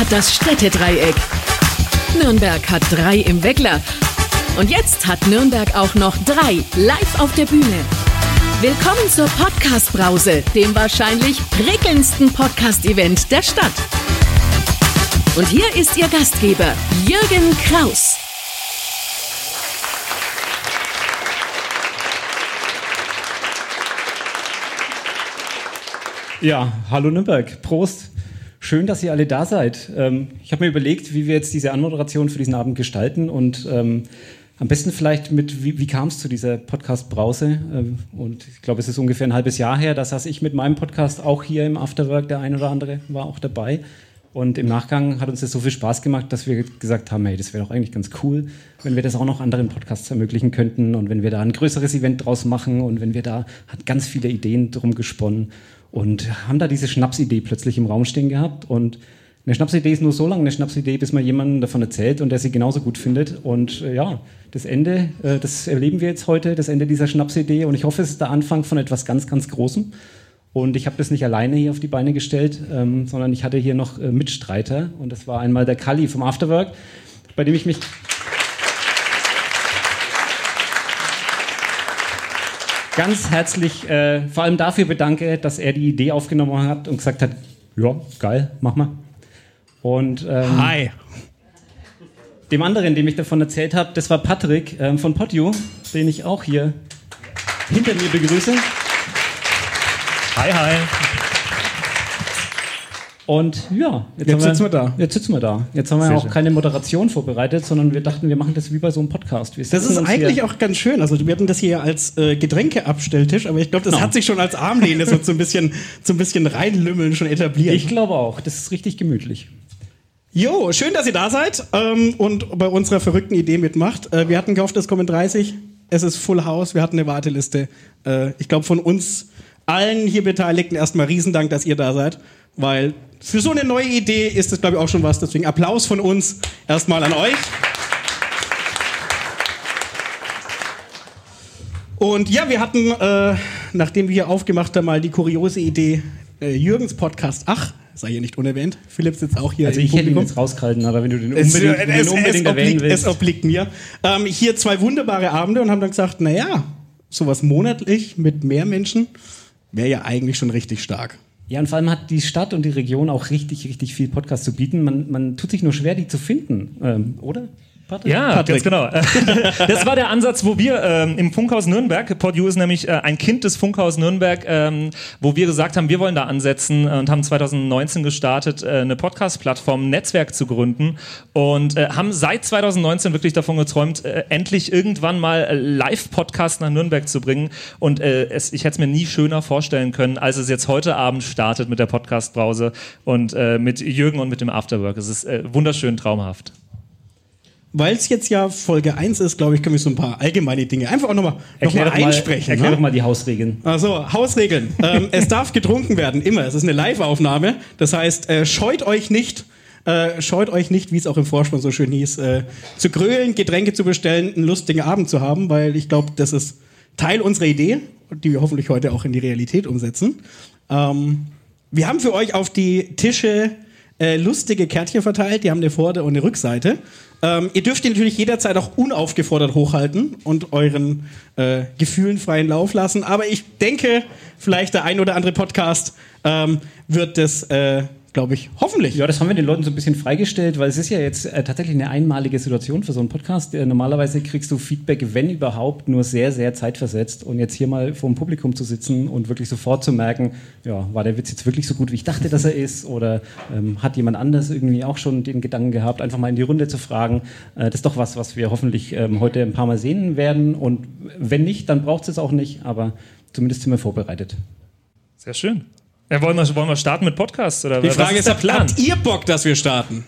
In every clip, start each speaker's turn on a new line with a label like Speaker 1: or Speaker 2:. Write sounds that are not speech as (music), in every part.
Speaker 1: hat das Städtedreieck. Nürnberg hat drei im Weckler. Und jetzt hat Nürnberg auch noch drei live auf der Bühne. Willkommen zur Podcast-Brause, dem wahrscheinlich prickelndsten Podcast-Event der Stadt. Und hier ist Ihr Gastgeber, Jürgen Kraus.
Speaker 2: Ja, hallo Nürnberg, Prost. Schön, dass ihr alle da seid. Ähm, ich habe mir überlegt, wie wir jetzt diese Anmoderation für diesen Abend gestalten und ähm, am besten vielleicht mit, wie, wie kam es zu dieser Podcast-Brause? Ähm, und ich glaube, es ist ungefähr ein halbes Jahr her, da saß ich mit meinem Podcast auch hier im Afterwork, der ein oder andere war auch dabei. Und im Nachgang hat uns das so viel Spaß gemacht, dass wir gesagt haben, hey, das wäre doch eigentlich ganz cool, wenn wir das auch noch anderen Podcasts ermöglichen könnten und wenn wir da ein größeres Event draus machen und wenn wir da, hat ganz viele Ideen drum gesponnen und haben da diese Schnapsidee plötzlich im Raum stehen gehabt. Und eine Schnapsidee ist nur so lange eine Schnapsidee, bis man jemanden davon erzählt und der sie genauso gut findet. Und äh, ja, das Ende, äh, das erleben wir jetzt heute, das Ende dieser Schnapsidee. Und ich hoffe, es ist der Anfang von etwas ganz, ganz Großem. Und ich habe das nicht alleine hier auf die Beine gestellt, ähm, sondern ich hatte hier noch äh, Mitstreiter. Und das war einmal der Kali vom Afterwork, bei dem ich mich ganz herzlich äh, vor allem dafür bedanke, dass er die Idee aufgenommen hat und gesagt hat, ja, geil, mach mal. Und ähm,
Speaker 3: Hi.
Speaker 2: dem anderen, dem ich davon erzählt habe, das war Patrick ähm, von Podio, den ich auch hier hinter mir begrüße.
Speaker 3: Hi, hi.
Speaker 2: Und ja,
Speaker 3: jetzt, jetzt sitzen wir da.
Speaker 2: Jetzt sitzen wir da. Jetzt haben wir
Speaker 3: Sehr
Speaker 2: auch
Speaker 3: schön.
Speaker 2: keine Moderation vorbereitet, sondern wir dachten, wir machen das wie bei so einem Podcast. Wir
Speaker 4: Das ist eigentlich
Speaker 2: hier-
Speaker 4: auch ganz schön. Also wir hatten das hier als äh, Getränkeabstelltisch, aber ich glaube, das
Speaker 2: Genau.
Speaker 4: hat sich schon als Armlehne so, ein bisschen, so ein bisschen reinlümmeln schon etabliert.
Speaker 2: Ich glaube auch, das ist richtig gemütlich.
Speaker 4: Jo, schön, dass ihr da seid ähm, und bei unserer verrückten Idee mitmacht. Äh, wir hatten gehofft, es kommen 30. Es ist Full House. Wir hatten eine Warteliste. Äh, ich glaube, von uns allen hier Beteiligten erstmal Riesendank, dass ihr da seid, weil für so eine neue Idee ist das, glaube ich, auch schon was. Deswegen Applaus von uns erstmal an euch. Und ja, wir hatten, äh, nachdem wir hier aufgemacht haben, mal die kuriose Idee, äh, Jürgens Podcast, ach, sei hier nicht unerwähnt, Philipp sitzt auch hier
Speaker 2: Also
Speaker 4: im
Speaker 2: ich hätte ihn
Speaker 4: Publikum.
Speaker 2: jetzt rausgehalten, aber wenn du den
Speaker 4: Es,
Speaker 2: unbedingt,
Speaker 4: es,
Speaker 2: den unbedingt
Speaker 4: es,
Speaker 2: erwähnen
Speaker 4: obliegt,
Speaker 2: willst.
Speaker 4: es obliegt mir. Ähm, hier zwei wunderbare Abende und haben dann gesagt, naja, sowas monatlich mit mehr Menschen wäre ja eigentlich schon richtig stark.
Speaker 2: Ja, und vor allem hat die Stadt und die Region auch richtig, richtig viel Podcast zu bieten. Man, man tut sich nur schwer, die zu finden, ähm, oder? Patrick?
Speaker 3: Ja,
Speaker 4: Patrick.
Speaker 3: ganz genau. (laughs) Das war der Ansatz, wo wir ähm, im Funkhaus Nürnberg, PodU ist nämlich äh, ein Kind des Funkhaus Nürnberg, ähm, wo wir gesagt haben, wir wollen da ansetzen äh, und haben 2019 gestartet, äh, eine Podcast-Plattform, ein Netzwerk zu gründen und äh, haben seit 2019 wirklich davon geträumt, äh, endlich irgendwann mal äh, Live-Podcast nach Nürnberg zu bringen. Und es, ich hätte es mir nie schöner vorstellen können, als es jetzt heute Abend startet mit der Podcast-Brause und mit Jürgen und mit dem Afterwork. Es ist wunderschön traumhaft.
Speaker 4: Weil es jetzt ja Folge 1 ist, glaube ich, können wir so ein paar allgemeine Dinge einfach auch nochmal noch mal, einsprechen.
Speaker 2: erklär
Speaker 4: ne?
Speaker 2: doch mal die Hausregeln.
Speaker 4: Also, Hausregeln. (laughs) ähm, es darf getrunken werden, immer. Es ist eine Live-Aufnahme. Das heißt, äh, scheut euch nicht, äh, scheut euch nicht, wie es auch im Vorspann so schön hieß, äh, zu grölen, Getränke zu bestellen, einen lustigen Abend zu haben, weil ich glaube, das ist Teil unserer Idee, die wir hoffentlich heute auch in die Realität umsetzen. Ähm, wir haben für euch auf die Tische äh, lustige Kärtchen verteilt, die haben eine Vorder- und eine Rückseite. Ähm, ihr dürft die natürlich jederzeit auch unaufgefordert hochhalten und euren äh, Gefühlen freien Lauf lassen. Aber ich denke, vielleicht der ein oder andere Podcast ähm, wird das, äh, glaube ich, hoffentlich.
Speaker 2: Ja, das haben wir den Leuten so ein bisschen freigestellt, weil es ist ja jetzt äh, tatsächlich eine einmalige Situation für so einen Podcast. Äh, normalerweise kriegst du Feedback, wenn überhaupt, nur sehr, sehr zeitversetzt. Und jetzt hier mal vor dem Publikum zu sitzen und wirklich sofort zu merken, ja, war der Witz jetzt wirklich so gut, wie ich dachte, dass er ist? Oder ähm, hat jemand anders irgendwie auch schon den Gedanken gehabt, einfach mal in die Runde zu fragen? Äh, das ist doch was, was wir hoffentlich ähm, heute ein paar Mal sehen werden. Und wenn nicht, dann braucht es es auch nicht. Aber zumindest sind wir vorbereitet.
Speaker 3: Sehr schön. Ja, wollen, wir, wollen wir starten mit Podcasts? Oder
Speaker 4: Die
Speaker 3: was
Speaker 4: Frage
Speaker 3: ist der
Speaker 4: habt,
Speaker 3: Plan?
Speaker 4: habt ihr Bock, dass wir starten?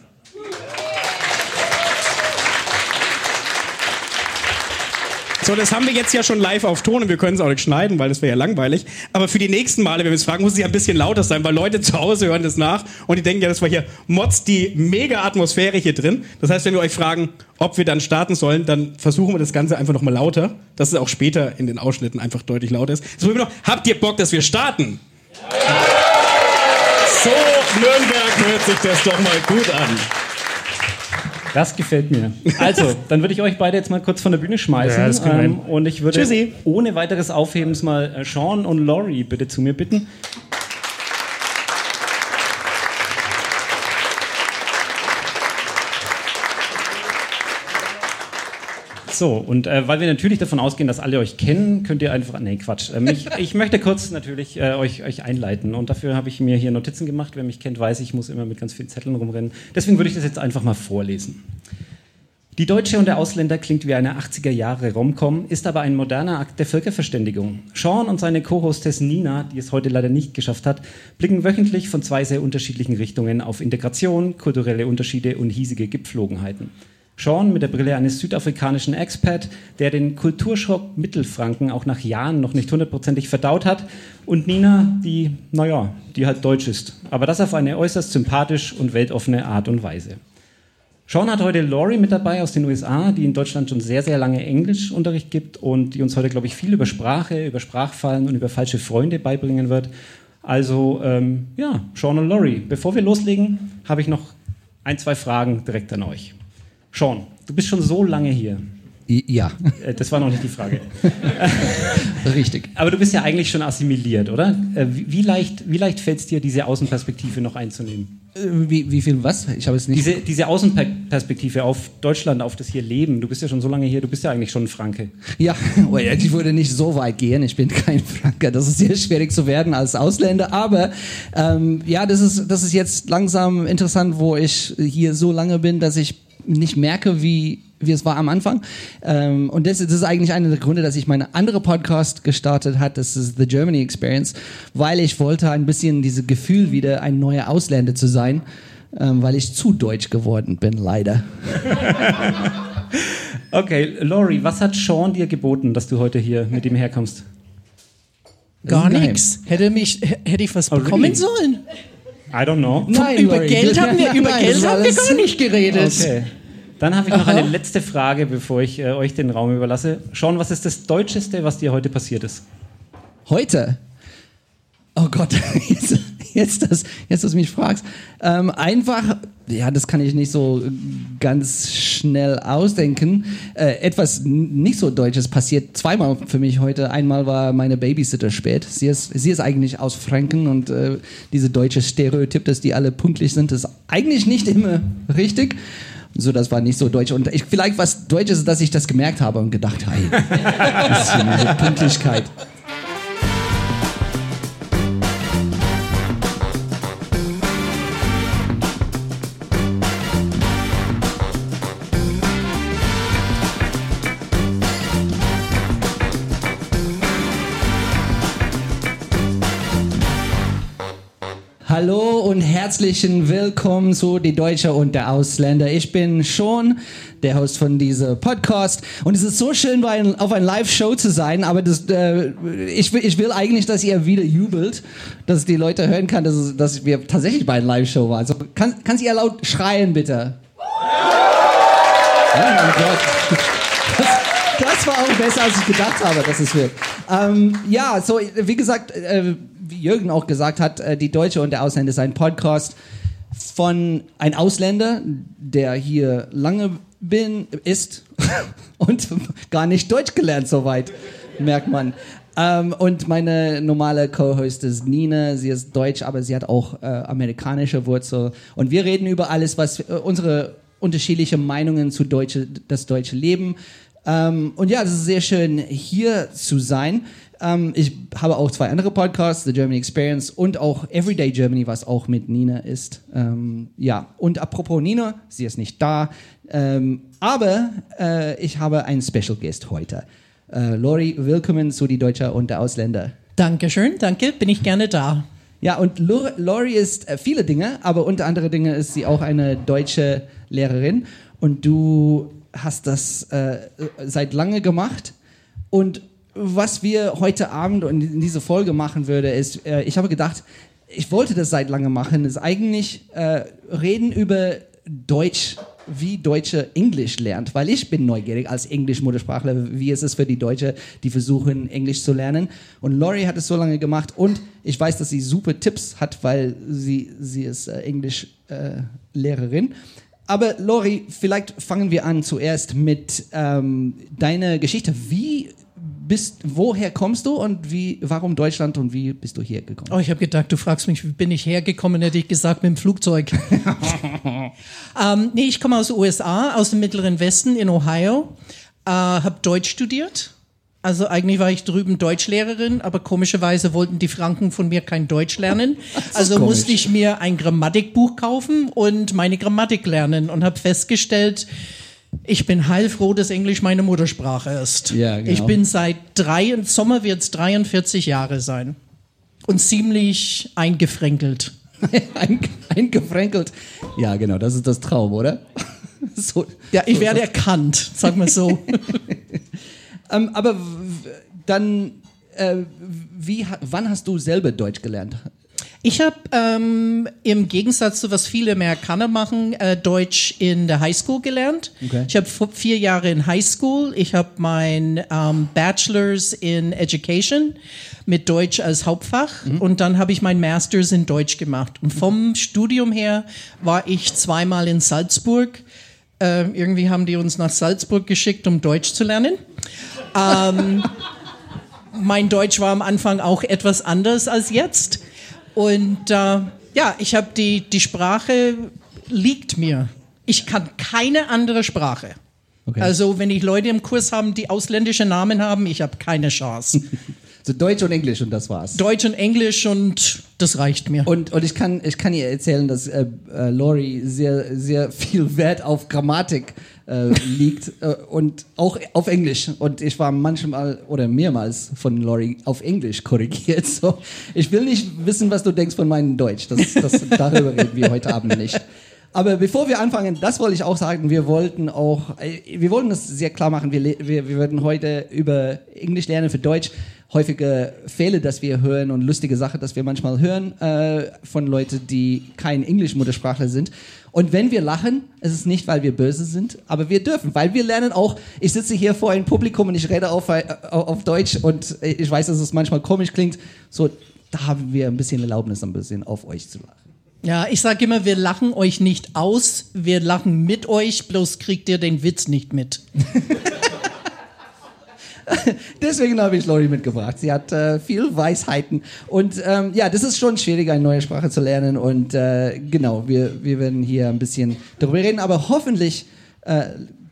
Speaker 4: So, das haben wir jetzt ja schon live auf Ton und wir können es auch nicht schneiden, weil das wäre ja langweilig. Aber für die nächsten Male, wenn wir es fragen, muss es ja ein bisschen lauter sein, weil Leute zu Hause hören das nach und die denken ja, das war hier Mods die mega Atmosphäre hier drin. Das heißt, wenn wir euch fragen, ob wir dann starten sollen, dann versuchen wir das Ganze einfach nochmal lauter, dass es auch später in den Ausschnitten einfach deutlich lauter ist. So, noch, habt ihr Bock, dass wir starten? So Nürnberg hört sich das doch mal gut an.
Speaker 2: Das gefällt mir. Also, dann würde ich euch beide jetzt mal kurz von der Bühne schmeißen.
Speaker 3: Ja,
Speaker 2: ähm, und ich würde
Speaker 4: Tschüssi.
Speaker 2: ohne weiteres Aufhebens mal äh, Sean und Laurie bitte zu mir bitten. So, und äh, weil wir natürlich davon ausgehen, dass alle euch kennen, könnt ihr einfach. Nee, Quatsch. Ähm, ich, (laughs) ich möchte kurz natürlich äh, euch, euch einleiten. Und dafür habe ich mir hier Notizen gemacht. Wer mich kennt, weiß, ich muss immer mit ganz vielen Zetteln rumrennen. Deswegen würde ich das jetzt einfach mal vorlesen. Die Deutsche und der Ausländer klingt wie eine 80er Jahre Romcom, ist aber ein moderner Akt der Völkerverständigung. Sean und seine Co-Hostess Nina, die es heute leider nicht geschafft hat, blicken wöchentlich von zwei sehr unterschiedlichen Richtungen auf Integration, kulturelle Unterschiede und hiesige Gepflogenheiten. Sean mit der Brille eines südafrikanischen Expat, der den Kulturschock Mittelfranken auch nach Jahren noch nicht hundertprozentig verdaut hat. Und Nina, die, naja, die halt deutsch ist. Aber das auf eine äußerst sympathisch und weltoffene Art und Weise. Sean hat heute Laurie mit dabei aus den USA, die in Deutschland schon sehr, sehr lange Englischunterricht gibt und die uns heute, glaube ich, viel über Sprache, über Sprachfallen und über falsche Freunde beibringen wird. Also, ähm, ja, Sean und Laurie, bevor wir loslegen, habe ich noch ein, zwei Fragen direkt an euch. Sean, du bist schon so lange hier.
Speaker 5: Ja,
Speaker 2: Äh, Das war noch nicht die Frage. (laughs)
Speaker 5: richtig.
Speaker 2: Aber du bist ja eigentlich schon assimiliert, oder? Äh, Wie, leicht, wie leicht fällt es dir, diese Außenperspektive noch einzunehmen?
Speaker 5: Äh, Wie, wie viel was? Ich habe es nicht.
Speaker 2: Diese, diese Außenperspektive auf Deutschland, auf das hier Leben. Du bist ja schon so lange hier, du bist ja eigentlich schon ein Franke.
Speaker 5: Ja, (laughs) oh ja, ich würde nicht so weit gehen. Ich bin kein Franker. Das ist sehr schwierig zu werden als Ausländer. Aber ähm, ja, das ist, das ist jetzt langsam interessant, wo ich hier so lange bin, dass ich nicht merke, wie, wie es war am Anfang. Ähm, und das, das ist eigentlich einer der Gründe, dass ich meine andere Podcast gestartet hat. Das ist The Germany Experience, weil ich wollte ein bisschen dieses Gefühl wieder ein neuer Ausländer zu sein, ähm, weil ich zu deutsch geworden bin, leider. (laughs)
Speaker 2: Okay, Laurie, was hat Sean dir geboten, dass du heute hier mit ihm herkommst?
Speaker 6: Gar nichts. Hätte mich, hätte ich was
Speaker 2: Oh,
Speaker 6: bekommen
Speaker 2: really?
Speaker 6: sollen?
Speaker 2: I don't know.
Speaker 6: über
Speaker 5: Laurie.
Speaker 6: Geld haben wir- über
Speaker 5: Nein,
Speaker 6: Geld haben wir gar nicht geredet.
Speaker 2: Okay. Dann habe ich noch eine letzte Frage, bevor ich äh, euch den Raum überlasse. Sean, was ist das Deutscheste, was dir heute passiert ist?
Speaker 5: Heute? Oh Gott, (laughs) jetzt, (laughs) jetzt, das, jetzt dass du mich fragst. Ähm, einfach, ja, das kann ich nicht so ganz schnell ausdenken. Äh, etwas nicht so Deutsches passiert zweimal für mich heute. Einmal war meine Babysitter spät. Sie ist, sie ist eigentlich aus Franken und äh, diese deutsche Stereotyp, dass die alle pünktlich sind, ist eigentlich nicht immer richtig. So, das war nicht so deutsch. Und ich, vielleicht was Deutsches dass ich das gemerkt habe und gedacht, hey, (laughs) das ist eine Pünktlichkeit. Herzlichen Willkommen zu Die Deutsche und der Ausländer. Ich bin Sean, der Host von diesem Podcast. Und es ist so schön, auf einer Live-Show zu sein, aber das, äh, ich, will, ich will eigentlich, dass ihr wieder jubelt, dass die Leute hören kann, dass, dass wir tatsächlich bei einer Live-Show waren. Also, kann, kannst ihr laut schreien, bitte? Oh mein Gott. Das, war auch besser, als ich gedacht habe, dass es wird. Ähm, ja, so, wie gesagt, äh, wie Jürgen auch gesagt hat, äh, die Deutsche und der Ausländer ist ein Podcast von einem Ausländer, der hier lange bin, ist (laughs) und gar nicht Deutsch gelernt soweit, merkt man. Ähm, und meine normale Co-Host ist Nina. Sie ist deutsch, aber sie hat auch äh, amerikanische Wurzel. Und wir reden über alles, was äh, unsere unterschiedliche Meinungen zu deutsche, das deutsche Leben. Ähm, und ja, es ist sehr schön, hier zu sein. Ähm, ich habe auch zwei andere Podcasts, The Germany Experience und auch Everyday Germany, was auch mit Nina ist. Ähm, ja, und apropos Nina, sie ist nicht da, ähm, aber äh, ich habe einen Special Guest heute. Äh, Lori, willkommen zu Die Deutsche und der Ausländer.
Speaker 6: Dankeschön, danke, bin ich gerne da.
Speaker 5: Ja, und Lor- Lori ist äh, viele Dinge, aber unter anderem Dinge ist sie auch eine deutsche Lehrerin und du hast das äh, seit lange gemacht. Und was wir heute Abend und in dieser Folge machen würde, ist, äh, ich habe gedacht, ich wollte das seit lange machen, ist eigentlich äh, reden über Deutsch, wie Deutsche Englisch lernt, weil ich bin neugierig als Englisch-Muttersprachler, wie es ist für die Deutsche, die versuchen Englisch zu lernen. Und Lori hat es so lange gemacht und ich weiß, dass sie super Tipps hat, weil sie, sie ist äh, Englisch-Lehrerin. Aber Lori, vielleicht fangen wir an zuerst mit ähm, deiner Geschichte. Wie bist, woher kommst du und wie, warum Deutschland und wie bist du hier gekommen?
Speaker 6: Oh, ich habe gedacht, du fragst mich, wie bin ich hergekommen, hätte ich gesagt, mit dem Flugzeug. (laughs) ähm, nee, ich komme aus den USA, aus dem Mittleren Westen in Ohio, äh, habe Deutsch studiert. Also eigentlich war ich drüben Deutschlehrerin, aber komischerweise wollten die Franken von mir kein Deutsch lernen. (laughs) Also
Speaker 5: komisch.
Speaker 6: musste ich mir ein Grammatikbuch kaufen und meine Grammatik lernen und habe festgestellt, ich bin heilfroh, dass Englisch meine Muttersprache ist.
Speaker 5: Ja, genau.
Speaker 6: Ich bin seit drei, im Sommer wird es 43 Jahre sein. Und ziemlich eingefränkelt. (laughs)
Speaker 5: Ein, eingefränkelt. Ja, genau, das ist das Traum, oder? (laughs) so,
Speaker 6: Ja, ich
Speaker 5: so
Speaker 6: werde
Speaker 5: ist
Speaker 6: erkannt, sag mal so.
Speaker 5: Ähm, aber dann, äh, wie, wann hast du selber Deutsch gelernt?
Speaker 6: Ich habe ähm, im Gegensatz zu was viele Amerikaner machen, äh, Deutsch in der Highschool gelernt.
Speaker 5: Okay.
Speaker 6: Ich habe vier Jahre in Highschool. Ich habe mein ähm, Bachelor's in Education mit Deutsch als Hauptfach und dann habe ich mein Masters in Deutsch gemacht. Und vom Studium her war ich zweimal in Salzburg. Äh, irgendwie haben die uns nach Salzburg geschickt, um Deutsch zu lernen. Ähm, mein Deutsch war am Anfang auch etwas anders als jetzt. Und äh, ja, ich habe die, die Sprache liegt mir. Ich kann keine andere Sprache.
Speaker 5: Okay.
Speaker 6: Also wenn ich Leute im Kurs haben, die ausländische Namen haben, ich habe keine Chance. (laughs)
Speaker 5: So Deutsch und Englisch und das war's.
Speaker 6: Deutsch und Englisch und das reicht mir.
Speaker 5: Und, und ich, kann, ich kann ihr erzählen, dass äh, äh, Lori sehr, sehr viel Wert auf Grammatik äh, (laughs) liegt äh, und auch auf Englisch. Und ich war manchmal oder mehrmals von Lori auf Englisch korrigiert. So, ich will nicht wissen, was du denkst von meinem Deutsch. Das, das, (laughs) darüber reden wir heute Abend nicht. Aber bevor wir anfangen, das wollte ich auch sagen, wir wollten auch, äh, wir wollten das sehr klar machen, wir, wir, wir werden heute über Englisch lernen für Deutsch, häufige Fälle, dass wir hören und lustige Sachen, dass wir manchmal hören äh, von Leuten, die kein Englisch-Muttersprachler sind. Und wenn wir lachen, ist es nicht, weil wir böse sind, aber wir dürfen, weil wir lernen auch, ich sitze hier vor einem Publikum und ich rede auf, äh, auf Deutsch und ich weiß, dass es manchmal komisch klingt, so, da haben wir ein bisschen Erlaubnis, ein bisschen auf euch zu lachen.
Speaker 6: ja, ich sage immer, wir lachen euch nicht aus, wir lachen mit euch, bloß kriegt ihr den Witz nicht mit. (laughs) (laughs)
Speaker 5: Deswegen habe ich Lori mitgebracht. Sie hat äh, viel Weisheiten. Und ähm, ja, das ist schon schwierig, eine neue Sprache zu lernen. Und äh, genau, wir, wir werden hier ein bisschen darüber reden. Aber hoffentlich äh,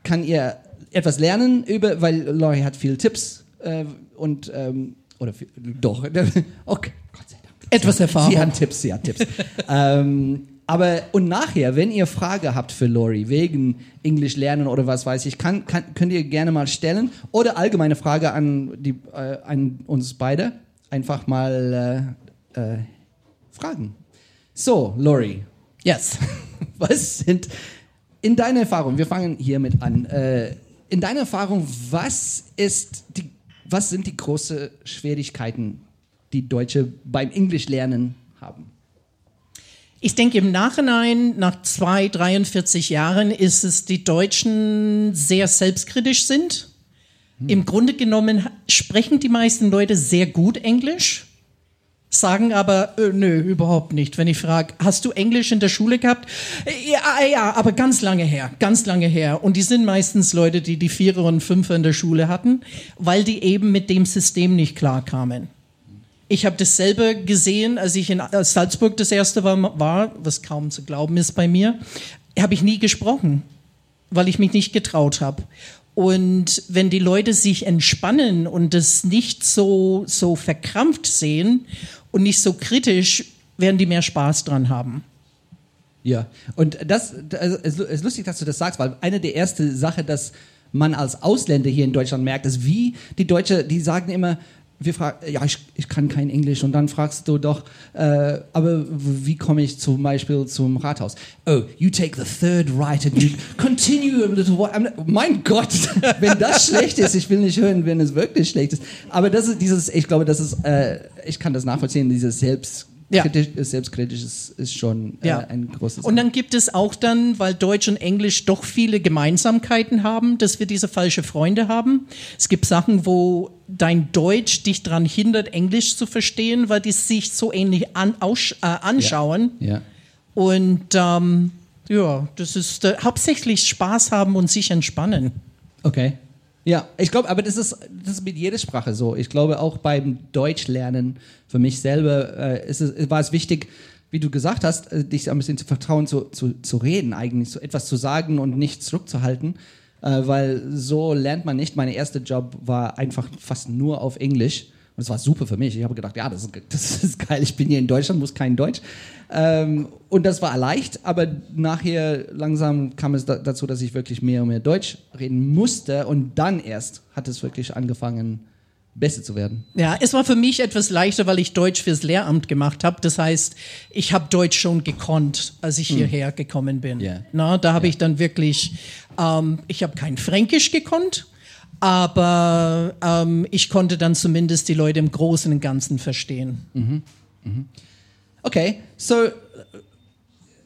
Speaker 5: kann ihr etwas lernen über, weil Lori hat viele Tipps äh, und ähm, oder viel, doch. (laughs) Okay, Gott sei Dank.
Speaker 6: Etwas Erfahrung.
Speaker 5: Sie hat Tipps, sie hat Tipps. (laughs) ähm, aber und nachher, wenn ihr Frage habt für Lori wegen Englisch lernen oder was weiß ich, kann, kann, könnt ihr gerne mal stellen oder allgemeine Frage an, die, äh, an uns beide einfach mal äh, äh, fragen. So, Lori,
Speaker 6: Yes. (laughs)
Speaker 5: was sind in deiner Erfahrung? Wir fangen hiermit an. Äh, in deiner Erfahrung, was ist die, was sind die großen Schwierigkeiten, die Deutsche beim Englisch lernen haben?
Speaker 6: Ich denke, im Nachhinein, nach zwei, 43 Jahren, ist es, die Deutschen sehr selbstkritisch sind. Im Grunde genommen sprechen die meisten Leute sehr gut Englisch, sagen aber, äh, nö, überhaupt nicht. Wenn ich frage, hast du Englisch in der Schule gehabt? Äh, Ja, ja, aber ganz lange her, ganz lange her. Und die sind meistens Leute, die die Vierer und Fünfer in der Schule hatten, weil die eben mit dem System nicht klarkamen. Ich habe dasselbe gesehen, als ich in Salzburg das erste war, war, was kaum zu glauben ist bei mir, habe ich nie gesprochen, weil ich mich nicht getraut habe. Und wenn die Leute sich entspannen und das nicht so, so verkrampft sehen und nicht so kritisch, werden die mehr Spaß dran haben.
Speaker 5: Ja, und das, also es ist lustig, dass du das sagst, weil eine der ersten Sachen, dass man als Ausländer hier in Deutschland merkt, ist, wie die Deutsche, die sagen immer, wir fragen, ja, ich, ich kann kein Englisch und dann fragst du doch, äh, aber wie komme ich zum Beispiel zum Rathaus? Oh, you take the third right and you continue a little while. Mein Gott, (laughs) wenn das schlecht ist, ich will nicht hören, wenn es wirklich schlecht ist. Aber das ist dieses, ich glaube, das ist, äh, ich kann das nachvollziehen, dieses Selbst
Speaker 6: Ja.
Speaker 5: kritisch, äh, selbstkritisch ist, ist schon äh,
Speaker 6: Ja.
Speaker 5: ein großes.
Speaker 6: Und dann gibt es auch dann, weil Deutsch und Englisch doch viele Gemeinsamkeiten haben, dass wir diese falsche Freunde haben. Es gibt Sachen, wo dein Deutsch dich daran hindert, Englisch zu verstehen, weil die sich so ähnlich an, aus, äh, anschauen.
Speaker 5: ja.
Speaker 6: Und ähm, ja, das ist äh, hauptsächlich Spaß haben und sich entspannen.
Speaker 5: Okay. Ja, ich glaube, aber das ist, das ist mit jeder Sprache so. Ich glaube auch beim Deutschlernen für mich selber äh, ist es, war es wichtig, wie du gesagt hast, äh, dich ein bisschen zu vertrauen, zu, zu, zu reden eigentlich, so etwas zu sagen und nicht zurückzuhalten, äh, weil so lernt man nicht. Mein erster Job war einfach fast nur auf Englisch und es war super für mich. Ich habe gedacht, ja, das ist, das ist geil, ich bin hier in Deutschland, muss kein Deutsch. Ähm, und das war leicht, aber nachher langsam kam es da, dazu, dass ich wirklich mehr und mehr Deutsch reden musste und dann erst hat es wirklich angefangen, besser zu werden.
Speaker 6: Ja, es war für mich etwas leichter, weil ich Deutsch fürs Lehramt gemacht habe. Das heißt, ich habe Deutsch schon gekonnt, als ich hierher gekommen bin.
Speaker 5: Ja.
Speaker 6: Na, da habe ich dann wirklich, ähm, ich habe kein Fränkisch gekonnt, aber ähm, ich konnte dann zumindest die Leute im Großen und Ganzen verstehen.
Speaker 5: Okay, so äh,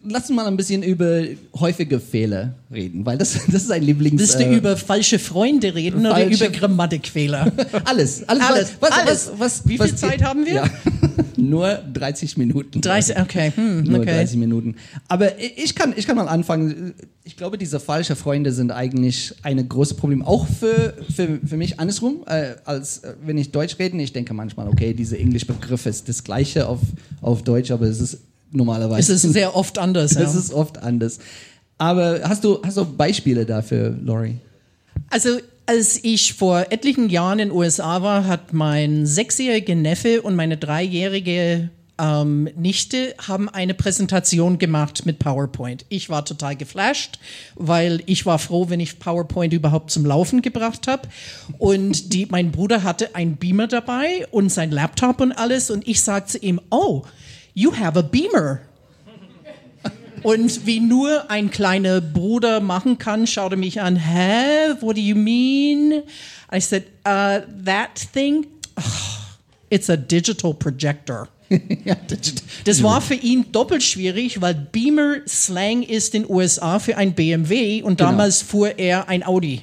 Speaker 5: lass uns mal ein bisschen über häufige Fehler reden, weil das, (laughs) das ist ein Lieblings...
Speaker 6: Willst du
Speaker 5: äh,
Speaker 6: über falsche Freunde reden oder
Speaker 5: falsche-
Speaker 6: über Grammatikfehler? (laughs)
Speaker 5: alles, alles,
Speaker 6: Alles,
Speaker 5: was, was,
Speaker 6: alles.
Speaker 5: Was, was,
Speaker 6: Wie viel
Speaker 5: was-
Speaker 6: Zeit haben wir?
Speaker 5: Ja. (laughs) Nur 30 Minuten.
Speaker 6: 30, okay, hm,
Speaker 5: Nur
Speaker 6: okay.
Speaker 5: 30 Minuten. Aber ich kann, ich kann mal anfangen. Ich glaube, diese falschen Freunde sind eigentlich ein großes Problem. Auch für, für, für mich andersrum. Äh, als äh, wenn ich Deutsch rede, ich denke manchmal, okay, dieser Englischbegriff ist das gleiche auf, auf Deutsch, aber es ist normalerweise.
Speaker 6: Es ist sehr oft anders. (laughs) Ja.
Speaker 5: es ist oft anders. Aber hast du, hast du Beispiele dafür, Lori?
Speaker 6: Also, als ich vor etlichen Jahren in den USA war, hat mein sechsjähriger Neffe und meine dreijährige ähm, Nichte haben eine Präsentation gemacht mit PowerPoint. Ich war total geflasht, weil ich war froh, wenn ich PowerPoint überhaupt zum Laufen gebracht habe. Und die, mein Bruder hatte einen Beamer dabei und sein Laptop und alles. Und ich sagte ihm, oh, you have a Beamer. Und wie nur ein kleiner Bruder machen kann, schaute mich an, hä, what do you mean? I said, uh, that thing, oh, it's a digital projector. (laughs)
Speaker 5: ja, das,
Speaker 6: war für ihn doppelt schwierig, weil Beamer Slang ist in den USA für ein BMW und damals fuhr er ein Audi.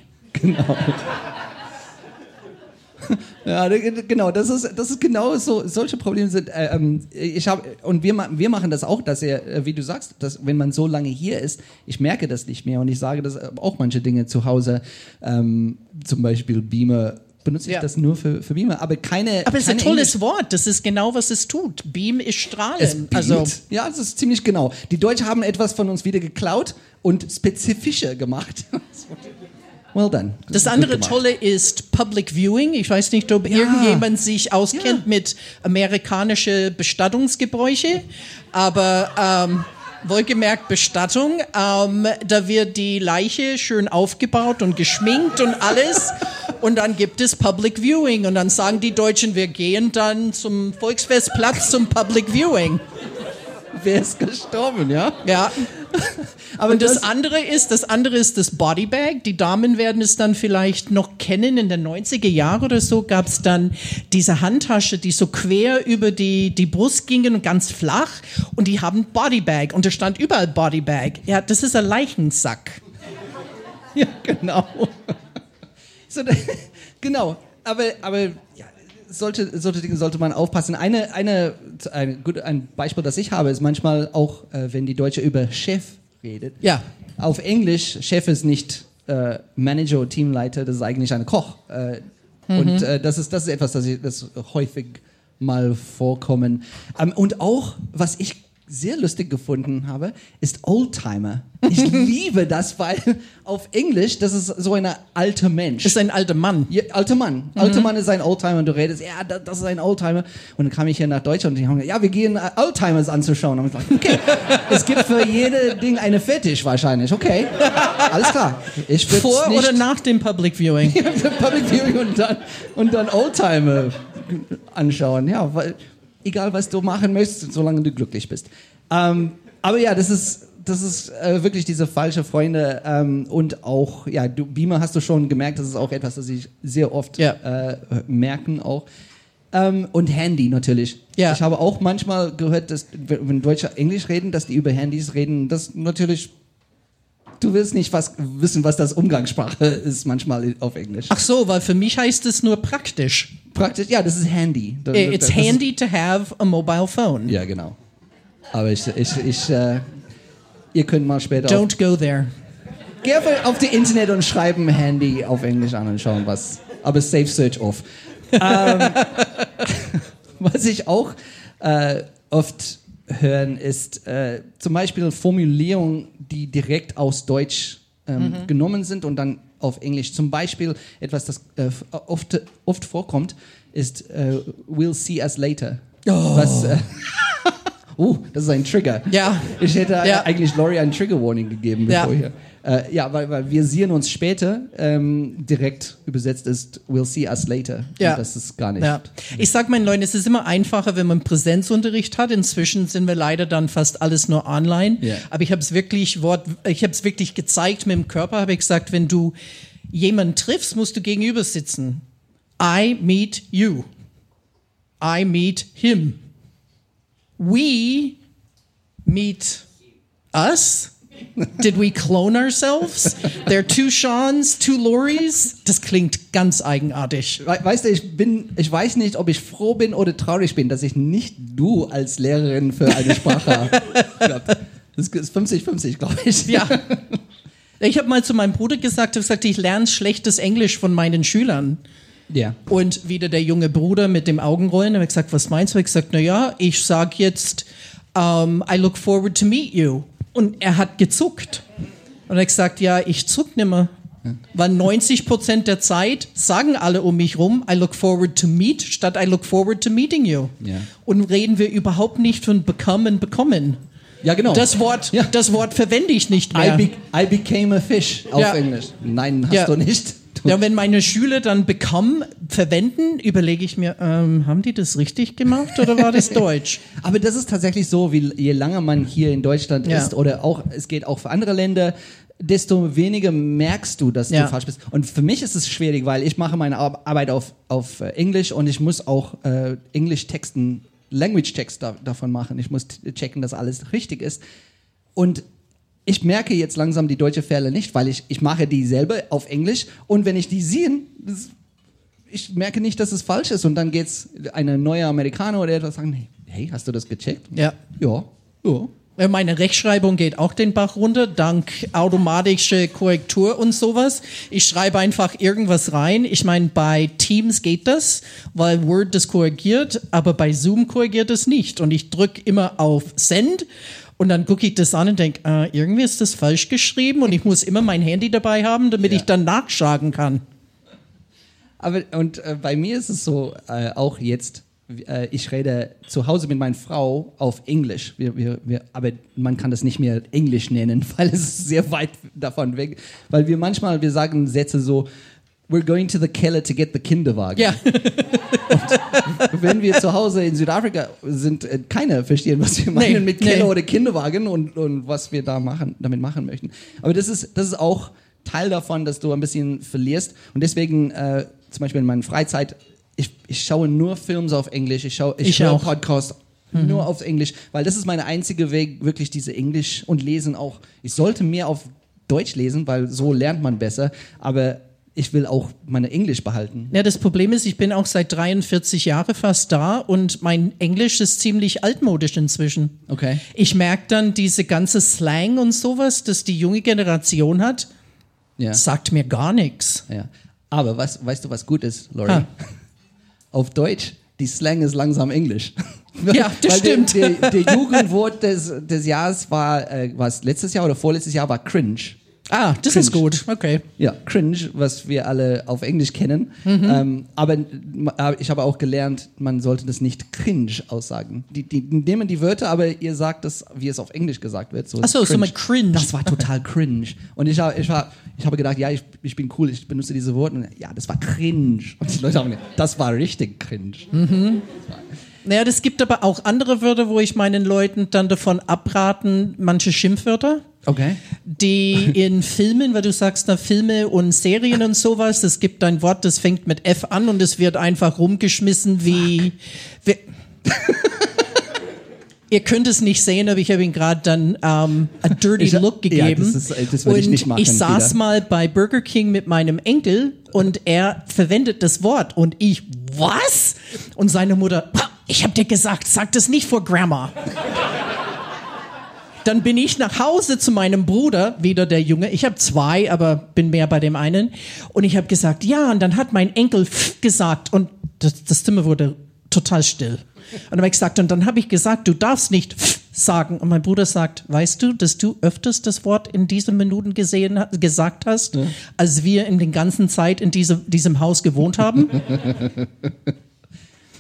Speaker 6: (laughs)
Speaker 5: Ja, genau, das ist, das ist genau so, solche Probleme sind, äh, ähm, ich habe, und wir, wir machen das auch, dass er, äh, wie du sagst, dass wenn man so lange hier ist, ich merke das nicht mehr und ich sage das auch manche Dinge zu Hause, ähm, zum Beispiel Beamer, benutze ich
Speaker 6: Ja.
Speaker 5: das nur für, für Beamer, aber keine.
Speaker 6: Aber es ist ein tolles
Speaker 5: Englisch-
Speaker 6: Wort, das ist genau, was es tut. Beam ist Strahlen. Also,
Speaker 5: ja, das ist ziemlich genau. Die Deutschen haben etwas von uns wieder geklaut und spezifischer gemacht. (laughs) well done.
Speaker 6: Das andere. Tolle ist Public Viewing. Ich weiß nicht, ob irgendjemand sich auskennt
Speaker 5: Ja.
Speaker 6: mit amerikanische Bestattungsgebräuche, aber ähm, wohlgemerkt Bestattung. Ähm, da wird die Leiche schön aufgebaut und geschminkt und alles. Und dann gibt es Public Viewing. Und dann sagen die Deutschen, wir gehen dann zum Volksfestplatz zum Public Viewing.
Speaker 5: Wer ist gestorben, ja?
Speaker 6: Ja.
Speaker 5: Aber
Speaker 6: Und das, andere ist, das andere ist das Bodybag. Die Damen werden es dann vielleicht noch kennen. In den 90er Jahren oder so gab es dann diese Handtasche, die so quer über die, die Brust gingen und ganz flach. Und die haben Bodybag. Und da stand überall Bodybag. Ja, das ist ein Leichensack.
Speaker 5: Ja, genau. (laughs) So, (laughs) genau. Aber, aber ja, solche, solche Dinge sollte man aufpassen. Eine, eine, ein, gut, ein Beispiel, das ich habe, ist manchmal auch, äh, wenn die Deutsche über Chef redet.
Speaker 6: Ja.
Speaker 5: Auf Englisch, Chef ist nicht äh, Manager oder Teamleiter, das ist eigentlich ein Koch. Äh, Und äh, das, ist, das ist etwas, das, ich, das häufig mal vorkommen. Ähm, und auch, was ich sehr lustig gefunden habe, ist Oldtimer. Ich (laughs) liebe das, weil auf Englisch, das ist so ein alter Mensch.
Speaker 6: Das ist ein alter Mann.
Speaker 5: Ja, alter Mann. Alter Mann ist ein Oldtimer und du redest, ja, da- das ist ein Oldtimer. Und dann kam ich hier nach Deutschland und die haben gesagt, ja, wir gehen äh, Oldtimers anzuschauen. Und ich dachte, okay, (laughs) es gibt für jede Ding eine Fetisch wahrscheinlich. Okay, alles klar. Ich
Speaker 6: Vor
Speaker 5: nicht
Speaker 6: oder nach dem Public Viewing? (laughs)
Speaker 5: Public Viewing und dann, und dann Oldtimer anschauen. Ja, weil, egal was du machen möchtest, solange du glücklich bist. Ähm, aber ja, das ist, das ist äh, wirklich diese falsche Freunde ähm, und auch, ja, du, Beamer hast du schon gemerkt, das ist auch etwas, das ich sehr oft
Speaker 6: Ja.
Speaker 5: äh, merken auch. Ähm, und Handy natürlich.
Speaker 6: Ja.
Speaker 5: Ich habe auch manchmal gehört, dass wenn Deutsche Englisch reden, dass die über Handys reden. Das natürlich. Du willst nicht was, wissen, was das Umgangssprache ist manchmal auf Englisch.
Speaker 6: Ach so, weil für mich heißt es nur praktisch.
Speaker 5: Praktisch, ja, das ist Handy. Das-
Speaker 6: Äh, It's
Speaker 5: das ist-
Speaker 6: handy to have a mobile phone.
Speaker 5: Ja, genau. Aber ich, ich, ich äh, ihr könnt mal später auf,
Speaker 6: Don't go there.
Speaker 5: geh auf, auf die Internet und schreiben Handy auf Englisch an und schauen was. Aber Safe Search off. (laughs) ähm, (laughs) was ich auch äh, oft hören ist äh, zum Beispiel Formulierungen, die direkt aus Deutsch ähm, genommen sind und dann auf Englisch. Zum Beispiel etwas, das äh, oft, oft vorkommt, ist äh, We'll see us later. Was, äh, (laughs) Oh, das ist ein Trigger.
Speaker 6: Ja.
Speaker 5: Ich hätte
Speaker 6: Ja.
Speaker 5: eigentlich Laurie ein Trigger Warning gegeben,
Speaker 6: Ja.
Speaker 5: bevor hier. Äh, ja, weil, weil wir sehen uns später ähm, direkt übersetzt ist We'll see us later.
Speaker 6: Ja.
Speaker 5: Und das ist gar nicht.
Speaker 6: Ja. Ich sag meinen Leuten, es ist immer einfacher, wenn man Präsenzunterricht hat. Inzwischen sind wir leider dann fast alles nur online.
Speaker 5: Ja.
Speaker 6: Aber ich habe es wirklich Wort, ich habe es wirklich gezeigt mit dem Körper. Habe ich gesagt, wenn du jemanden triffst, musst du gegenüber sitzen. I meet you. I meet him. We meet us. Did we clone ourselves? There are two Seans, two Loris. Das klingt ganz eigenartig.
Speaker 5: We weißt du, ich bin, ich weiß nicht, ob ich froh bin oder traurig bin, dass ich nicht du als Lehrerin für eine Sprache (laughs) habe. Das ist 50-50, glaube ich.
Speaker 6: Ja. Ich habe mal zu meinem Bruder gesagt, ich gesagt, ich lerne schlechtes Englisch von meinen Schülern.
Speaker 5: Ja.
Speaker 6: Und wieder der junge Bruder mit dem Augenrollen, habe ich gesagt, was meinst du? Ich gesagt, na ja, ich sag jetzt, um, I look forward to meet you. Und er hat gezuckt. Und er hat gesagt, ja, ich zuck nimmer. Weil 90 Prozent der Zeit sagen alle um mich rum, I look forward to meet, statt I look forward to meeting you.
Speaker 5: Ja.
Speaker 6: Und reden wir überhaupt nicht von bekommen, bekommen.
Speaker 5: Ja, genau.
Speaker 6: Das Wort,
Speaker 5: Ja.
Speaker 6: das Wort verwende ich nicht
Speaker 5: I,
Speaker 6: mehr.
Speaker 5: be I became a fish auf
Speaker 6: Ja.
Speaker 5: Englisch. Nein, hast
Speaker 6: Ja.
Speaker 5: du nicht.
Speaker 6: Ja, wenn meine Schüler dann become verwenden, überlege ich mir, ähm, haben die das richtig gemacht oder war das (laughs) Deutsch?
Speaker 5: Aber das ist tatsächlich so, wie je länger man hier in Deutschland
Speaker 6: Ja.
Speaker 5: ist oder auch, es geht auch für andere Länder, desto weniger merkst du, dass
Speaker 6: Ja.
Speaker 5: du falsch bist. Und für mich ist es schwierig, weil ich mache meine Ar- Arbeit auf, auf äh, Englisch und ich muss auch äh, Englisch-Texten, Language-Text da, davon machen. Ich muss checken, dass alles richtig ist. Und ich merke jetzt langsam die deutsche Fälle nicht, weil ich, ich mache die selber auf Englisch und wenn ich die sehe, das- ich merke nicht, dass es falsch ist und dann geht's eine neue Amerikaner oder etwas sagen, hey, hey, hast du das gecheckt?
Speaker 6: Ja.
Speaker 5: Ja, ja.
Speaker 6: Äh, Meine Rechtschreibung geht auch den Bach runter, dank automatische Korrektur und sowas. Ich schreibe einfach irgendwas rein. Ich meine, bei Teams geht das, weil Word das korrigiert, aber bei Zoom korrigiert es nicht. Und ich drücke immer auf Send und dann gucke ich das an und denke, äh, irgendwie ist das falsch geschrieben und ich muss immer mein Handy dabei haben, damit ich dann nachschlagen kann.
Speaker 5: Aber und äh, bei mir ist es so, äh, auch jetzt, äh, ich rede zu Hause mit meiner Frau auf Englisch. Wir, wir, wir, aber man kann das nicht mehr Englisch nennen, (laughs) weil es sehr weit davon weg. Weil wir manchmal, wir sagen Sätze so, we're going to the Keller to get the Kinderwagen.
Speaker 6: Ja,
Speaker 5: Wenn wir zu Hause in Südafrika sind, äh, keiner verstehen, was wir meinen
Speaker 6: Nee,
Speaker 5: mit Keller
Speaker 6: nee.
Speaker 5: oder Kinderwagen und, und was wir da machen, damit machen möchten. Aber das ist, das ist auch Teil davon, dass du ein bisschen verlierst. Und deswegen, äh, zum Beispiel in meiner Freizeit, ich, ich schaue nur Filme auf Englisch, ich, schaue, ich,
Speaker 6: Ich auch.
Speaker 5: Podcasts nur auf Englisch, weil das ist mein einziger Weg, wirklich diese Englisch und Lesen auch. Ich sollte mehr auf Deutsch lesen, weil so lernt man besser, aber ich will auch meine Englisch behalten.
Speaker 6: Ja, das Problem ist, ich bin auch seit 43 Jahren fast da und mein Englisch ist ziemlich altmodisch inzwischen.
Speaker 5: Okay.
Speaker 6: Ich merke dann diese ganze Slang und sowas, das die junge Generation hat,
Speaker 5: Ja.
Speaker 6: sagt mir gar nichts.
Speaker 5: Ja. Aber was, weißt du, was gut ist, Lori?
Speaker 6: Ha. (laughs)
Speaker 5: Auf Deutsch, die Slang ist langsam Englisch. (laughs)
Speaker 6: Ja, das stimmt.
Speaker 5: Der, der, der Jugendwort des, des Jahres war, äh, was letztes Jahr oder vorletztes Jahr war cringe.
Speaker 6: Ah, das ist gut. Okay.
Speaker 5: Ja, cringe, was wir alle auf Englisch kennen. Ähm, aber äh, ich habe auch gelernt, man sollte das nicht cringe aussagen. Die, die nehmen die Wörter, aber ihr sagt es, wie es auf Englisch gesagt wird. So
Speaker 6: Ach so, so mal cringe.
Speaker 5: Das war total cringe. Und ich, hab, ich, war, ich habe gedacht, ja, ich, ich bin cool, ich benutze diese Worte. Und ja, das war cringe. Und die Leute haben gesagt, das war richtig cringe.
Speaker 6: Naja, das gibt aber auch andere Wörter, wo ich meinen Leuten dann davon abraten, manche Schimpfwörter.
Speaker 5: Okay.
Speaker 6: die in Filmen, weil du sagst da Filme und Serien und sowas, es gibt ein Wort, das fängt mit F an und es wird einfach rumgeschmissen wie. wie (laughs) Ihr könnt es nicht sehen, aber ich habe ihm gerade dann ähm, a dirty
Speaker 5: Ich-
Speaker 6: look
Speaker 5: ja,
Speaker 6: gegeben.
Speaker 5: das ist- das würde ich
Speaker 6: und
Speaker 5: nicht machen
Speaker 6: ich saß
Speaker 5: wieder.
Speaker 6: mal bei Burger King mit meinem Enkel und er verwendet das Wort und ich was? Und seine Mutter, "Pa, ich habe dir gesagt, sag das nicht vor Grandma. Dann bin ich nach Hause zu meinem Bruder, wieder der Junge. Ich habe zwei, aber bin mehr bei dem einen. Und ich habe gesagt, ja, und dann hat mein Enkel gesagt und das, das Zimmer wurde total still. Und dann habe ich gesagt, und dann habe ich gesagt, du darfst nicht sagen. Und mein Bruder sagt, weißt du, dass du öfters das Wort in diesen Minuten gesehen, gesagt hast, als wir in den ganzen Zeit in diese, diesem Haus gewohnt haben? (laughs)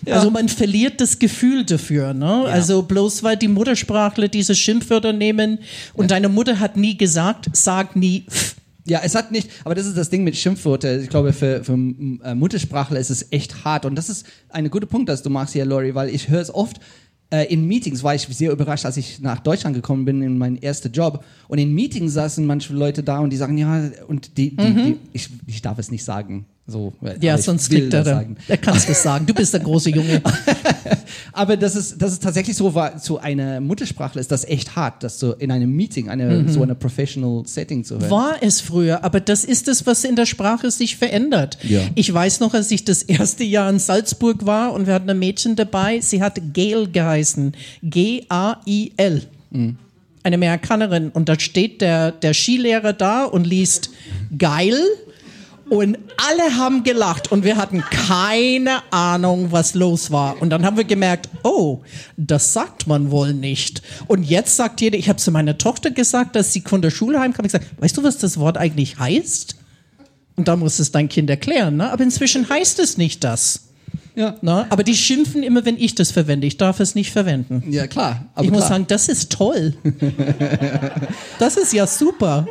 Speaker 6: Also man verliert das Gefühl dafür. Ne? Also bloß weil die Muttersprachler diese Schimpfwörter nehmen und deine Mutter hat nie gesagt, sag nie. pff.
Speaker 5: Ja, es hat nicht, aber das ist das Ding mit Schimpfwörter. Ich glaube, für, für äh, Muttersprachler ist es echt hart. Und das ist ein guter Punkt, dass du machst hier, Lori, weil ich höre es oft äh, in Meetings, war ich sehr überrascht, als ich nach Deutschland gekommen bin, in meinen ersten Job. Und in Meetings saßen manche Leute da und die sagen, ja, und die, die, die ich, ich darf es nicht sagen. So,
Speaker 6: Mhm. Ja, sonst kriegt er. Er kann es das sagen. Du bist der große Junge. (laughs)
Speaker 5: Aber das ist, das ist tatsächlich so, war, zu einer Muttersprachler ist das echt hart, das so in einem Meeting, eine, so eine professional Setting zu hören.
Speaker 6: War es früher, aber das ist es, was in der Sprache sich verändert.
Speaker 5: Ja.
Speaker 6: Ich weiß noch, als ich das erste Jahr in Salzburg war und wir hatten ein Mädchen dabei, sie hat Gail geheißen. G-A-I-L. Eine Amerikanerin. Und da steht der, der Skilehrer da und liest geil. Und alle haben gelacht und wir hatten keine Ahnung, was los war. Und dann haben wir gemerkt, oh, das sagt man wohl nicht. Und jetzt sagt jeder, ich habe zu meiner Tochter gesagt, dass sie von der Schule heimkam, ich gesagt, weißt du, was das Wort eigentlich heißt? Und da muss es dein Kind erklären, ne? Aber inzwischen heißt es nicht das.
Speaker 5: Ja.
Speaker 6: Ne? Aber die schimpfen immer, wenn ich das verwende. Ich darf es nicht verwenden.
Speaker 5: Ja, klar. Aber
Speaker 6: ich muss
Speaker 5: klar.
Speaker 6: sagen, das ist toll. (laughs) das ist ja super.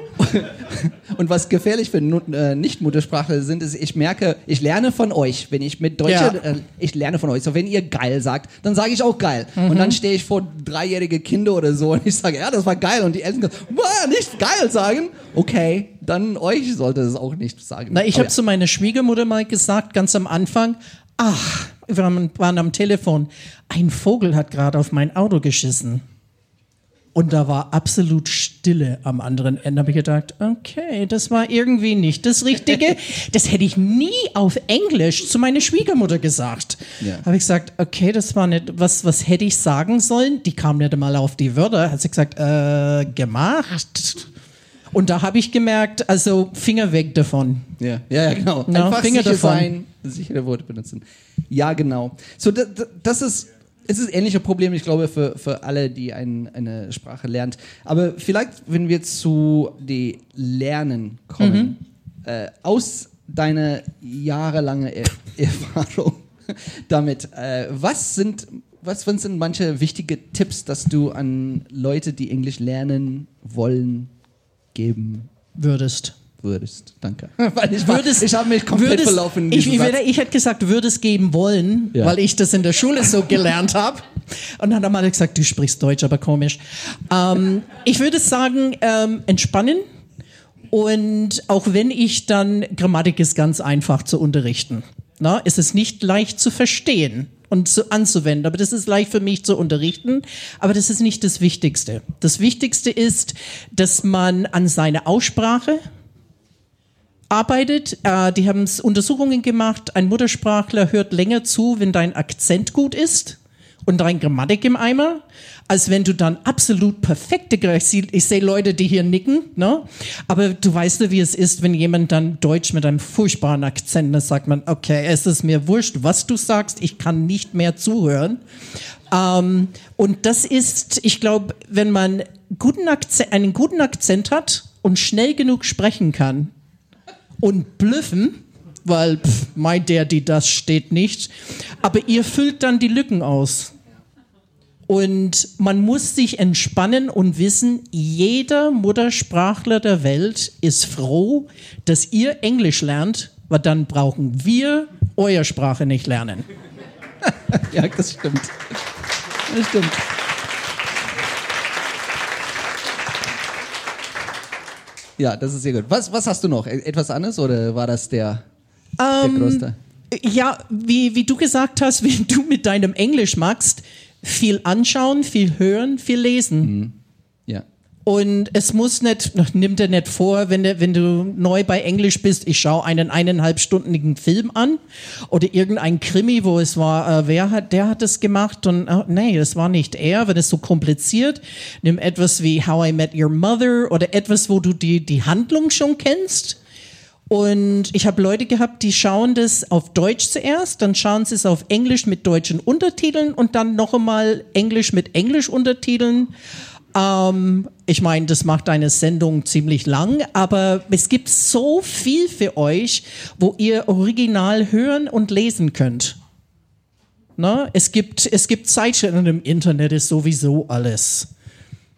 Speaker 5: Und was gefährlich für äh, Nicht-Muttersprachler sind, ist, ich merke, ich lerne von euch, wenn ich mit Deutschen,
Speaker 6: Ja.
Speaker 5: äh, ich lerne von euch. So, wenn ihr geil sagt, dann sage ich auch geil. Und
Speaker 6: Mhm.
Speaker 5: dann stehe ich vor dreijährige Kinder oder so und ich sage, ja, das war geil. Und die Eltern sagen, "Wow, nicht geil sagen. Okay, dann euch sollte es auch nicht sagen.
Speaker 6: Na, ich habe zu meiner Schwiegermutter mal gesagt, ganz am Anfang, ach, wir waren, am Telefon, ein Vogel hat gerade auf mein Auto geschissen. Und da war absolut Stille am anderen Ende. Habe ich gedacht, okay, das war irgendwie nicht das Richtige. (laughs) Das hätte ich nie auf Englisch zu meiner Schwiegermutter gesagt.
Speaker 5: Ja.
Speaker 6: Habe ich gesagt, okay, das war nicht, was, was hätte ich sagen sollen? Die kam nicht mal auf die Wörter. Hat sie gesagt, äh, gemacht. Und da habe ich gemerkt, also Finger weg davon.
Speaker 5: Ja, ja, ja genau.
Speaker 6: Na,
Speaker 5: Einfach
Speaker 6: Finger davon.
Speaker 5: sein, (laughs) sichere Worte benutzen. Ja, genau. So, da, da, das ist, es ist ein ähnliches Problem, ich glaube, für, für alle, die ein, eine Sprache lernt. Aber vielleicht, wenn wir zu die Lernen kommen, äh, aus deiner jahrelange er (laughs) Erfahrung damit, äh, was sind was was sind manche wichtige Tipps, dass du an Leute, die Englisch lernen wollen, geben
Speaker 6: Würdest.
Speaker 5: Würdest. Danke. (laughs) Weil ich, war-
Speaker 6: Würdest,
Speaker 5: ich habe mich komplett
Speaker 6: würdest,
Speaker 5: verlaufen. in
Speaker 6: Ich, ich, ich hätte gesagt, würdest geben wollen,
Speaker 5: Ja.
Speaker 6: weil ich das in der Schule so gelernt habe. Und dann hat er gesagt, du sprichst Deutsch, aber komisch. Ähm, ich würde sagen, ähm, entspannen. Und auch wenn ich dann, Grammatik ist ganz einfach zu unterrichten. Na, es ist nicht leicht zu verstehen und zu, anzuwenden, aber das ist leicht für mich zu unterrichten. Aber das ist nicht das Wichtigste. Das Wichtigste ist, dass man an seiner Aussprache arbeitet. Äh, die haben Untersuchungen gemacht. Ein Muttersprachler hört länger zu, wenn dein Akzent gut ist und dein Grammatik im Eimer, als wenn du dann absolut perfekte Gra- ich sehe ich sehe Leute, die hier nicken, ne? Aber du weißt ja, wie es ist, wenn jemand dann Deutsch mit einem furchtbaren Akzent, dann sagt man, okay, es ist mir wurscht, was du sagst, ich kann nicht mehr zuhören. Ähm, und das ist, ich glaube, wenn man guten Akzent, einen guten Akzent hat und schnell genug sprechen kann und blüffen, weil pff, mein der, die das steht nicht, aber ihr füllt dann die Lücken aus. Und man muss sich entspannen und wissen, jeder Muttersprachler der Welt ist froh, dass ihr Englisch lernt, weil dann brauchen wir eure Sprache nicht lernen. (laughs)
Speaker 5: Ja, das stimmt. Das stimmt. Ja, das ist sehr gut. Was, was hast du noch? E- Etwas anderes oder war das der, der
Speaker 6: Ähm,
Speaker 5: größte?
Speaker 6: Ja, wie, wie du gesagt hast, (laughs) wie du mit deinem Englisch magst, viel anschauen, viel hören, viel lesen.
Speaker 5: Ja.
Speaker 6: Und es muss nicht, (laughs) nimm dir nicht vor, wenn du, wenn du neu bei Englisch bist, ich schaue einen eineinhalbstündigen Film an oder irgendein Krimi, wo es war, äh, wer hat, der hat es gemacht und äh, nee, das war nicht er, wenn es so kompliziert. Nimm etwas wie How I Met Your Mother oder etwas, wo du die, die Handlung schon kennst. Und ich habe Leute gehabt, die schauen das auf Deutsch zuerst, dann schauen sie es auf Englisch mit deutschen Untertiteln und dann noch einmal Englisch mit Englisch-Untertiteln. Ähm, ich meine, das macht eine Sendung ziemlich lang, aber es gibt so viel für euch, wo ihr original hören und lesen könnt. Na, es gibt, es gibt Zeitschriften im Internet, ist sowieso alles.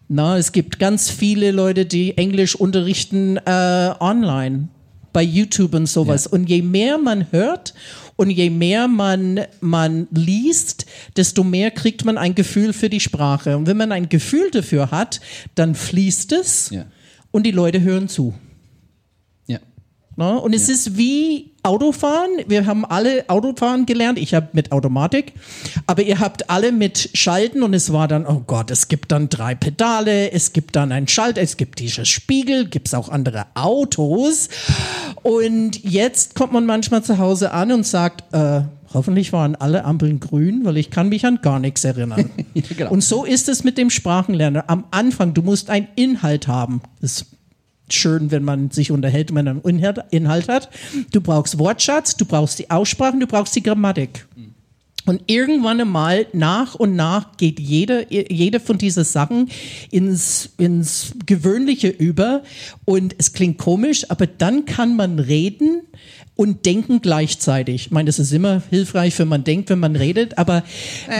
Speaker 6: Na, es gibt ganz viele Leute, die Englisch unterrichten äh, online bei YouTube und sowas. Und je mehr man hört und je mehr man, man liest, desto mehr kriegt man ein Gefühl für die Sprache. Und wenn man ein Gefühl dafür hat, dann fließt es
Speaker 5: Ja.
Speaker 6: und die Leute hören zu.
Speaker 5: Ja.
Speaker 6: Ne? Und es ist wie Autofahren. Wir haben alle Autofahren gelernt. Ich habe mit Automatik. Aber ihr habt alle mit Schalten und es war dann, oh Gott, es gibt dann drei Pedale, es gibt dann einen Schalter, es gibt dieses Spiegel, gibt es auch andere Autos. Und jetzt kommt man manchmal zu Hause an und sagt, äh, hoffentlich waren alle Ampeln grün, weil ich kann mich an gar nichts erinnern. (laughs)
Speaker 5: Ja, genau.
Speaker 6: Und so ist es mit dem Sprachenlernen. Am Anfang, du musst einen Inhalt haben. Das schön, wenn man sich unterhält und man einen Inhalt- hat. Du brauchst Wortschatz, du brauchst die Aussprachen, du brauchst die Grammatik. Und irgendwann einmal nach und nach geht jede, jede von diesen Sachen ins, ins Gewöhnliche über und es klingt komisch, aber dann kann man reden und denken gleichzeitig. Ich meine, das ist immer hilfreich, wenn man denkt, wenn man redet, aber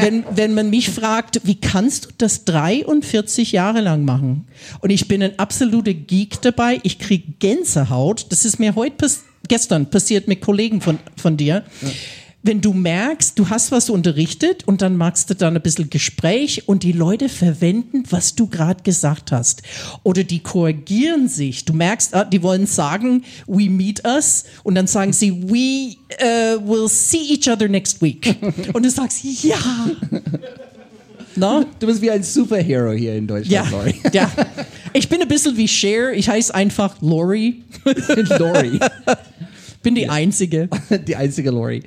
Speaker 6: wenn, wenn man mich fragt, wie kannst du das 43 Jahre lang machen? Und ich bin ein absoluter Geek dabei, ich kriege Gänsehaut, das ist mir heute pass gestern passiert mit Kollegen von, von dir wenn du merkst, du hast was unterrichtet und dann machst du dann ein bisschen Gespräch und die Leute verwenden, was du gerade gesagt hast. Oder die korrigieren sich. Du merkst, ah, die wollen sagen, we meet us und dann sagen sie, we uh, will see each other next week. (laughs) Und du sagst, ja. Na?
Speaker 5: Du bist wie ein Superhero hier in Deutschland,
Speaker 6: Ja,
Speaker 5: Lori. (laughs)
Speaker 6: ja. Ich bin ein bisschen wie Cher. Ich heiße einfach Lori. (laughs)
Speaker 5: Lori.
Speaker 6: Bin die Einzige.
Speaker 5: Die einzige Lori.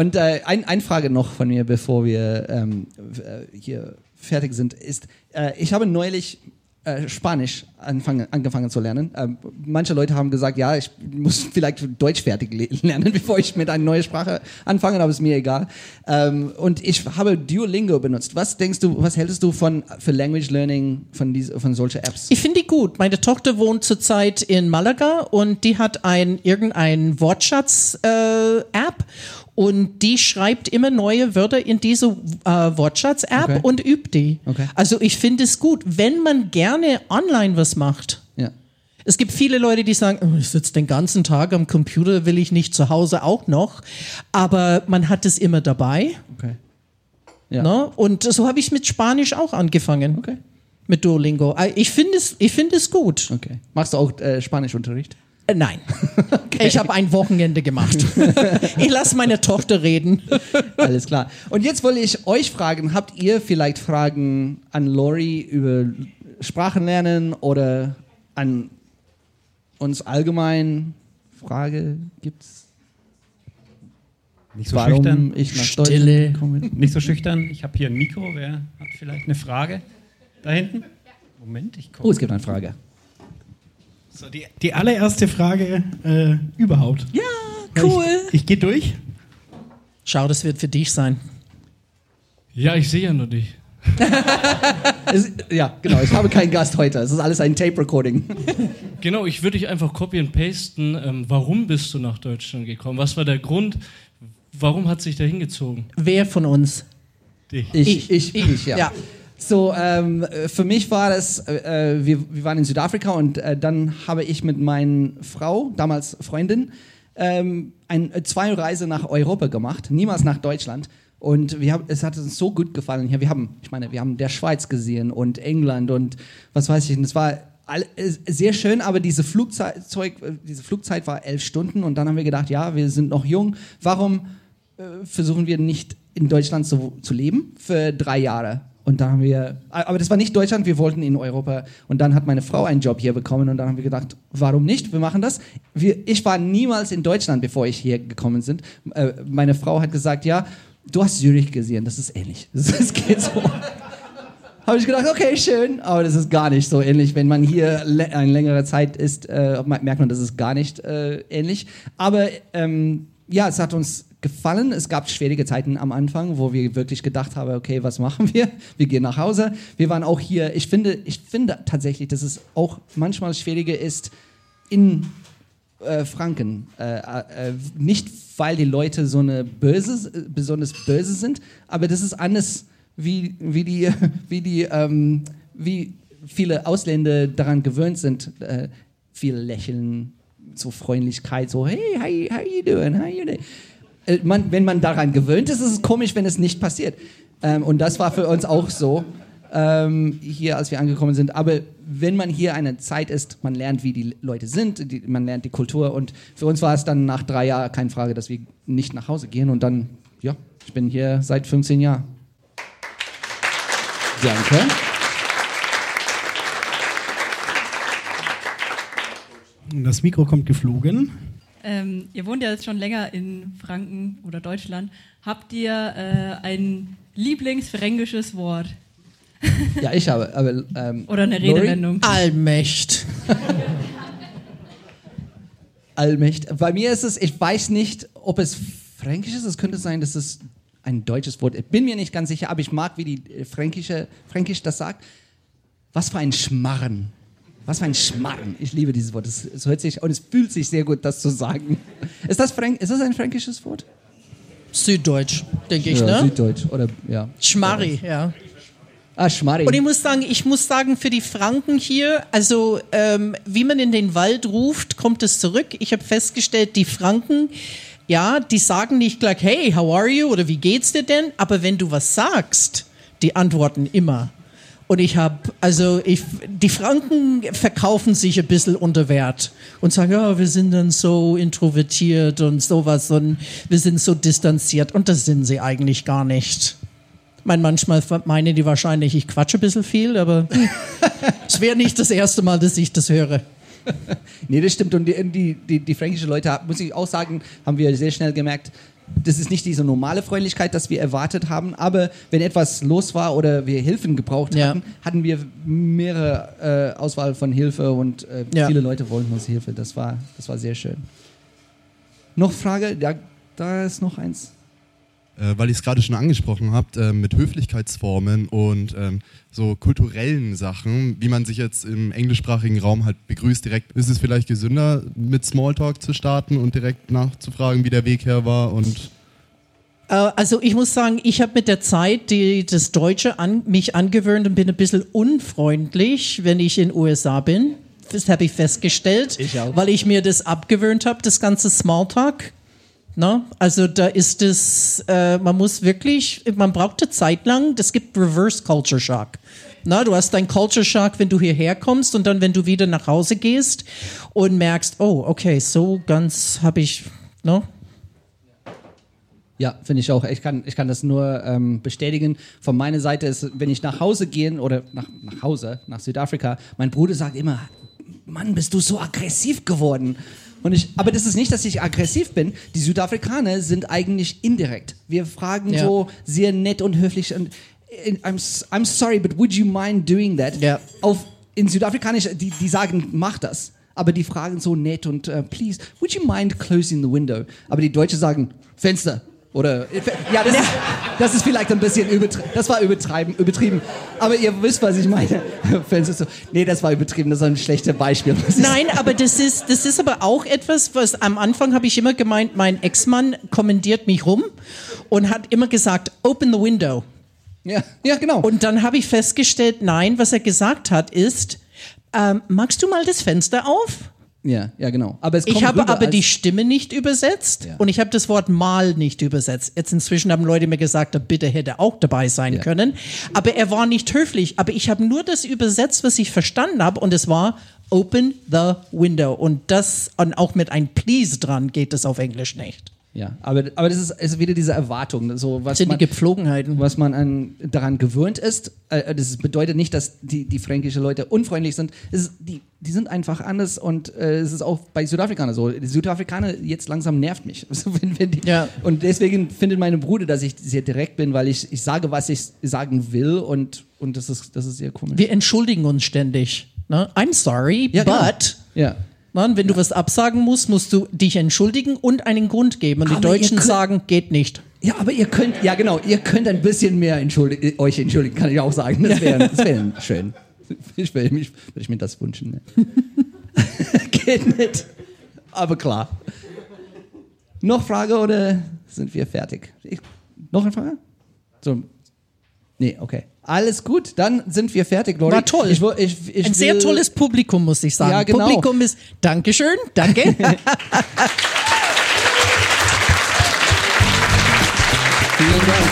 Speaker 5: Und äh, ein, eine Frage noch von mir, bevor wir ähm, äh, hier fertig sind, ist, äh, ich habe neulich äh, Spanisch anfangen, angefangen zu lernen. Ähm, manche Leute haben gesagt, ja, ich muss vielleicht Deutsch fertig le- (laughs) lernen, bevor ich mit einer neuen Sprache anfange, aber ist mir egal. Ähm, und ich habe Duolingo benutzt. Was denkst du, was hältst du von für Language Learning von, diese, von solchen Apps?
Speaker 6: Ich finde die gut. Meine Tochter wohnt zurzeit in Malaga und die hat ein irgendein Wortschatz-App und die schreibt immer neue Wörter in diese äh, Wortschatz-App
Speaker 5: Okay.
Speaker 6: und übt die.
Speaker 5: Okay.
Speaker 6: Also ich finde es gut, wenn man gerne online was macht.
Speaker 5: Ja.
Speaker 6: Es gibt viele Leute, die sagen, oh, ich sitze den ganzen Tag am Computer, will ich nicht zu Hause auch noch. Aber man hat es immer dabei.
Speaker 5: Okay. Ja.
Speaker 6: Ne? Und so habe ich mit Spanisch auch angefangen.
Speaker 5: Okay.
Speaker 6: Mit Duolingo. Äh, Ich finde es, ich finde es gut.
Speaker 5: Okay. Machst du auch äh, Spanischunterricht?
Speaker 6: Äh, Nein. (laughs) Ich habe ein Wochenende gemacht. (laughs) ich lasse meine Tochter reden. (laughs)
Speaker 5: Alles klar. Und jetzt wollte ich euch fragen, habt ihr vielleicht Fragen an Lori über Sprachenlernen oder an uns allgemein? Frage gibt's?
Speaker 2: Nicht so
Speaker 5: Warum
Speaker 2: schüchtern.
Speaker 5: ich nach
Speaker 6: Stille.
Speaker 5: Deutschland?
Speaker 2: Nicht so schüchtern. Ich habe hier ein Mikro. Wer hat vielleicht eine Frage? Da hinten? Moment, ich komme.
Speaker 5: Oh, es gibt eine Frage.
Speaker 4: So, die, die allererste Frage äh, überhaupt.
Speaker 6: Ja, cool.
Speaker 4: Ich, ich gehe durch.
Speaker 6: Schau, das wird für dich sein.
Speaker 7: Ja, ich sehe ja nur dich. (laughs)
Speaker 5: Es, ja, genau. Ich habe keinen Gast heute. Es ist alles ein Tape-Recording. (laughs)
Speaker 7: Genau, ich würde dich einfach copy and pasten. Ähm, warum bist du nach Deutschland gekommen? Was war der Grund? Warum hat sich da hingezogen?
Speaker 6: Wer von uns?
Speaker 7: Dich.
Speaker 5: Ich, ich,
Speaker 6: Ich.
Speaker 5: ich, ja.
Speaker 6: Ja.
Speaker 5: So, ähm, für mich war das, äh, wir, wir waren in Südafrika und äh, dann habe ich mit meiner Frau, damals Freundin, ähm, ein, äh, zwei Reise nach Europa gemacht, niemals nach Deutschland. Und wir haben, es hat uns so gut gefallen. Ja, wir haben, ich meine, wir haben der Schweiz gesehen und England und was weiß ich. Und es war all, äh, sehr schön, aber diese Flugzeug, äh, diese Flugzeit war elf Stunden und dann haben wir gedacht, ja, wir sind noch jung, warum äh, versuchen wir nicht in Deutschland zu, zu leben für drei Jahre? Und dann haben wir, aber das war nicht Deutschland, wir wollten in Europa. Und dann hat meine Frau einen Job hier bekommen und dann haben wir gedacht, warum nicht? Wir machen das. Wir, ich war niemals in Deutschland, bevor ich hier gekommen bin. Äh, meine Frau hat gesagt, ja, du hast Zürich gesehen, das ist ähnlich. (laughs) Das geht so. habe ich gedacht, okay, schön, aber das ist gar nicht so ähnlich. Wenn man hier eine längere Zeit ist, äh, merkt man, das ist gar nicht äh, ähnlich. Aber ähm, ja, es hat uns gefallen. Es gab schwierige Zeiten am Anfang, wo wir wirklich gedacht haben, okay, was machen wir? (laughs) Wir gehen nach Hause. Wir waren auch hier. Ich finde, ich finde tatsächlich, dass es auch manchmal schwieriger ist in äh, Franken. Äh, äh, nicht, weil die Leute so eine böse, besonders böse sind, aber das ist anders, wie, wie die, (laughs) wie die, ähm, wie viele Ausländer daran gewöhnt sind, äh, viel lächeln, so Freundlichkeit, so hey, hi, how you doing, how you doing? Äh, man, wenn man daran gewöhnt ist, ist es komisch, wenn es nicht passiert. Ähm, und das war für uns auch so ähm, hier, als wir angekommen sind. Aber wenn man hier eine Zeit ist, man lernt, wie die Leute sind, die, man lernt die Kultur. Und für uns war es dann nach drei Jahren keine Frage, dass wir nicht nach Hause gehen. Und dann, ja, ich bin hier seit 15 Jahren. Danke.
Speaker 4: Das Mikro kommt geflogen.
Speaker 8: Ähm, ihr wohnt ja jetzt schon länger in Franken oder Deutschland. Habt ihr äh, ein Lieblingsfränkisches Wort?
Speaker 5: Ja, ich habe. Aber, ähm,
Speaker 8: oder eine Redewendung?
Speaker 6: Allmächt.
Speaker 5: Allmächt. Bei mir ist es, ich weiß nicht, ob es fränkisch ist. Es könnte sein, dass es ein deutsches Wort ist. Ich bin mir nicht ganz sicher, aber ich mag, wie die fränkische, fränkisch das sagt. Was für ein Schmarren. Was für ein Schmarrn. Ich liebe dieses Wort. Es, es, hört sich und es fühlt sich sehr gut, das zu sagen. Ist das, Frank, ist das ein fränkisches Wort?
Speaker 6: Süddeutsch, denke ich,
Speaker 5: ja,
Speaker 6: ne?
Speaker 5: Süddeutsch, oder, ja.
Speaker 6: Schmarri, ja.
Speaker 5: Ah, Schmarri.
Speaker 6: Und ich muss sagen, ich muss sagen, für die Franken hier, also ähm, wie man in den Wald ruft, kommt es zurück. Ich habe festgestellt, die Franken, ja, die sagen nicht gleich, hey, how are you oder wie geht's dir denn? Aber wenn du was sagst, die antworten immer. Und ich habe, also ich, die Franken verkaufen sich ein bisschen unter Wert und sagen, ja, wir sind dann so introvertiert und sowas und wir sind so distanziert. Und das sind sie eigentlich gar nicht. Ich meine, manchmal meinen die wahrscheinlich, ich quatsche ein bisschen viel, aber (laughs) es wäre nicht das erste Mal, dass ich das höre.
Speaker 5: nee, das stimmt. Und die, die, die, die fränkische Leute, muss ich auch sagen, haben wir sehr schnell gemerkt, das ist nicht diese normale Freundlichkeit, das wir erwartet haben, aber wenn etwas los war oder wir Hilfen gebraucht
Speaker 6: Ja.
Speaker 5: hatten, hatten wir mehrere äh, Auswahl von Hilfe und äh,
Speaker 6: Ja.
Speaker 5: viele Leute wollten uns Hilfe. Das war, das war sehr schön. Noch Frage? Ja, da ist noch eins.
Speaker 9: Äh, weil ihr es gerade schon angesprochen habt, äh, mit Höflichkeitsformen und ähm, so kulturellen Sachen, wie man sich jetzt im englischsprachigen Raum halt begrüßt direkt. Ist es vielleicht gesünder, mit Smalltalk zu starten und direkt nachzufragen, wie der Weg her war und
Speaker 6: Äh, Also ich muss sagen, ich habe mit der Zeit die, das Deutsche an, mich angewöhnt und bin ein bisschen unfreundlich, wenn ich in USA bin. Das habe ich festgestellt,
Speaker 5: Ich auch.
Speaker 6: weil ich mir das abgewöhnt habe, das ganze Smalltalk. Na, also da ist es, äh, man muss wirklich, man braucht eine Zeit lang, das gibt Reverse Culture Shock. Na, du hast deinen Culture Shock, wenn du hierher kommst und dann, wenn du wieder nach Hause gehst und merkst, oh, okay, so ganz habe ich, no?
Speaker 5: Ja, finde ich auch. Ich kann, ich kann das nur ähm, bestätigen. Von meiner Seite ist, wenn ich nach Hause gehe oder nach, nach Hause, nach Südafrika, mein Bruder sagt immer, Mann, bist du so aggressiv geworden. Und ich, aber das ist nicht, dass ich aggressiv bin. Die Südafrikaner sind eigentlich indirekt. Wir fragen
Speaker 6: Ja.
Speaker 5: so sehr nett und höflich und I'm, I'm sorry, but would you mind doing that?
Speaker 6: Ja.
Speaker 5: Auf, in Südafrikanisch, die, die sagen, mach das. Aber die fragen so nett und äh, please, would you mind closing the window? Aber die Deutschen sagen, Fenster. Oder, ja, das, Ist, das ist vielleicht ein bisschen übertrieben. Das war übertreiben, übertrieben. Aber ihr wisst, was ich meine. (laughs) Fenster so. Nee, das war übertrieben. Das ist ein schlechtes Beispiel.
Speaker 6: Nein, aber das ist, das ist aber auch etwas, was am Anfang habe ich immer gemeint, mein Ex-Mann kommentiert mich rum und hat immer gesagt, open the window.
Speaker 5: Ja, ja, genau.
Speaker 6: Und dann habe ich festgestellt, nein, was er gesagt hat ist, ähm, magst du mal das Fenster auf?
Speaker 5: Ja, ja, genau. Aber es kommt
Speaker 6: Ich habe aber die Stimme nicht übersetzt
Speaker 5: Ja.
Speaker 6: und ich habe das Wort mal nicht übersetzt. Jetzt inzwischen haben Leute mir gesagt, der bitte hätte auch dabei sein
Speaker 5: Ja.
Speaker 6: können. Aber er war nicht höflich. Aber ich habe nur das übersetzt, was ich verstanden habe und es war Open the window. Und das, und auch mit ein Please dran geht das auf Englisch nicht.
Speaker 5: Ja, aber, aber das ist, ist wieder diese Erwartung, so was
Speaker 6: Das sind
Speaker 5: man,
Speaker 6: die Gepflogenheiten.
Speaker 5: was man an, daran gewöhnt ist. Äh, Das bedeutet nicht, dass die, die fränkische Leute unfreundlich sind. Ist, die, die sind einfach anders und äh, es ist auch bei Südafrikanern so. Die Südafrikaner jetzt langsam nervt mich. (laughs) Also wenn, wenn die,
Speaker 6: Ja.
Speaker 5: Und deswegen findet meine Bruder, dass ich sehr direkt bin, weil ich, ich sage, was ich sagen will und, und das, ist, das ist sehr komisch.
Speaker 6: Wir entschuldigen uns ständig. Ne? I'm sorry,
Speaker 5: Ja, genau.
Speaker 6: but.
Speaker 5: ja.
Speaker 6: Mann, wenn du was absagen musst, musst du dich entschuldigen und einen Grund geben. Und die
Speaker 5: Aber ihr
Speaker 6: Deutschen
Speaker 5: könnt-
Speaker 6: sagen, geht nicht.
Speaker 5: Ja, aber ihr könnt, ja genau, ihr könnt ein bisschen mehr entschuldigen, euch entschuldigen, kann ich auch sagen. Das wäre wär (laughs) schön. Ich will mich, würde ich mir das wünschen. Ne? (laughs) Geht nicht. Aber klar. Noch Frage oder sind wir fertig? Ich, noch eine Frage? So. Nee, okay. Alles gut, dann sind wir fertig, Lori.
Speaker 6: War toll.
Speaker 5: Ich, ich, ich
Speaker 6: Ein sehr tolles Publikum, muss ich sagen.
Speaker 5: Ja, genau.
Speaker 6: Publikum ist, Dankeschön, danke. (laughs)
Speaker 5: Vielen Dank.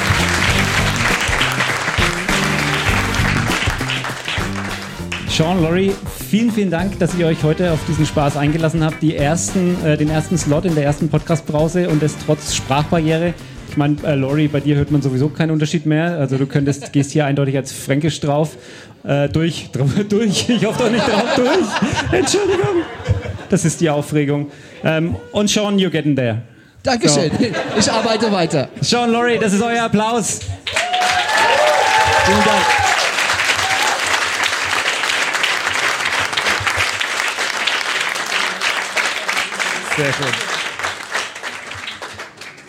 Speaker 2: Sean, Laurie, vielen, vielen Dank, dass ihr euch heute auf diesen Spaß eingelassen habt. Die ersten, äh, den ersten Slot in der ersten Podcast-Brause und das trotz Sprachbarriere. Ich meine, äh, Laurie, bei dir hört man sowieso keinen Unterschied mehr. Also du könntest, gehst hier eindeutig als Fränkisch drauf. Äh, durch, drauf, (laughs) durch. Ich hoffe doch nicht drauf, durch. Entschuldigung. Das ist die Aufregung. Ähm, und Sean, you're getting there.
Speaker 5: Dankeschön. (laughs) Ich arbeite weiter.
Speaker 2: Sean, Laurie, das ist euer Applaus.
Speaker 5: Vielen Dank.
Speaker 2: Sehr schön.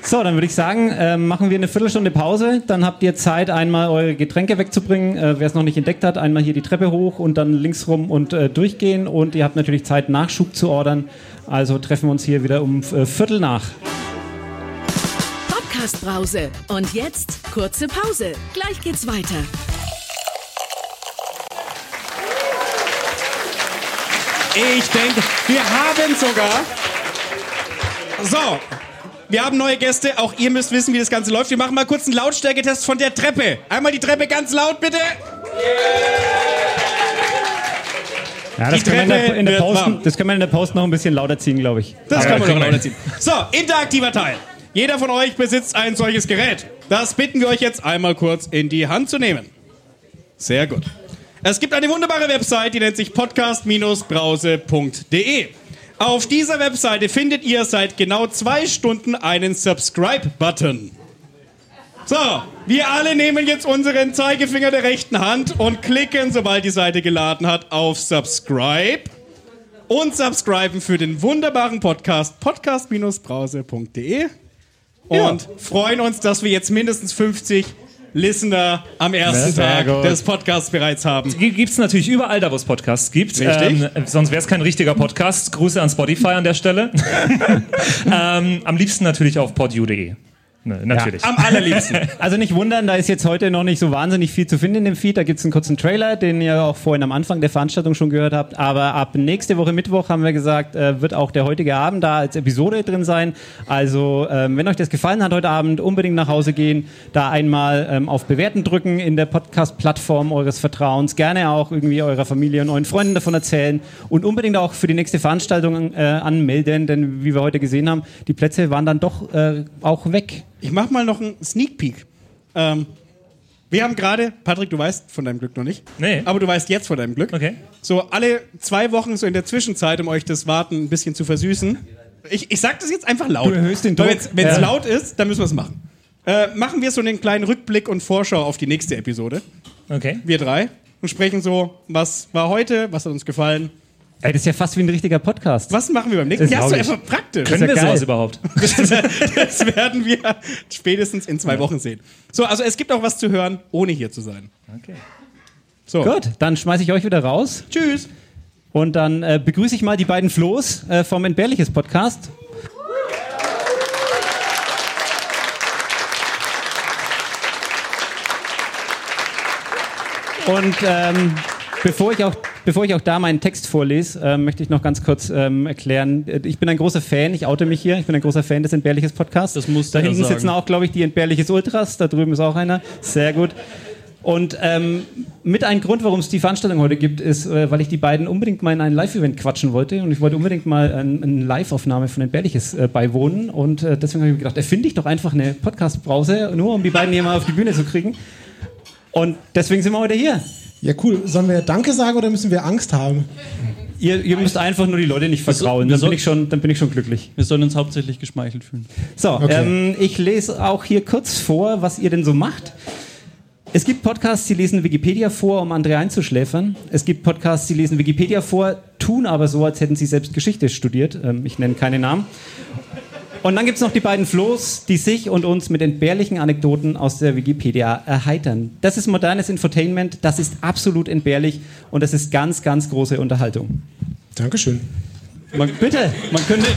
Speaker 2: So, dann würde ich sagen, äh, machen wir eine Viertelstunde Pause. Dann habt ihr Zeit, einmal eure Getränke wegzubringen. Äh, Wer es noch nicht entdeckt hat, einmal hier die Treppe hoch und dann links rum und äh, durchgehen. Und ihr habt natürlich Zeit, Nachschub zu ordern. Also treffen wir uns hier wieder um äh, Viertel nach.
Speaker 1: Podcast Brause. Und jetzt kurze Pause. Gleich geht's weiter.
Speaker 4: Ich denke, wir haben sogar. So, wir haben neue Gäste. Auch ihr müsst wissen, wie das Ganze läuft. Wir machen mal kurz einen Lautstärketest von der Treppe. Einmal die Treppe ganz laut, bitte.
Speaker 2: Ja, das,
Speaker 4: Die
Speaker 2: können wir in der,
Speaker 4: Treppe
Speaker 2: in der Post, das können wir in der Post noch ein bisschen lauter ziehen, glaube ich.
Speaker 4: Das
Speaker 2: Aber
Speaker 4: kann man
Speaker 2: wir
Speaker 4: lauter ziehen. So, interaktiver Teil. Jeder von euch besitzt ein solches Gerät. Das bitten wir euch jetzt einmal kurz in die Hand zu nehmen. Sehr gut. Es gibt eine wunderbare Website, die nennt sich podcast-brause.de. Auf dieser Webseite findet ihr seit genau zwei Stunden einen Subscribe-Button. So, wir alle nehmen jetzt unseren Zeigefinger der rechten Hand und klicken, sobald die Seite geladen hat, auf Subscribe und subscriben für den wunderbaren Podcast podcast-brause.de und freuen uns, dass wir jetzt mindestens 50 Listener am ersten Tag des Podcasts bereits haben.
Speaker 3: Gibt es natürlich überall da, wo es Podcasts gibt.
Speaker 4: Richtig.
Speaker 3: Ähm, sonst wäre es kein richtiger Podcast. Grüße an Spotify an der Stelle. (laughs) ähm, am liebsten natürlich auf podu.de. Ne, natürlich.
Speaker 4: Am allerliebsten. (laughs)
Speaker 2: Also nicht wundern, da ist jetzt heute noch nicht so wahnsinnig viel zu finden in dem Feed. Da gibt es einen kurzen Trailer, den ihr auch vorhin am Anfang der Veranstaltung schon gehört habt. Aber ab nächste Woche Mittwoch haben wir gesagt, äh, wird auch der heutige Abend da als Episode drin sein. Also ähm, wenn euch das gefallen hat heute Abend, unbedingt nach Hause gehen, da einmal ähm, auf Bewerten drücken in der Podcast-Plattform eures Vertrauens. Gerne auch irgendwie eurer Familie und euren Freunden davon erzählen und unbedingt auch für die nächste Veranstaltung äh, anmelden, denn wie wir heute gesehen haben, die Plätze waren dann doch äh, auch weg.
Speaker 4: Ich mach mal noch einen Sneak Peek. Ähm, wir haben gerade, Patrick, du weißt von deinem Glück noch nicht.
Speaker 3: Nee.
Speaker 4: Aber du weißt jetzt von deinem Glück.
Speaker 3: Okay.
Speaker 4: So alle zwei Wochen so in der Zwischenzeit, um euch das Warten ein bisschen zu versüßen. Ich, ich sag das jetzt einfach laut.
Speaker 2: Du erhöhst den
Speaker 4: Weil
Speaker 2: Druck.
Speaker 4: Wenn es
Speaker 2: Ja.
Speaker 4: laut ist, dann müssen wir es machen. Äh, machen wir so einen kleinen Rückblick und Vorschau auf die nächste Episode.
Speaker 3: Okay.
Speaker 4: Wir drei. Und sprechen so, was war heute, was hat uns gefallen.
Speaker 2: Ey, das ist ja fast wie ein richtiger Podcast.
Speaker 4: Was machen wir beim nächsten
Speaker 2: Das
Speaker 4: Ja, ist einfach praktisch.
Speaker 3: Können
Speaker 2: ja
Speaker 3: wir
Speaker 2: geil.
Speaker 3: sowas überhaupt? (laughs)
Speaker 4: Das werden wir spätestens in zwei Wochen sehen. So, also es gibt auch was zu hören, ohne hier zu sein.
Speaker 3: Okay.
Speaker 4: So.
Speaker 2: Gut, dann schmeiße ich euch wieder raus.
Speaker 4: Tschüss.
Speaker 2: Und dann äh, begrüße ich mal die beiden Flo's äh, vom Entbehrliches Podcast. Und ähm, bevor, ich auch, bevor ich auch da meinen Text vorlese, ähm, möchte ich noch ganz kurz ähm, erklären. Äh, Ich bin ein großer Fan, ich oute mich hier, ich bin ein großer Fan des Entbehrliches Podcasts.
Speaker 7: Das musst
Speaker 2: Da hinten sitzen auch, glaube ich, die Entbehrliches Ultras, da drüben ist auch einer. Sehr gut. Und ähm, mit einem Grund, warum es die Veranstaltung heute gibt, ist, äh, weil ich die beiden unbedingt mal in ein Live-Event quatschen wollte und ich wollte unbedingt mal ein, eine Live-Aufnahme von Entbehrliches äh, beiwohnen und äh, deswegen habe ich mir gedacht, erfinde ich doch einfach eine Podcast-Brause, nur um die beiden hier mal auf die Bühne zu kriegen. Und deswegen sind wir heute hier.
Speaker 10: Ja, cool. Sollen wir Danke sagen oder müssen wir Angst haben?
Speaker 2: Ihr, ihr müsst einfach nur die Leute nicht vertrauen, dann bin, ich schon, dann bin ich schon glücklich.
Speaker 7: Wir sollen uns hauptsächlich geschmeichelt fühlen.
Speaker 2: So,
Speaker 10: Okay.
Speaker 2: ähm, ich lese auch hier kurz vor, was ihr denn so macht. Es gibt Podcasts, die lesen Wikipedia vor, um andere einzuschläfern. Es gibt Podcasts, die lesen Wikipedia vor, tun aber so, als hätten sie selbst Geschichte studiert. Ähm, ich nenne keine Namen. Und dann gibt es noch die beiden Flo's, die sich und uns mit entbehrlichen Anekdoten aus der Wikipedia erheitern. Das ist modernes Infotainment, das ist absolut entbehrlich und das ist ganz, ganz große Unterhaltung.
Speaker 10: Dankeschön.
Speaker 7: Man,
Speaker 2: Bitte!
Speaker 7: man könnte.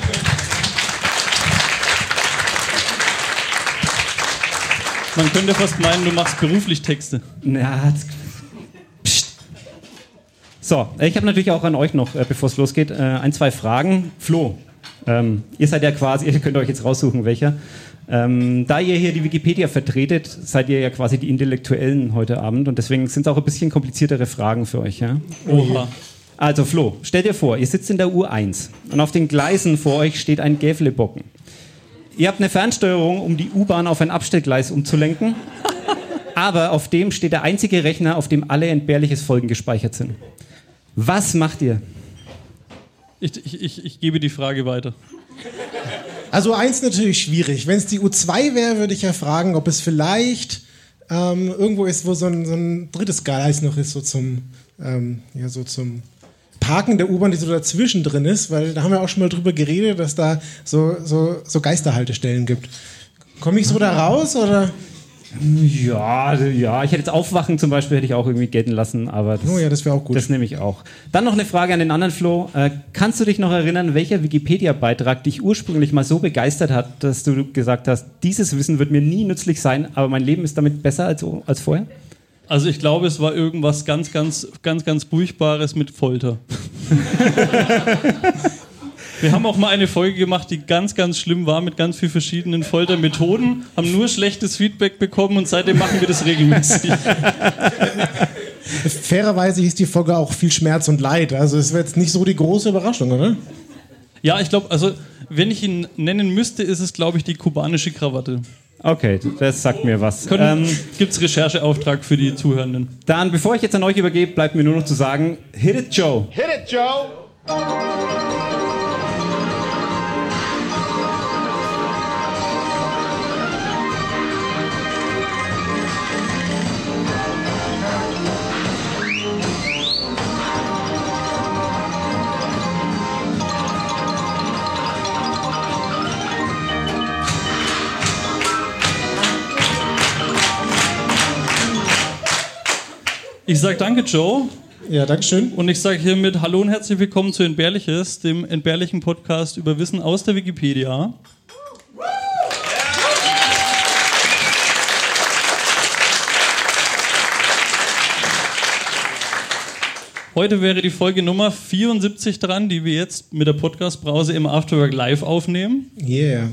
Speaker 7: Man könnte fast meinen, du machst beruflich Texte.
Speaker 2: Das- Psst. So, ich habe natürlich auch an euch noch, äh, bevor es losgeht, äh, ein, zwei Fragen. Flo, ähm, ihr seid ja quasi, (laughs) ihr könnt euch jetzt raussuchen, welcher. Ähm, da ihr hier die Wikipedia vertretet, seid ihr ja quasi die Intellektuellen heute Abend und deswegen sind es auch ein bisschen kompliziertere Fragen für euch. Ja?
Speaker 7: Oha.
Speaker 2: Also Flo, stell dir vor, ihr sitzt in der U1 und auf den Gleisen vor euch steht ein Gävlebocken. Ihr habt eine Fernsteuerung, um die U-Bahn auf ein Abstellgleis umzulenken, (laughs) aber auf dem steht der einzige Rechner, auf dem alle entbehrliches Folgen gespeichert sind. Was macht ihr?
Speaker 7: Ich, ich, ich, gebe die Frage weiter.
Speaker 10: Also eins natürlich schwierig. Wenn es die U2 wäre, würde ich ja fragen, ob es vielleicht ähm, irgendwo ist, wo so ein, so ein drittes Gleis noch ist, so zum, ähm, ja, so zum Parken der U-Bahn, die so dazwischen drin ist, weil da haben wir auch schon mal drüber geredet, dass da so, so, so Geisterhaltestellen gibt. Komme ich so da raus oder?
Speaker 2: Ja, also, ja, ich hätte jetzt Aufwachen zum Beispiel, hätte ich auch irgendwie gelten lassen, aber das,
Speaker 10: Oh ja, das wäre auch gut.
Speaker 2: das nehme ich auch. Dann noch eine Frage an den anderen Flo. Äh, kannst du dich noch erinnern, welcher Wikipedia-Beitrag dich ursprünglich mal so begeistert hat, dass du gesagt hast, dieses Wissen wird mir nie nützlich sein, aber mein Leben ist damit besser als, als vorher?
Speaker 7: Also ich glaube, es war irgendwas ganz, ganz, ganz, ganz Furchtbares mit Folter. (laughs) Wir haben auch mal eine Folge gemacht, die ganz, ganz schlimm war, mit ganz vielen verschiedenen Foltermethoden, haben nur schlechtes Feedback bekommen und seitdem machen wir das regelmäßig. (laughs)
Speaker 10: Fairerweise hieß die Folge auch viel Schmerz und Leid. Also es wäre jetzt nicht so die große Überraschung, oder?
Speaker 7: Ja, ich glaube, also wenn ich ihn nennen müsste, ist es, glaube ich, die kubanische Krawatte.
Speaker 2: Okay, das sagt mir was.
Speaker 7: Können,
Speaker 2: Ähm,
Speaker 7: Gibt es Rechercheauftrag für die Zuhörenden?
Speaker 2: dann, bevor ich jetzt an euch übergebe, bleibt mir nur noch zu sagen, hit it, Joe.
Speaker 11: Hit it, Joe!
Speaker 7: Ich sage danke, Joe.
Speaker 10: Ja, Dankeschön.
Speaker 7: Und ich sage hiermit Hallo und herzlich willkommen zu Entbehrliches, dem entbehrlichen Podcast über Wissen aus der Wikipedia. Heute wäre die Folge Nummer 74 dran, die wir jetzt mit der Podcast-Brause im Afterwork live aufnehmen.
Speaker 10: Yeah.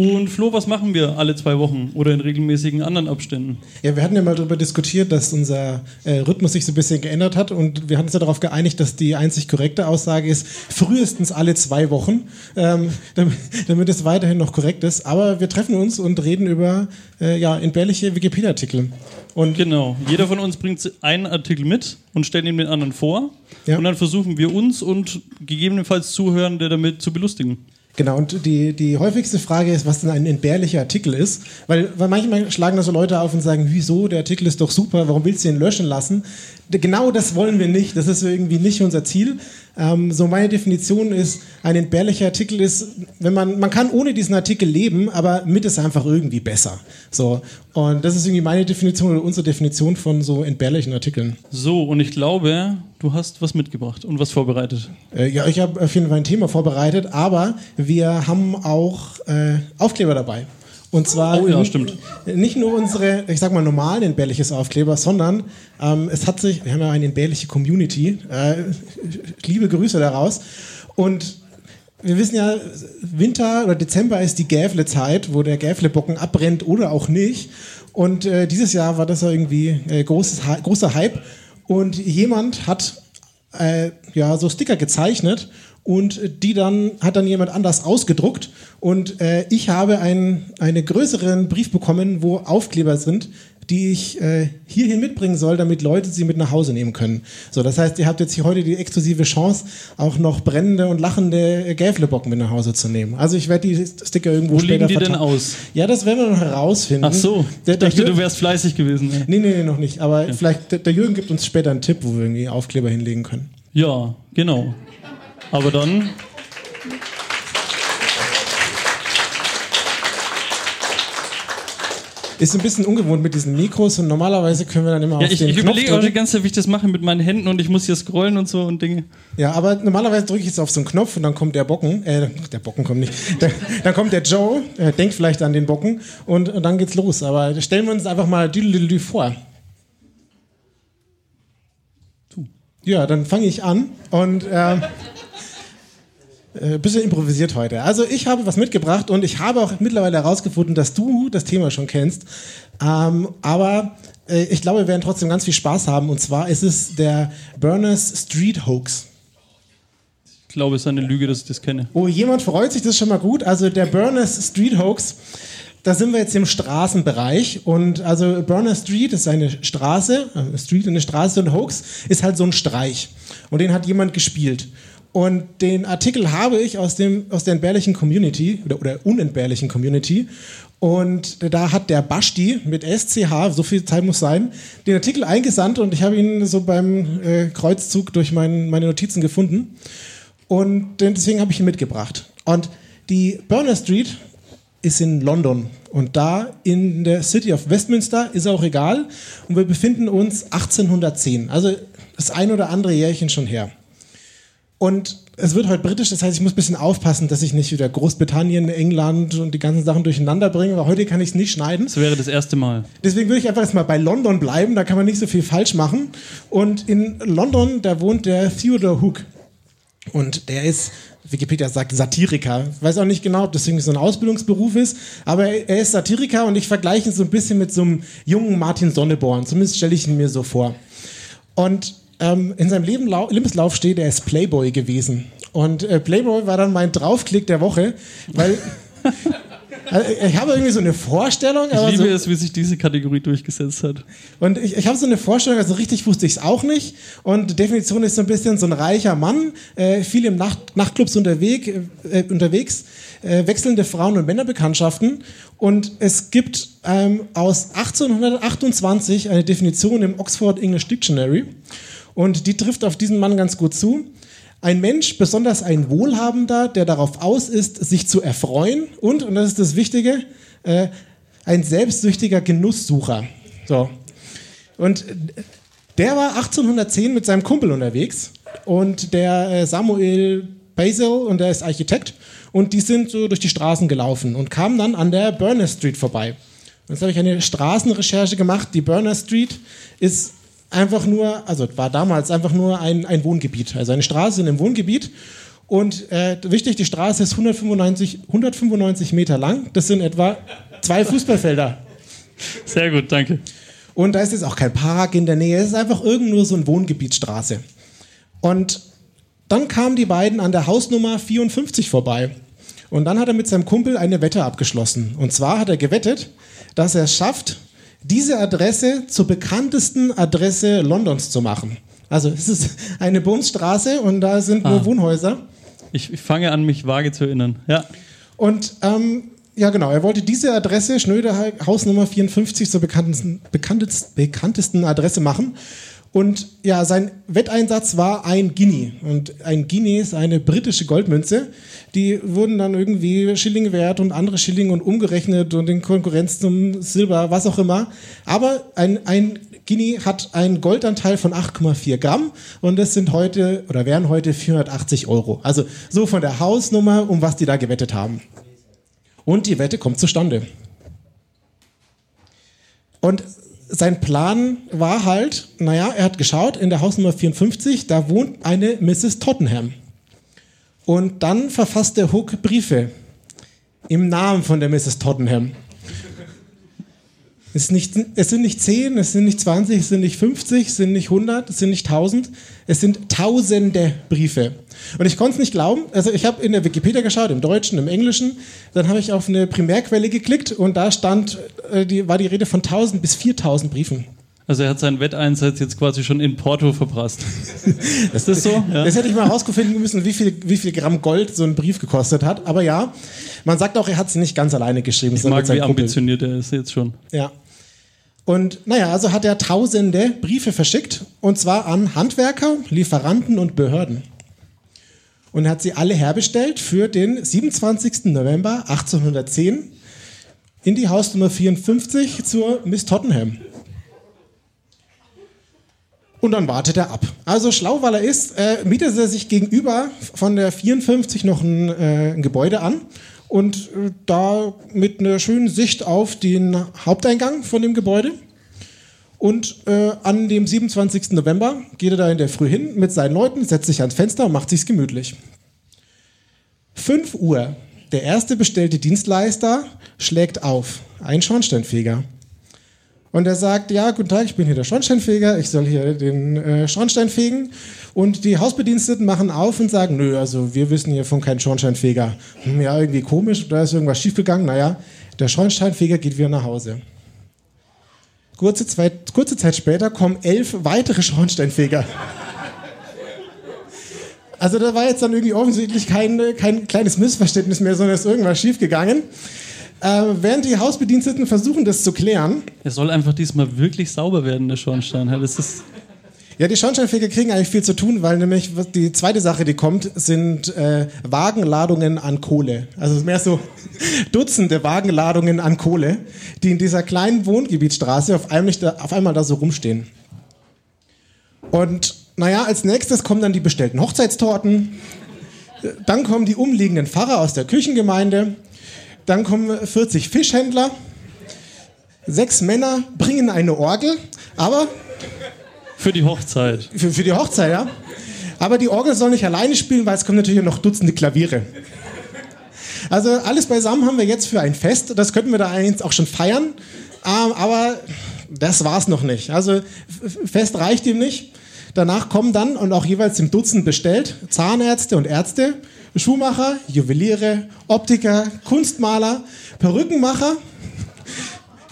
Speaker 7: Und Flo, was machen wir alle zwei Wochen oder in regelmäßigen anderen Abständen?
Speaker 10: Ja, wir hatten ja mal darüber diskutiert, dass unser äh, Rhythmus sich so ein bisschen geändert hat und wir hatten uns ja darauf geeinigt, dass die einzig korrekte Aussage ist, frühestens alle zwei Wochen, ähm, damit, damit es weiterhin noch korrekt ist. Aber wir treffen uns und reden über äh, ja, entbehrliche Wikipedia-Artikel. Und
Speaker 7: Genau. Jeder von uns bringt einen Artikel mit und stellt ihn den anderen vor.
Speaker 10: Ja.
Speaker 7: Und dann versuchen wir uns und gegebenenfalls Zuhörende damit zu belustigen.
Speaker 10: Genau, und die, die häufigste Frage ist, was denn ein entbehrlicher Artikel ist. Weil, weil manchmal schlagen da so Leute auf und sagen, wieso, der Artikel ist doch super, warum willst du ihn löschen lassen? Genau das wollen wir nicht, das ist irgendwie nicht unser Ziel. Ähm, so meine Definition ist, ein entbehrlicher Artikel ist, wenn man, man kann ohne diesen Artikel leben, aber mit ist einfach irgendwie besser. So, und das ist irgendwie meine Definition oder unsere Definition von so entbehrlichen Artikeln.
Speaker 7: So, und ich glaube, du hast was mitgebracht und was vorbereitet.
Speaker 10: Äh, ja, ich habe auf jeden Fall ein Thema vorbereitet, aber wir haben auch äh, Aufkleber dabei. Und zwar
Speaker 7: Oh ja, stimmt.
Speaker 10: nicht nur unsere, ich sag mal, normalen entbehrliches Aufkleber, sondern ähm, es hat sich, wir haben ja eine entbehrliche Community, äh, liebe Grüße daraus. Und wir wissen ja, Winter oder Dezember ist die Gävle-Zeit, wo der Gävle-Bocken abbrennt oder auch nicht. Und äh, dieses Jahr war das ja irgendwie äh, großes, großer Hype. Und jemand hat äh, ja, so Sticker gezeichnet und die dann hat dann jemand anders ausgedruckt und äh, ich habe einen, einen größeren Brief bekommen, wo Aufkleber sind, die ich äh, hierhin mitbringen soll, damit Leute sie mit nach Hause nehmen können. So, das heißt, ihr habt jetzt hier heute die exklusive Chance, auch noch brennende und lachende Gäflebocken mit nach Hause zu nehmen. Also ich werde die Sticker irgendwo
Speaker 7: Wo
Speaker 10: später
Speaker 7: liegen die denn aus?
Speaker 10: Ja, das werden wir noch herausfinden.
Speaker 7: Ach so,
Speaker 10: Der,
Speaker 7: ich
Speaker 10: der
Speaker 7: dachte,
Speaker 10: Jürgen-
Speaker 7: du wärst fleißig gewesen.
Speaker 10: Nee, nee, nee, noch nicht. Aber vielleicht, der, der Jürgen gibt uns später einen Tipp, wo wir irgendwie Aufkleber hinlegen können.
Speaker 7: Ja, genau. Aber dann.
Speaker 10: Ist ein bisschen ungewohnt mit diesen Mikros und normalerweise können wir dann immer
Speaker 7: Ja,
Speaker 10: auf
Speaker 7: ich
Speaker 10: den
Speaker 7: ich
Speaker 10: Knopf
Speaker 7: überlege auch die ganze Zeit, wie ich das mache mit meinen Händen und ich muss hier scrollen und so und Dinge.
Speaker 10: Ja, aber normalerweise drücke ich jetzt auf so einen Knopf und dann kommt der Bocken, äh, der Bocken kommt nicht, (laughs) der, dann kommt der Joe, äh, denkt vielleicht an den Bocken und, und dann geht's los. Aber stellen wir uns einfach mal Düdelüdelü vor. Ja, dann fange ich an und äh, äh, bisschen improvisiert heute. Also ich habe was mitgebracht und ich habe auch mittlerweile herausgefunden, dass du das Thema schon kennst. Ähm, aber äh, ich glaube, wir werden trotzdem ganz viel Spaß haben. Und zwar ist es der Burners Street Hoax.
Speaker 7: Ich glaube, es ist eine Lüge, dass ich das kenne.
Speaker 10: Oh, jemand freut sich, das ist schon mal gut. Also der Burners Street Hoax, da sind wir jetzt im Straßenbereich. Und also Burner Street ist eine Straße, äh, Street eine Straße und Hoax ist halt so ein Streich. Und den hat jemand gespielt. Und den Artikel habe ich aus, dem, aus der entbehrlichen Community oder, oder unentbehrlichen Community. Und da hat der Basti mit SCH, so viel Zeit muss sein, den Artikel eingesandt und ich habe ihn so beim äh, Kreuzzug durch mein, meine Notizen gefunden. Und deswegen habe ich ihn mitgebracht. Und die Burner Street ist in London. Und da in der City of Westminster ist auch egal. Und wir befinden uns 1810. Also das ein oder andere Jährchen schon her. Und es wird heute britisch, das heißt, ich muss ein bisschen aufpassen, dass ich nicht wieder Großbritannien, England und die ganzen Sachen durcheinander bringe, weil heute kann ich es nicht schneiden.
Speaker 7: Das wäre das erste Mal.
Speaker 10: Deswegen würde ich einfach jetzt mal bei London bleiben, da kann man nicht so viel falsch machen. Und in London, da wohnt der Theodore Hook. Und der ist, Wikipedia sagt Satiriker. Ich weiß auch nicht genau, ob das irgendwie so ein Ausbildungsberuf ist, aber er er ist Satiriker und ich vergleiche ihn so ein bisschen mit so einem jungen Martin Sonneborn. Zumindest stelle ich ihn mir so vor. Und ähm, in seinem Leben, Lebenslauf steht, er ist Playboy gewesen. Und äh, Playboy war dann mein Draufklick der Woche, weil (laughs) also, ich habe irgendwie so eine Vorstellung.
Speaker 7: Ich liebe
Speaker 10: so,
Speaker 7: es, wie sich diese Kategorie durchgesetzt hat.
Speaker 10: und ich, ich habe so eine Vorstellung, also richtig wusste ich es auch nicht. Und die Definition ist so ein bisschen so ein reicher Mann, äh, viel im Nacht, Nachtclubs unterwegs, äh, unterwegs äh, wechselnde Frauen- und Männerbekanntschaften. Und es gibt ähm, aus 1828 eine Definition im Oxford English Dictionary. Und die trifft auf diesen Mann ganz gut zu. Ein Mensch, besonders ein Wohlhabender, der darauf aus ist, sich zu erfreuen und, und das ist das Wichtige, äh, ein selbstsüchtiger Genusssucher. So. Und der war 1810 mit seinem Kumpel unterwegs und der äh, Samuel Basil und der ist Architekt und die sind so durch die Straßen gelaufen und kamen dann an der Burner Street vorbei. Und jetzt habe ich eine Straßenrecherche gemacht. Die Burner Street ist einfach nur, also war damals einfach nur ein, ein Wohngebiet, also eine Straße in einem Wohngebiet. Und äh, wichtig, die Straße ist 195, 195 Meter lang. Das sind etwa zwei Fußballfelder.
Speaker 7: Sehr gut, danke.
Speaker 10: Und da ist jetzt auch kein Park in der Nähe. Es ist einfach irgend nur so eine Wohngebietsstraße. Und dann kamen die beiden an der Hausnummer 54 vorbei. Und dann hat er mit seinem Kumpel eine Wette abgeschlossen. Und zwar hat er gewettet, dass er es schafft, diese Adresse zur bekanntesten Adresse Londons zu machen. Also es ist eine Bumsstraße und da sind nur
Speaker 7: Ah.
Speaker 10: Wohnhäuser.
Speaker 7: Ich, ich fange an, mich vage zu erinnern. Ja.
Speaker 10: Und ähm, ja, genau, er wollte diese Adresse, Schnöder Hausnummer 54, zur bekanntesten, bekanntesten, bekanntesten Adresse machen. Und ja, sein Wetteinsatz war ein Guinea. Und ein Guinea ist eine britische Goldmünze. Die wurden dann irgendwie Schilling wert und andere Schilling und umgerechnet und in Konkurrenz zum Silber, was auch immer. Aber ein, ein Guinea hat einen Goldanteil von 8,4 Gramm und das sind heute oder wären heute 480 Euro. Also so von der Hausnummer, um was die da gewettet haben. Und die Wette kommt zustande. Und sein Plan war halt, naja, er hat geschaut, in der Hausnummer 54, da wohnt eine Mrs. Tottenham. Und dann verfasst der Hook Briefe im Namen von der Mrs. Tottenham. Es, nicht, es sind nicht 10, es sind nicht 20, es sind nicht 50, es sind nicht 100, es sind nicht 1000, es sind tausende Briefe. Und ich konnte es nicht glauben. Also ich habe in der Wikipedia geschaut, im Deutschen, im Englischen. Dann habe ich auf eine Primärquelle geklickt und da stand, äh, die, war die Rede von 1000 bis 4000 Briefen.
Speaker 7: Also er hat seinen Wetteinsatz jetzt quasi schon in Porto verprasst. (laughs)
Speaker 10: Ist das so? Ja. Das hätte ich mal herausgefunden müssen, wie viel, wie viel Gramm Gold so ein Brief gekostet hat. Aber ja, man sagt auch, er hat es nicht ganz alleine geschrieben.
Speaker 7: Ich mag, wie ambitioniert er ist jetzt schon.
Speaker 10: Ja. Und naja, also hat er tausende Briefe verschickt. Und zwar an Handwerker, Lieferanten und Behörden. Und er hat sie alle herbestellt für den 27. November 1810 in die Hausnummer 54 zur Miss Tottenham. Und dann wartet er ab. Also schlau, weil er ist, äh, mietet er sich gegenüber von der 54 noch ein, äh, ein Gebäude an und äh, da mit einer schönen Sicht auf den Haupteingang von dem Gebäude. Und äh, an dem 27. November geht er da in der Früh hin mit seinen Leuten, setzt sich ans Fenster und macht sich's gemütlich. 5 Uhr. Der erste bestellte Dienstleister schlägt auf. Ein Schornsteinfeger. Und er sagt, ja, guten Tag, ich bin hier der Schornsteinfeger, ich soll hier den äh, Schornstein fegen. Und die Hausbediensteten machen auf und sagen, nö, also wir wissen hier von keinem Schornsteinfeger. Hm, ja, irgendwie komisch, da ist irgendwas schiefgegangen. Naja, der Schornsteinfeger geht wieder nach Hause. Kurze Zeit, kurze Zeit später kommen elf weitere Schornsteinfeger. Also da war jetzt dann irgendwie offensichtlich kein, kein kleines Missverständnis mehr, sondern ist irgendwas schiefgegangen. Äh, während die Hausbediensteten versuchen, das zu klären.
Speaker 7: Er soll einfach diesmal wirklich sauber werden, der Schornstein. Das ist
Speaker 10: ja, die Schornsteinfeger kriegen eigentlich viel zu tun, weil nämlich die zweite Sache, die kommt, sind äh, Wagenladungen an Kohle. Also mehr so (laughs) Dutzende Wagenladungen an Kohle, die in dieser kleinen Wohngebietsstraße auf einmal, auf einmal da so rumstehen. Und naja, als nächstes kommen dann die bestellten Hochzeitstorten. Dann kommen die umliegenden Pfarrer aus der Kirchengemeinde dann kommen 40 Fischhändler. Sechs Männer bringen eine Orgel, aber.
Speaker 7: Für die Hochzeit.
Speaker 10: Für, für die Hochzeit, ja. Aber die Orgel soll nicht alleine spielen, weil es kommen natürlich noch Dutzende Klaviere. Also alles beisammen haben wir jetzt für ein Fest. Das könnten wir da eigentlich auch schon feiern. Ähm, aber das war's noch nicht. Also Fest reicht ihm nicht. Danach kommen dann und auch jeweils im Dutzend bestellt Zahnärzte und Ärzte, Schuhmacher, Juweliere, Optiker, Kunstmaler, Perückenmacher,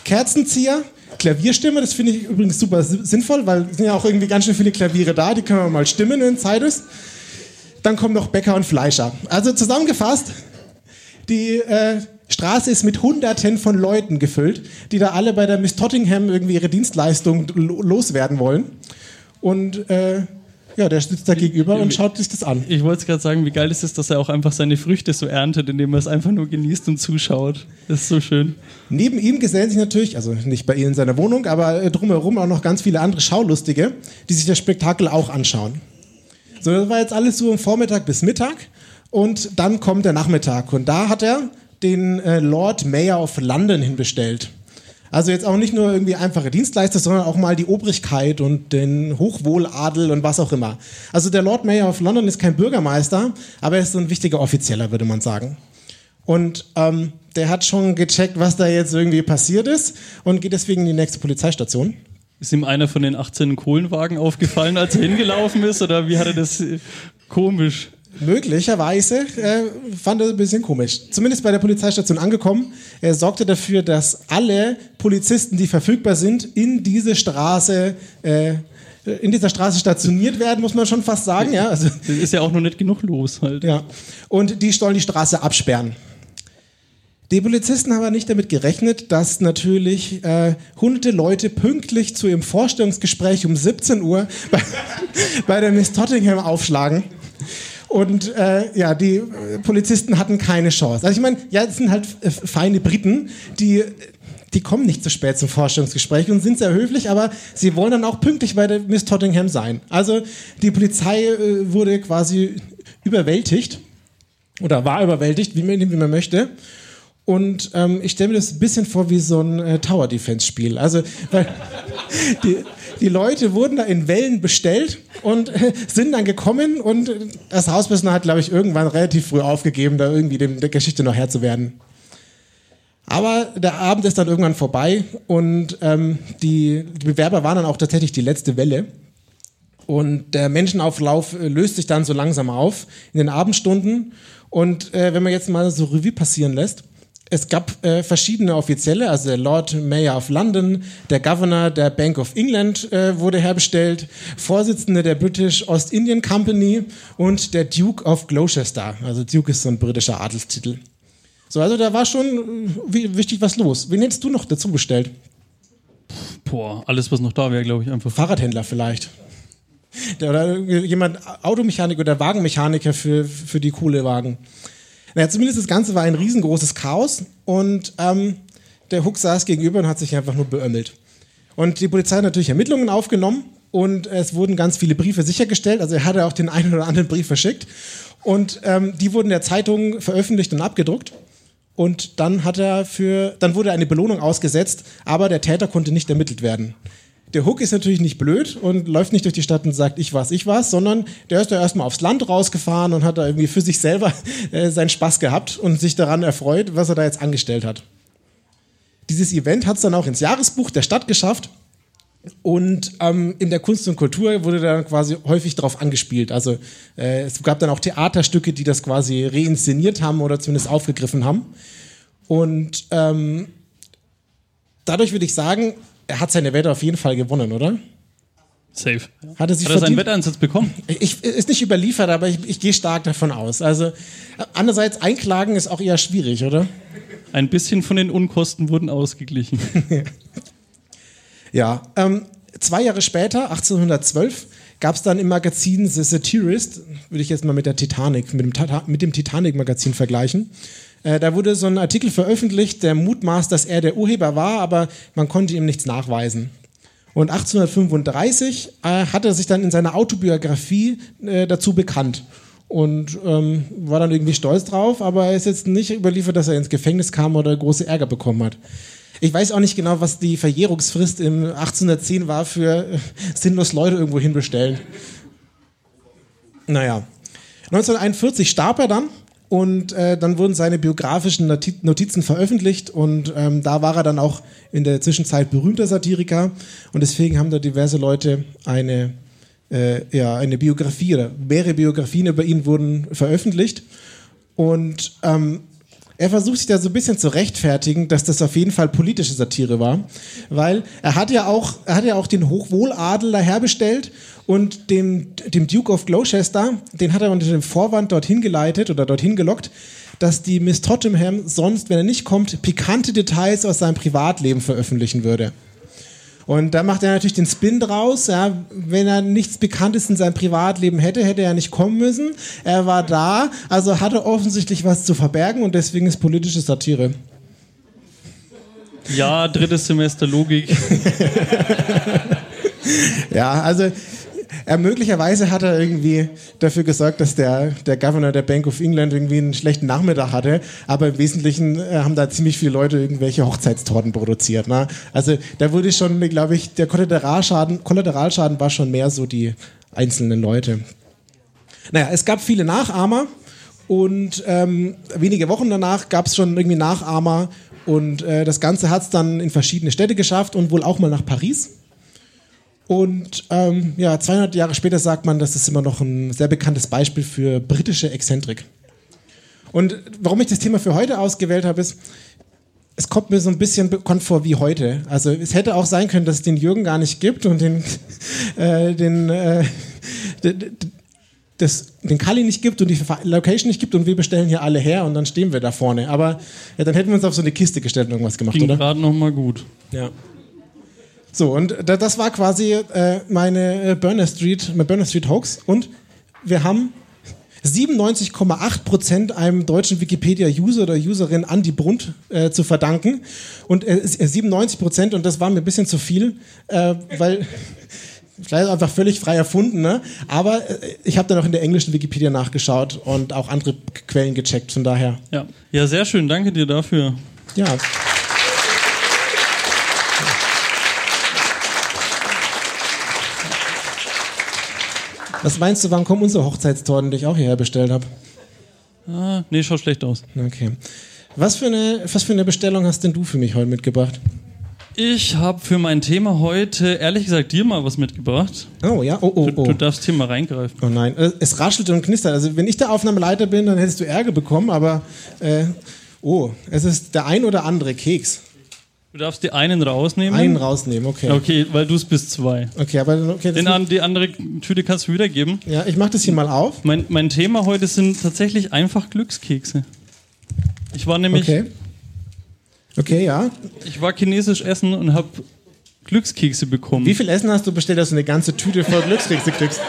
Speaker 10: Kerzenzieher, Klavierstimme, das finde ich übrigens super sinnvoll, weil es sind ja auch irgendwie ganz schön viele Klaviere da, die können wir mal stimmen, wenn Zeit ist. Dann kommen noch Bäcker und Fleischer. Also zusammengefasst, die äh, Straße ist mit Hunderten von Leuten gefüllt, die da alle bei der Miss Tottingham irgendwie ihre Dienstleistung loswerden wollen. Und äh, ja, der sitzt da gegenüber und schaut sich das an.
Speaker 7: Ich wollte gerade sagen, wie geil ist es, dass er auch einfach seine Früchte so erntet, indem er es einfach nur genießt und zuschaut. Das ist so schön.
Speaker 10: Neben ihm gesellen sich natürlich, also nicht bei ihm in seiner Wohnung, aber äh, drumherum auch noch ganz viele andere Schaulustige, die sich das Spektakel auch anschauen. So, das war jetzt alles so im Vormittag bis Mittag und dann kommt der Nachmittag und da hat er den äh, Lord Mayor of London hinbestellt. Also jetzt auch nicht nur irgendwie einfache Dienstleister, sondern auch mal die Obrigkeit und den Hochwohladel und was auch immer. Also der Lord Mayor of London ist kein Bürgermeister, aber er ist so ein wichtiger Offizieller, würde man sagen. Und ähm, der hat schon gecheckt, was da jetzt irgendwie passiert ist und geht deswegen in die nächste Polizeistation.
Speaker 7: Ist ihm einer von den 18 Kohlenwagen aufgefallen, als er hingelaufen ist? Oder wie hat er das äh, komisch?
Speaker 10: Möglicherweise äh, fand er ein bisschen komisch. Zumindest bei der Polizeistation angekommen. Er sorgte dafür, dass alle Polizisten, die verfügbar sind, in diese Straße äh, in dieser Straße stationiert werden, muss man schon fast sagen. Ja,
Speaker 7: also, das ist ja auch noch nicht genug los halt.
Speaker 10: Ja. Und die sollen die Straße absperren. Die Polizisten haben aber nicht damit gerechnet, dass natürlich äh, hunderte Leute pünktlich zu ihrem Vorstellungsgespräch um 17 Uhr (laughs) bei, bei der Miss Tottingham aufschlagen. Und äh, ja, die äh, Polizisten hatten keine Chance. Also ich meine, ja, es sind halt äh, feine Briten, die die kommen nicht zu spät zum Vorstellungsgespräch und sind sehr höflich, aber sie wollen dann auch pünktlich bei der Miss Tottingham sein. Also die Polizei äh, wurde quasi überwältigt oder war überwältigt, wie man, wie man möchte. Und ähm, ich stelle mir das ein bisschen vor wie so ein äh, Tower Defense Spiel. Also, weil (laughs) die, die Leute wurden da in Wellen bestellt und äh, sind dann gekommen und das Hauspersonal hat, glaube ich, irgendwann relativ früh aufgegeben, da irgendwie dem, der Geschichte noch Herr zu werden. Aber der Abend ist dann irgendwann vorbei und ähm, die, die Bewerber waren dann auch tatsächlich die letzte Welle. Und der Menschenauflauf äh, löst sich dann so langsam auf in den Abendstunden. Und äh, wenn man jetzt mal so Revue passieren lässt, es gab äh, verschiedene Offizielle, also der Lord Mayor of London, der Governor der Bank of England äh, wurde herbestellt, Vorsitzende der British Ost Indian Company und der Duke of Gloucester. Also Duke ist so ein britischer Adelstitel. So, also da war schon äh, wichtig was los. Wen hättest du noch dazu bestellt?
Speaker 7: Boah, alles, was noch da wäre, glaube ich, einfach.
Speaker 10: Fahrradhändler vielleicht. Der, oder jemand, Automechaniker oder Wagenmechaniker für, für die coole Wagen. Naja, zumindest das Ganze war ein riesengroßes Chaos und ähm, der Hook saß gegenüber und hat sich einfach nur beömmelt. Und die Polizei hat natürlich Ermittlungen aufgenommen und es wurden ganz viele Briefe sichergestellt. Also er hatte auch den (laughs) einen oder anderen Brief verschickt und ähm, die wurden der Zeitung veröffentlicht und abgedruckt. Und dann hat er für, dann wurde eine Belohnung ausgesetzt, aber der Täter konnte nicht ermittelt werden. Der Hook ist natürlich nicht blöd und läuft nicht durch die Stadt und sagt, ich was, ich was, sondern der ist da erstmal aufs Land rausgefahren und hat da irgendwie für sich selber (laughs) äh, seinen Spaß gehabt und sich daran erfreut, was er da jetzt angestellt hat. Dieses Event hat es dann auch ins Jahresbuch der Stadt geschafft und ähm, in der Kunst und Kultur wurde dann quasi häufig darauf angespielt. Also äh, es gab dann auch Theaterstücke, die das quasi reinszeniert haben oder zumindest aufgegriffen haben. Und ähm, dadurch würde ich sagen, er hat seine Wette auf jeden Fall gewonnen, oder?
Speaker 7: Safe.
Speaker 10: Hat er, sich
Speaker 7: Hat er seinen? Wetteinsatz bekommen?
Speaker 10: Ich, ist nicht überliefert, aber ich, ich gehe stark davon aus. Also andererseits einklagen ist auch eher schwierig, oder?
Speaker 7: Ein bisschen von den Unkosten wurden ausgeglichen. (laughs)
Speaker 10: Ja. Ähm, zwei Jahre später, 1812, gab es dann im Magazin The Satirist, würde ich jetzt mal mit der Titanic, mit dem, mit dem Titanic-Magazin vergleichen. Äh, da wurde so ein Artikel veröffentlicht, der mutmaßt, dass er der Urheber war, aber man konnte ihm nichts nachweisen. Und 1835 äh, hat er sich dann in seiner Autobiografie äh, dazu bekannt und ähm, war dann irgendwie stolz drauf, aber er ist jetzt nicht überliefert, dass er ins Gefängnis kam oder große Ärger bekommen hat. Ich weiß auch nicht genau, was die Verjährungsfrist im 1810 war für äh, sinnlos Leute irgendwo hinbestellen. Naja. 1941 starb er dann und äh, dann wurden seine biografischen Noti- Notizen veröffentlicht und ähm, da war er dann auch in der Zwischenzeit berühmter Satiriker. Und deswegen haben da diverse Leute eine, äh, ja, eine Biografie oder mehrere Biografien über ihn wurden veröffentlicht. Und ähm, er versucht sich da so ein bisschen zu rechtfertigen, dass das auf jeden Fall politische Satire war, weil er hat ja auch, er hat ja auch den Hochwohladel daherbestellt und dem, dem Duke of Gloucester, den hat er unter dem Vorwand dorthin geleitet oder dorthin gelockt, dass die Miss Tottenham sonst, wenn er nicht kommt, pikante Details aus seinem Privatleben veröffentlichen würde. Und da macht er natürlich den Spin draus. Ja, wenn er nichts Bekanntes in seinem Privatleben hätte, hätte er nicht kommen müssen. Er war da, also hatte offensichtlich was zu verbergen und deswegen ist politische Satire.
Speaker 7: Ja, drittes Semester Logik. (laughs)
Speaker 10: Ja, also er möglicherweise hat er irgendwie dafür gesorgt, dass der, der Governor der Bank of England irgendwie einen schlechten Nachmittag hatte, aber im Wesentlichen äh, haben da ziemlich viele Leute irgendwelche Hochzeitstorten produziert. Ne? Also da wurde schon, glaube ich, der Kollateralschaden, Kollateralschaden war schon mehr so die einzelnen Leute. Naja, es gab viele Nachahmer und ähm, wenige Wochen danach gab es schon irgendwie Nachahmer und äh, das Ganze hat es dann in verschiedene Städte geschafft und wohl auch mal nach Paris. Und ähm, ja, 200 Jahre später sagt man, das ist immer noch ein sehr bekanntes Beispiel für britische Exzentrik. Und warum ich das Thema für heute ausgewählt habe, ist, es kommt mir so ein bisschen bekannt vor wie heute. Also es hätte auch sein können, dass es den Jürgen gar nicht gibt und den, (laughs) äh, den, äh, das, den Kali nicht gibt und die Location nicht gibt und wir bestellen hier alle her und dann stehen wir da vorne. Aber ja, dann hätten wir uns auf so eine Kiste gestellt und irgendwas gemacht,
Speaker 7: Ging
Speaker 10: oder?
Speaker 7: gerade noch mal gut.
Speaker 10: Ja. So, und da, das war quasi äh, meine äh, Burner Street, mein Burner Street Hoax. Und wir haben 97,8% einem deutschen Wikipedia-User oder Userin Andi Brunt äh, zu verdanken. Und äh, 97% und das war mir ein bisschen zu viel, äh, weil (laughs) Vielleicht einfach völlig frei erfunden, ne? aber äh, ich habe dann auch in der englischen Wikipedia nachgeschaut und auch andere Quellen gecheckt, von daher.
Speaker 7: Ja. ja, sehr schön. Danke dir dafür.
Speaker 10: Ja. Was meinst du, wann kommen unsere Hochzeitstorten, die ich auch hierher bestellt habe?
Speaker 7: Ah, nee, schaut schlecht aus.
Speaker 10: Okay. Was für, eine, was für eine Bestellung hast denn du für mich heute mitgebracht?
Speaker 7: Ich habe für mein Thema heute, ehrlich gesagt, dir mal was mitgebracht.
Speaker 10: Oh ja, oh, oh,
Speaker 7: Du,
Speaker 10: oh.
Speaker 7: du darfst hier mal reingreifen.
Speaker 10: Oh nein, Äh, es raschelt und knistert. Also wenn ich der Aufnahmeleiter bin, dann hättest du Ärger bekommen, aber äh, oh, es ist der ein oder andere Keks.
Speaker 7: Du darfst die einen rausnehmen.
Speaker 10: Einen rausnehmen, okay.
Speaker 7: Okay, weil du es bis zwei.
Speaker 10: Okay, aber okay,
Speaker 7: Den an, die andere Tüte kannst du wiedergeben.
Speaker 10: ja, ich mach das hier mal auf.
Speaker 7: Mein, mein Thema heute sind tatsächlich einfach Glückskekse. Ich war nämlich,
Speaker 10: Okay. Okay, ja.
Speaker 7: ich war chinesisch essen und habe Glückskekse bekommen.
Speaker 10: Wie viel Essen hast du bestellt, dass du eine ganze Tüte voll Glückskekse kriegst?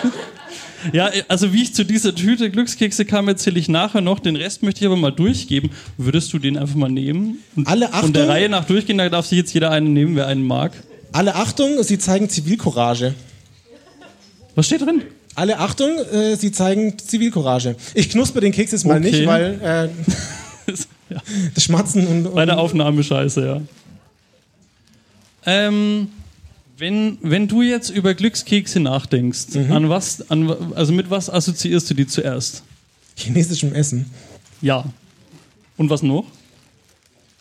Speaker 7: Ja, also wie ich zu dieser Tüte Glückskekse kam, erzähle ich nachher noch. Den Rest möchte ich aber mal durchgeben. Würdest du den einfach mal nehmen? Und,
Speaker 10: Alle Achtung.
Speaker 7: Und der Reihe nach durchgehen, da darf sich jetzt jeder einen nehmen, wer einen mag.
Speaker 10: Alle Achtung, sie zeigen Zivilcourage.
Speaker 7: Was steht drin?
Speaker 10: Alle Achtung, äh, sie zeigen Zivilcourage. Ich knusper den Keks jetzt mal
Speaker 7: Okay.
Speaker 10: nicht, weil äh, (laughs)
Speaker 7: ja.
Speaker 10: das Schmatzen und, und
Speaker 7: Bei der Aufnahme scheiße, ja. Ähm, wenn, wenn du jetzt über Glückskekse nachdenkst,
Speaker 10: Mhm.
Speaker 7: an was, an, also mit was assoziierst du die zuerst?
Speaker 10: chinesischem Essen.
Speaker 7: Ja. Und was noch?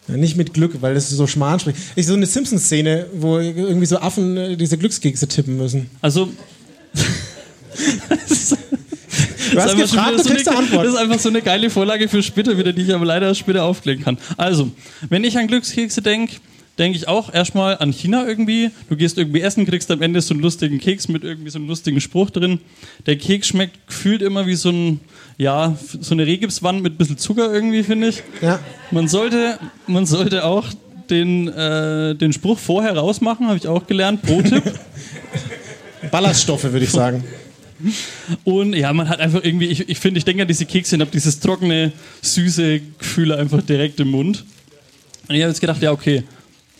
Speaker 10: Ja, nicht mit Glück, weil das so Schmarrn spricht. Ich so eine Simpsons-Szene, wo irgendwie so Affen äh, diese Glückskekse tippen müssen.
Speaker 7: Also. (laughs)
Speaker 10: Du hast
Speaker 7: Das ist einfach
Speaker 10: gefragt,
Speaker 7: schon
Speaker 10: du
Speaker 7: wieder
Speaker 10: kriegst
Speaker 7: so
Speaker 10: eine
Speaker 7: eine,
Speaker 10: Antwort.
Speaker 7: Das ist einfach so eine geile Vorlage für später wieder, die ich aber leider später aufklären kann. Also, wenn ich an Glückskekse denke, denke ich auch erstmal an China irgendwie. Du gehst irgendwie essen, kriegst am Ende so einen lustigen Keks mit irgendwie so einem lustigen Spruch drin. Der Keks schmeckt gefühlt immer wie so ein, ja, so eine Rehgipswand mit ein bisschen Zucker irgendwie, finde ich.
Speaker 10: Ja.
Speaker 7: Man sollte, man sollte auch den, äh, den Spruch vorher rausmachen, habe ich auch gelernt. Pro-Tipp. (laughs)
Speaker 10: Ballaststoffe, würde ich sagen.
Speaker 7: Und ja, man hat einfach irgendwie, ich, ich finde, ich denke an diese Kekse und habe dieses trockene, süße Gefühl einfach direkt im Mund. Und ich habe jetzt gedacht, ja, okay,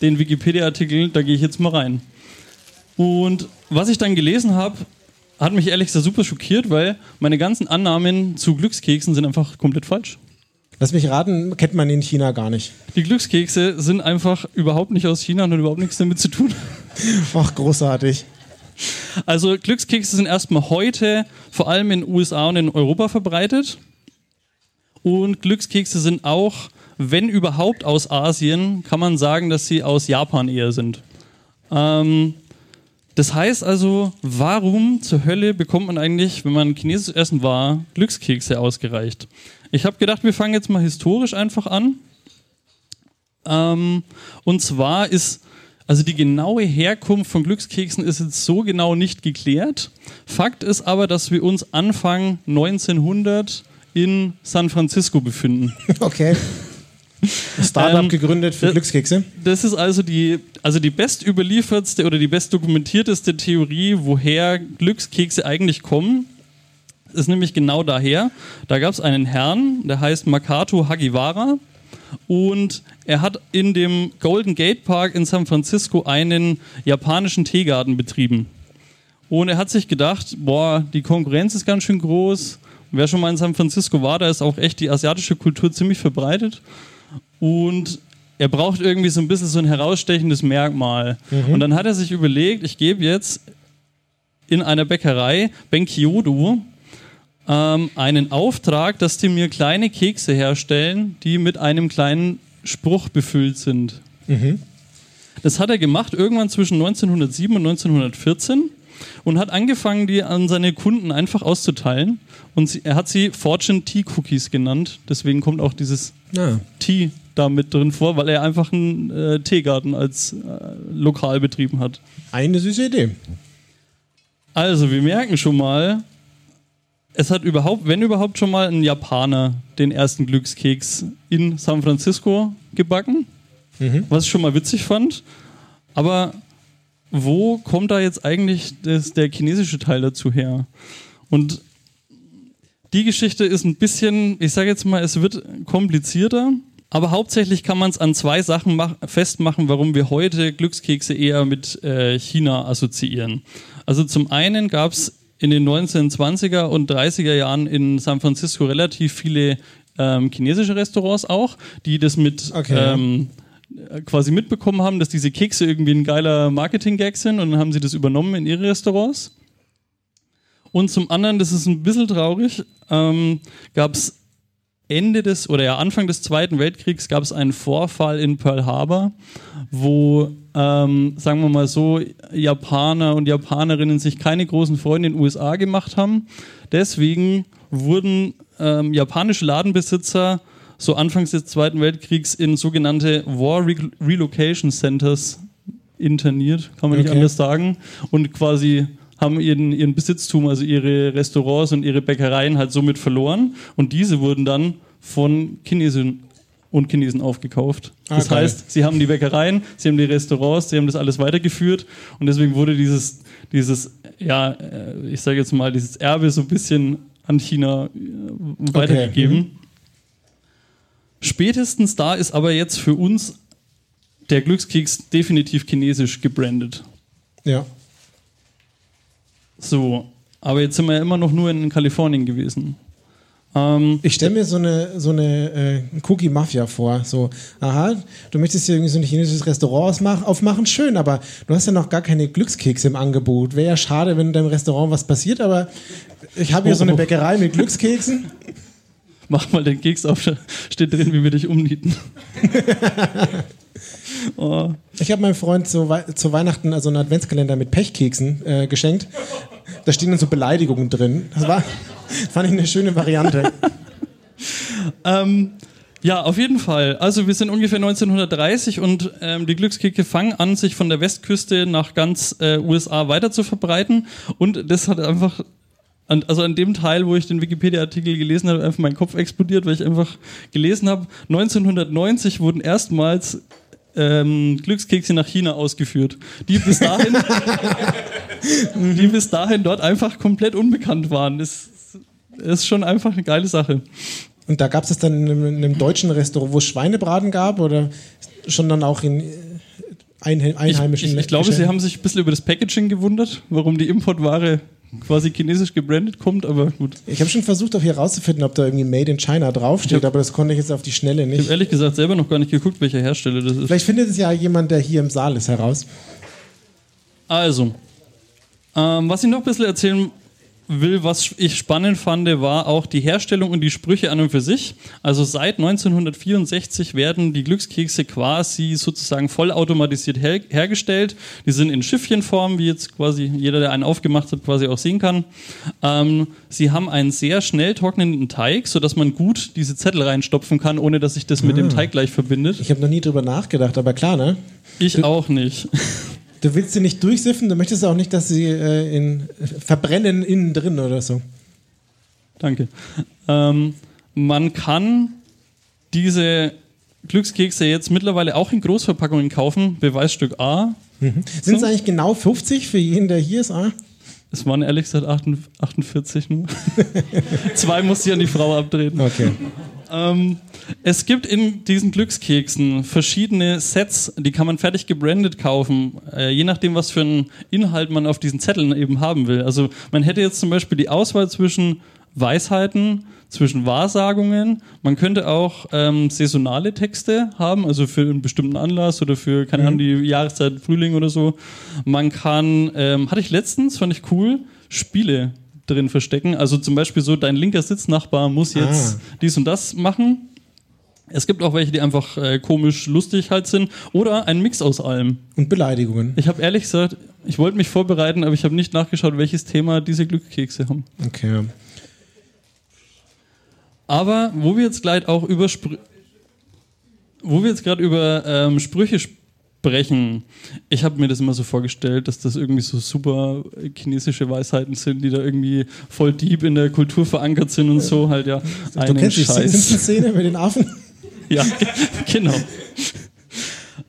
Speaker 7: den Wikipedia-Artikel, da gehe ich jetzt mal rein. Und was ich dann gelesen habe, hat mich ehrlich gesagt super schockiert, weil meine ganzen Annahmen zu Glückskeksen sind einfach komplett falsch.
Speaker 10: Lass mich raten, kennt man in China gar nicht.
Speaker 7: Die Glückskekse sind einfach überhaupt nicht aus China und haben überhaupt nichts damit zu tun. (laughs)
Speaker 10: Ach, großartig.
Speaker 7: Also Glückskekse sind erstmal heute vor allem in den USA und in Europa verbreitet. Und Glückskekse sind auch, wenn überhaupt aus Asien, kann man sagen, dass sie aus Japan eher sind. Ähm, das heißt also, warum zur Hölle bekommt man eigentlich, wenn man chinesisch essen war, Glückskekse ausgereicht? Ich habe gedacht, wir fangen jetzt mal historisch einfach an. Ähm, und zwar ist, also die genaue Herkunft von Glückskeksen ist jetzt so genau nicht geklärt. Fakt ist aber, dass wir uns Anfang 1900 in San Francisco befinden.
Speaker 10: Okay. Startup
Speaker 7: Ähm,
Speaker 10: gegründet für
Speaker 7: äh,
Speaker 10: Glückskekse.
Speaker 7: Das ist also die, also die bestüberliefertste oder die bestdokumentierteste Theorie, woher Glückskekse eigentlich kommen. Ist nämlich genau daher. Da gab es einen Herrn, der heißt Makato Hagiwara. Und er hat in dem Golden Gate Park in San Francisco einen japanischen Teegarten betrieben. Und er hat sich gedacht, boah, die Konkurrenz ist ganz schön groß. Wer schon mal in San Francisco war, da ist auch echt die asiatische Kultur ziemlich verbreitet. Und er braucht irgendwie so ein bisschen so ein herausstechendes Merkmal. Und dann hat er sich überlegt, ich gebe jetzt in einer Bäckerei, Benkyodo, ähm, einen Auftrag, dass die mir kleine Kekse herstellen, die mit einem kleinen Spruch befüllt sind. Das hat er gemacht irgendwann zwischen 1907 und 1914 und hat angefangen, die an seine Kunden einfach auszuteilen. Und sie, er hat sie Fortune Tea Cookies genannt. Deswegen kommt auch dieses
Speaker 10: Ja.
Speaker 7: Tea da mit drin vor, weil er einfach einen äh, Teegarten als äh, Lokal betrieben hat.
Speaker 10: Eine süße Idee.
Speaker 7: Also, wir merken schon mal, es hat überhaupt, wenn überhaupt schon mal ein Japaner den ersten Glückskeks in San Francisco gebacken, was ich schon mal witzig fand. Aber wo kommt da jetzt eigentlich das, der chinesische Teil dazu her? Und die Geschichte ist ein bisschen, ich sage jetzt mal, es wird komplizierter. Aber hauptsächlich kann man es an zwei Sachen mach- festmachen, warum wir heute Glückskekse eher mit äh, China assoziieren. Also zum einen gab es in den 1920er und 30er Jahren in San Francisco relativ viele ähm, chinesische Restaurants auch, die das mit
Speaker 10: Okay,
Speaker 7: ähm, äh, quasi mitbekommen haben, dass diese Kekse irgendwie ein geiler Marketing-Gag sind und dann haben sie das übernommen in ihre Restaurants. Und zum anderen, das ist ein bisschen traurig, ähm, gab es Ende des oder ja Anfang des Zweiten Weltkriegs gab es einen Vorfall in Pearl Harbor, wo ähm, sagen wir mal so Japaner und Japanerinnen sich keine großen Freunde in den USA gemacht haben. Deswegen wurden ähm, japanische Ladenbesitzer so anfangs des Zweiten Weltkriegs in sogenannte War Re Relocation Centers interniert, kann man nicht
Speaker 10: Okay.
Speaker 7: anders sagen, und quasi haben ihren, ihren Besitztum, also ihre Restaurants und ihre Bäckereien halt somit verloren und diese wurden dann von Chinesen und Chinesen aufgekauft.
Speaker 10: Ah,
Speaker 7: Das
Speaker 10: geil.
Speaker 7: heißt, sie haben die Bäckereien, sie haben die Restaurants, sie haben das alles weitergeführt und deswegen wurde dieses, dieses ja, äh, ich sage jetzt mal, dieses Erbe so ein bisschen an China äh, weitergegeben.
Speaker 10: mhm.
Speaker 7: Spätestens da ist aber jetzt für uns der Glückskeks definitiv chinesisch gebrandet.
Speaker 10: Ja.
Speaker 7: So, aber jetzt sind wir ja immer noch nur in Kalifornien gewesen. Ähm,
Speaker 10: Ich stelle mir so eine, so eine äh, Cookie-Mafia vor. So, aha, du möchtest hier irgendwie so ein chinesisches Restaurant aufmachen, schön, aber du hast ja noch gar keine Glückskekse im Angebot. Wäre ja schade, wenn in deinem Restaurant was passiert, aber ich habe hier so eine Bäckerei mit Glückskeksen.
Speaker 7: mach mal den Keks auf, steht drin, wie wir dich umnieten. (laughs) oh,
Speaker 10: Ich habe meinem Freund zu, Wei zu Weihnachten also einen Adventskalender mit Pechkeksen äh, geschenkt. Da stehen dann so Beleidigungen drin. Das war, fand ich eine schöne Variante.
Speaker 7: ähm, ja, auf jeden Fall. Also wir sind ungefähr 1930 und ähm, die Glückskekse fangen an, sich von der Westküste nach ganz äh, USA weiter zu verbreiten. Und das hat einfach, an, also an dem Teil, wo ich den Wikipedia-Artikel gelesen habe, einfach mein Kopf explodiert, weil ich einfach gelesen habe, 1990 wurden erstmals ähm, Glückskekse nach China ausgeführt, die bis dahin, (laughs) die bis dahin dort einfach komplett unbekannt waren. Das ist schon einfach eine geile Sache.
Speaker 10: Und da gab es das dann in einem, in einem deutschen Restaurant, wo es Schweinebraten gab oder schon dann auch in äh, einhe-
Speaker 7: Ich,
Speaker 10: einheimischen
Speaker 7: ich, ich glaube, sie haben sich ein bisschen über das Packaging gewundert, warum die Importware quasi chinesisch gebrandet kommt, aber gut.
Speaker 10: Ich habe schon versucht, auch hier rauszufinden, ob da irgendwie Made in China draufsteht, aber das konnte ich jetzt auf die Schnelle
Speaker 7: Ich habe
Speaker 10: nicht.
Speaker 7: ehrlich gesagt selber noch gar nicht geguckt, welcher Hersteller das ist.
Speaker 10: Vielleicht findet es ja jemand, der hier im Saal ist, heraus.
Speaker 7: Also, ähm, was ich noch ein bisschen erzählen will, was ich spannend fand, war auch die Herstellung und die Sprüche an und für sich. Also seit 1964 werden die Glückskekse quasi sozusagen vollautomatisiert her hergestellt. Die sind in Schiffchenform, wie jetzt quasi jeder, der einen aufgemacht hat, quasi auch sehen kann. Ähm, sie haben einen sehr schnell trocknenden Teig, sodass man gut diese Zettel reinstopfen kann, ohne dass sich das mit dem Teig gleich verbindet.
Speaker 10: Ich habe noch nie drüber nachgedacht, aber klar, ne?
Speaker 7: Ich auch nicht. (laughs)
Speaker 10: Du willst sie nicht durchsiffen, du möchtest auch nicht, dass sie äh, in, verbrennen innen drin oder so.
Speaker 7: Danke. Ähm, man kann diese Glückskekse jetzt mittlerweile auch in Großverpackungen kaufen. Beweisstück A.
Speaker 10: Sind es eigentlich genau 50 für jeden, der hier ist? Ah?
Speaker 7: Es waren ehrlich gesagt 48 nur. (laughs) Zwei musste ich an die Frau abtreten.
Speaker 10: Okay.
Speaker 7: Ähm, es gibt in diesen Glückskeksen verschiedene Sets, die kann man fertig gebrandet kaufen, äh, je nachdem, was für einen Inhalt man auf diesen Zetteln eben haben will. Also man hätte jetzt zum Beispiel die Auswahl zwischen Weisheiten, zwischen Wahrsagungen. Man könnte auch ähm, saisonale Texte haben, also für einen bestimmten Anlass oder für, keine Ahnung, die Jahreszeit Frühling oder so. Man kann, ähm, hatte ich letztens, fand ich cool, Spiele drin verstecken. Also zum Beispiel so, dein linker Sitznachbar muss jetzt
Speaker 10: Ah.
Speaker 7: dies und das machen. Es gibt auch welche, die einfach äh, komisch lustig halt sind. Oder ein Mix aus allem.
Speaker 10: Und Beleidigungen.
Speaker 7: Ich habe ehrlich gesagt, ich wollte mich vorbereiten, aber ich habe nicht nachgeschaut, welches Thema diese Glückskekse haben.
Speaker 10: Okay.
Speaker 7: Aber wo wir jetzt gleich auch über Sprü wo wir jetzt gerade über ähm, Sprüche sprechen, ich habe mir das immer so vorgestellt, dass das irgendwie so super chinesische Weisheiten sind, die da irgendwie voll deep in der Kultur verankert sind und so halt ja.
Speaker 10: Du
Speaker 7: einen
Speaker 10: kennst die
Speaker 7: Scheiß.
Speaker 10: Simpsons-Szene mit den Affen?
Speaker 7: Ja, (laughs) genau.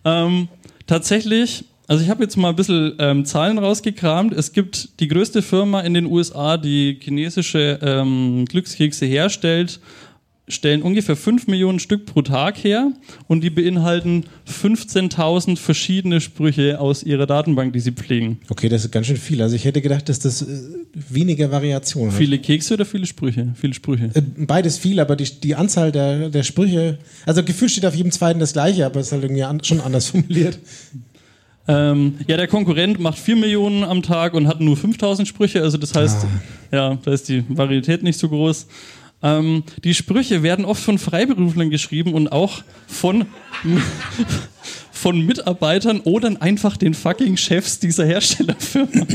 Speaker 7: ähm, tatsächlich, also ich habe jetzt mal ein bisschen ähm, Zahlen rausgekramt. Es gibt die größte Firma in den USA, die chinesische ähm, Glückskekse herstellt, stellen ungefähr 5 Millionen Stück pro Tag her und die beinhalten 15.000 verschiedene Sprüche aus ihrer Datenbank, die sie pflegen.
Speaker 10: Okay, das ist ganz schön viel. Also ich hätte gedacht, dass das äh, weniger Variation hat.
Speaker 7: Viele Kekse oder viele Sprüche? Viele Sprüche.
Speaker 10: Äh, Beides viel, aber die, die Anzahl der, der Sprüche, also gefühlt steht auf jedem zweiten das gleiche, aber es ist halt irgendwie an, schon anders formuliert.
Speaker 7: Ähm, ja, der Konkurrent macht 4 Millionen am Tag und hat nur 5000 Sprüche, also das heißt, ja, da ist die Varietät nicht so groß. Ähm, die Sprüche werden oft von Freiberuflern geschrieben und auch von, (laughs) von Mitarbeitern oder einfach den fucking Chefs dieser Herstellerfirma.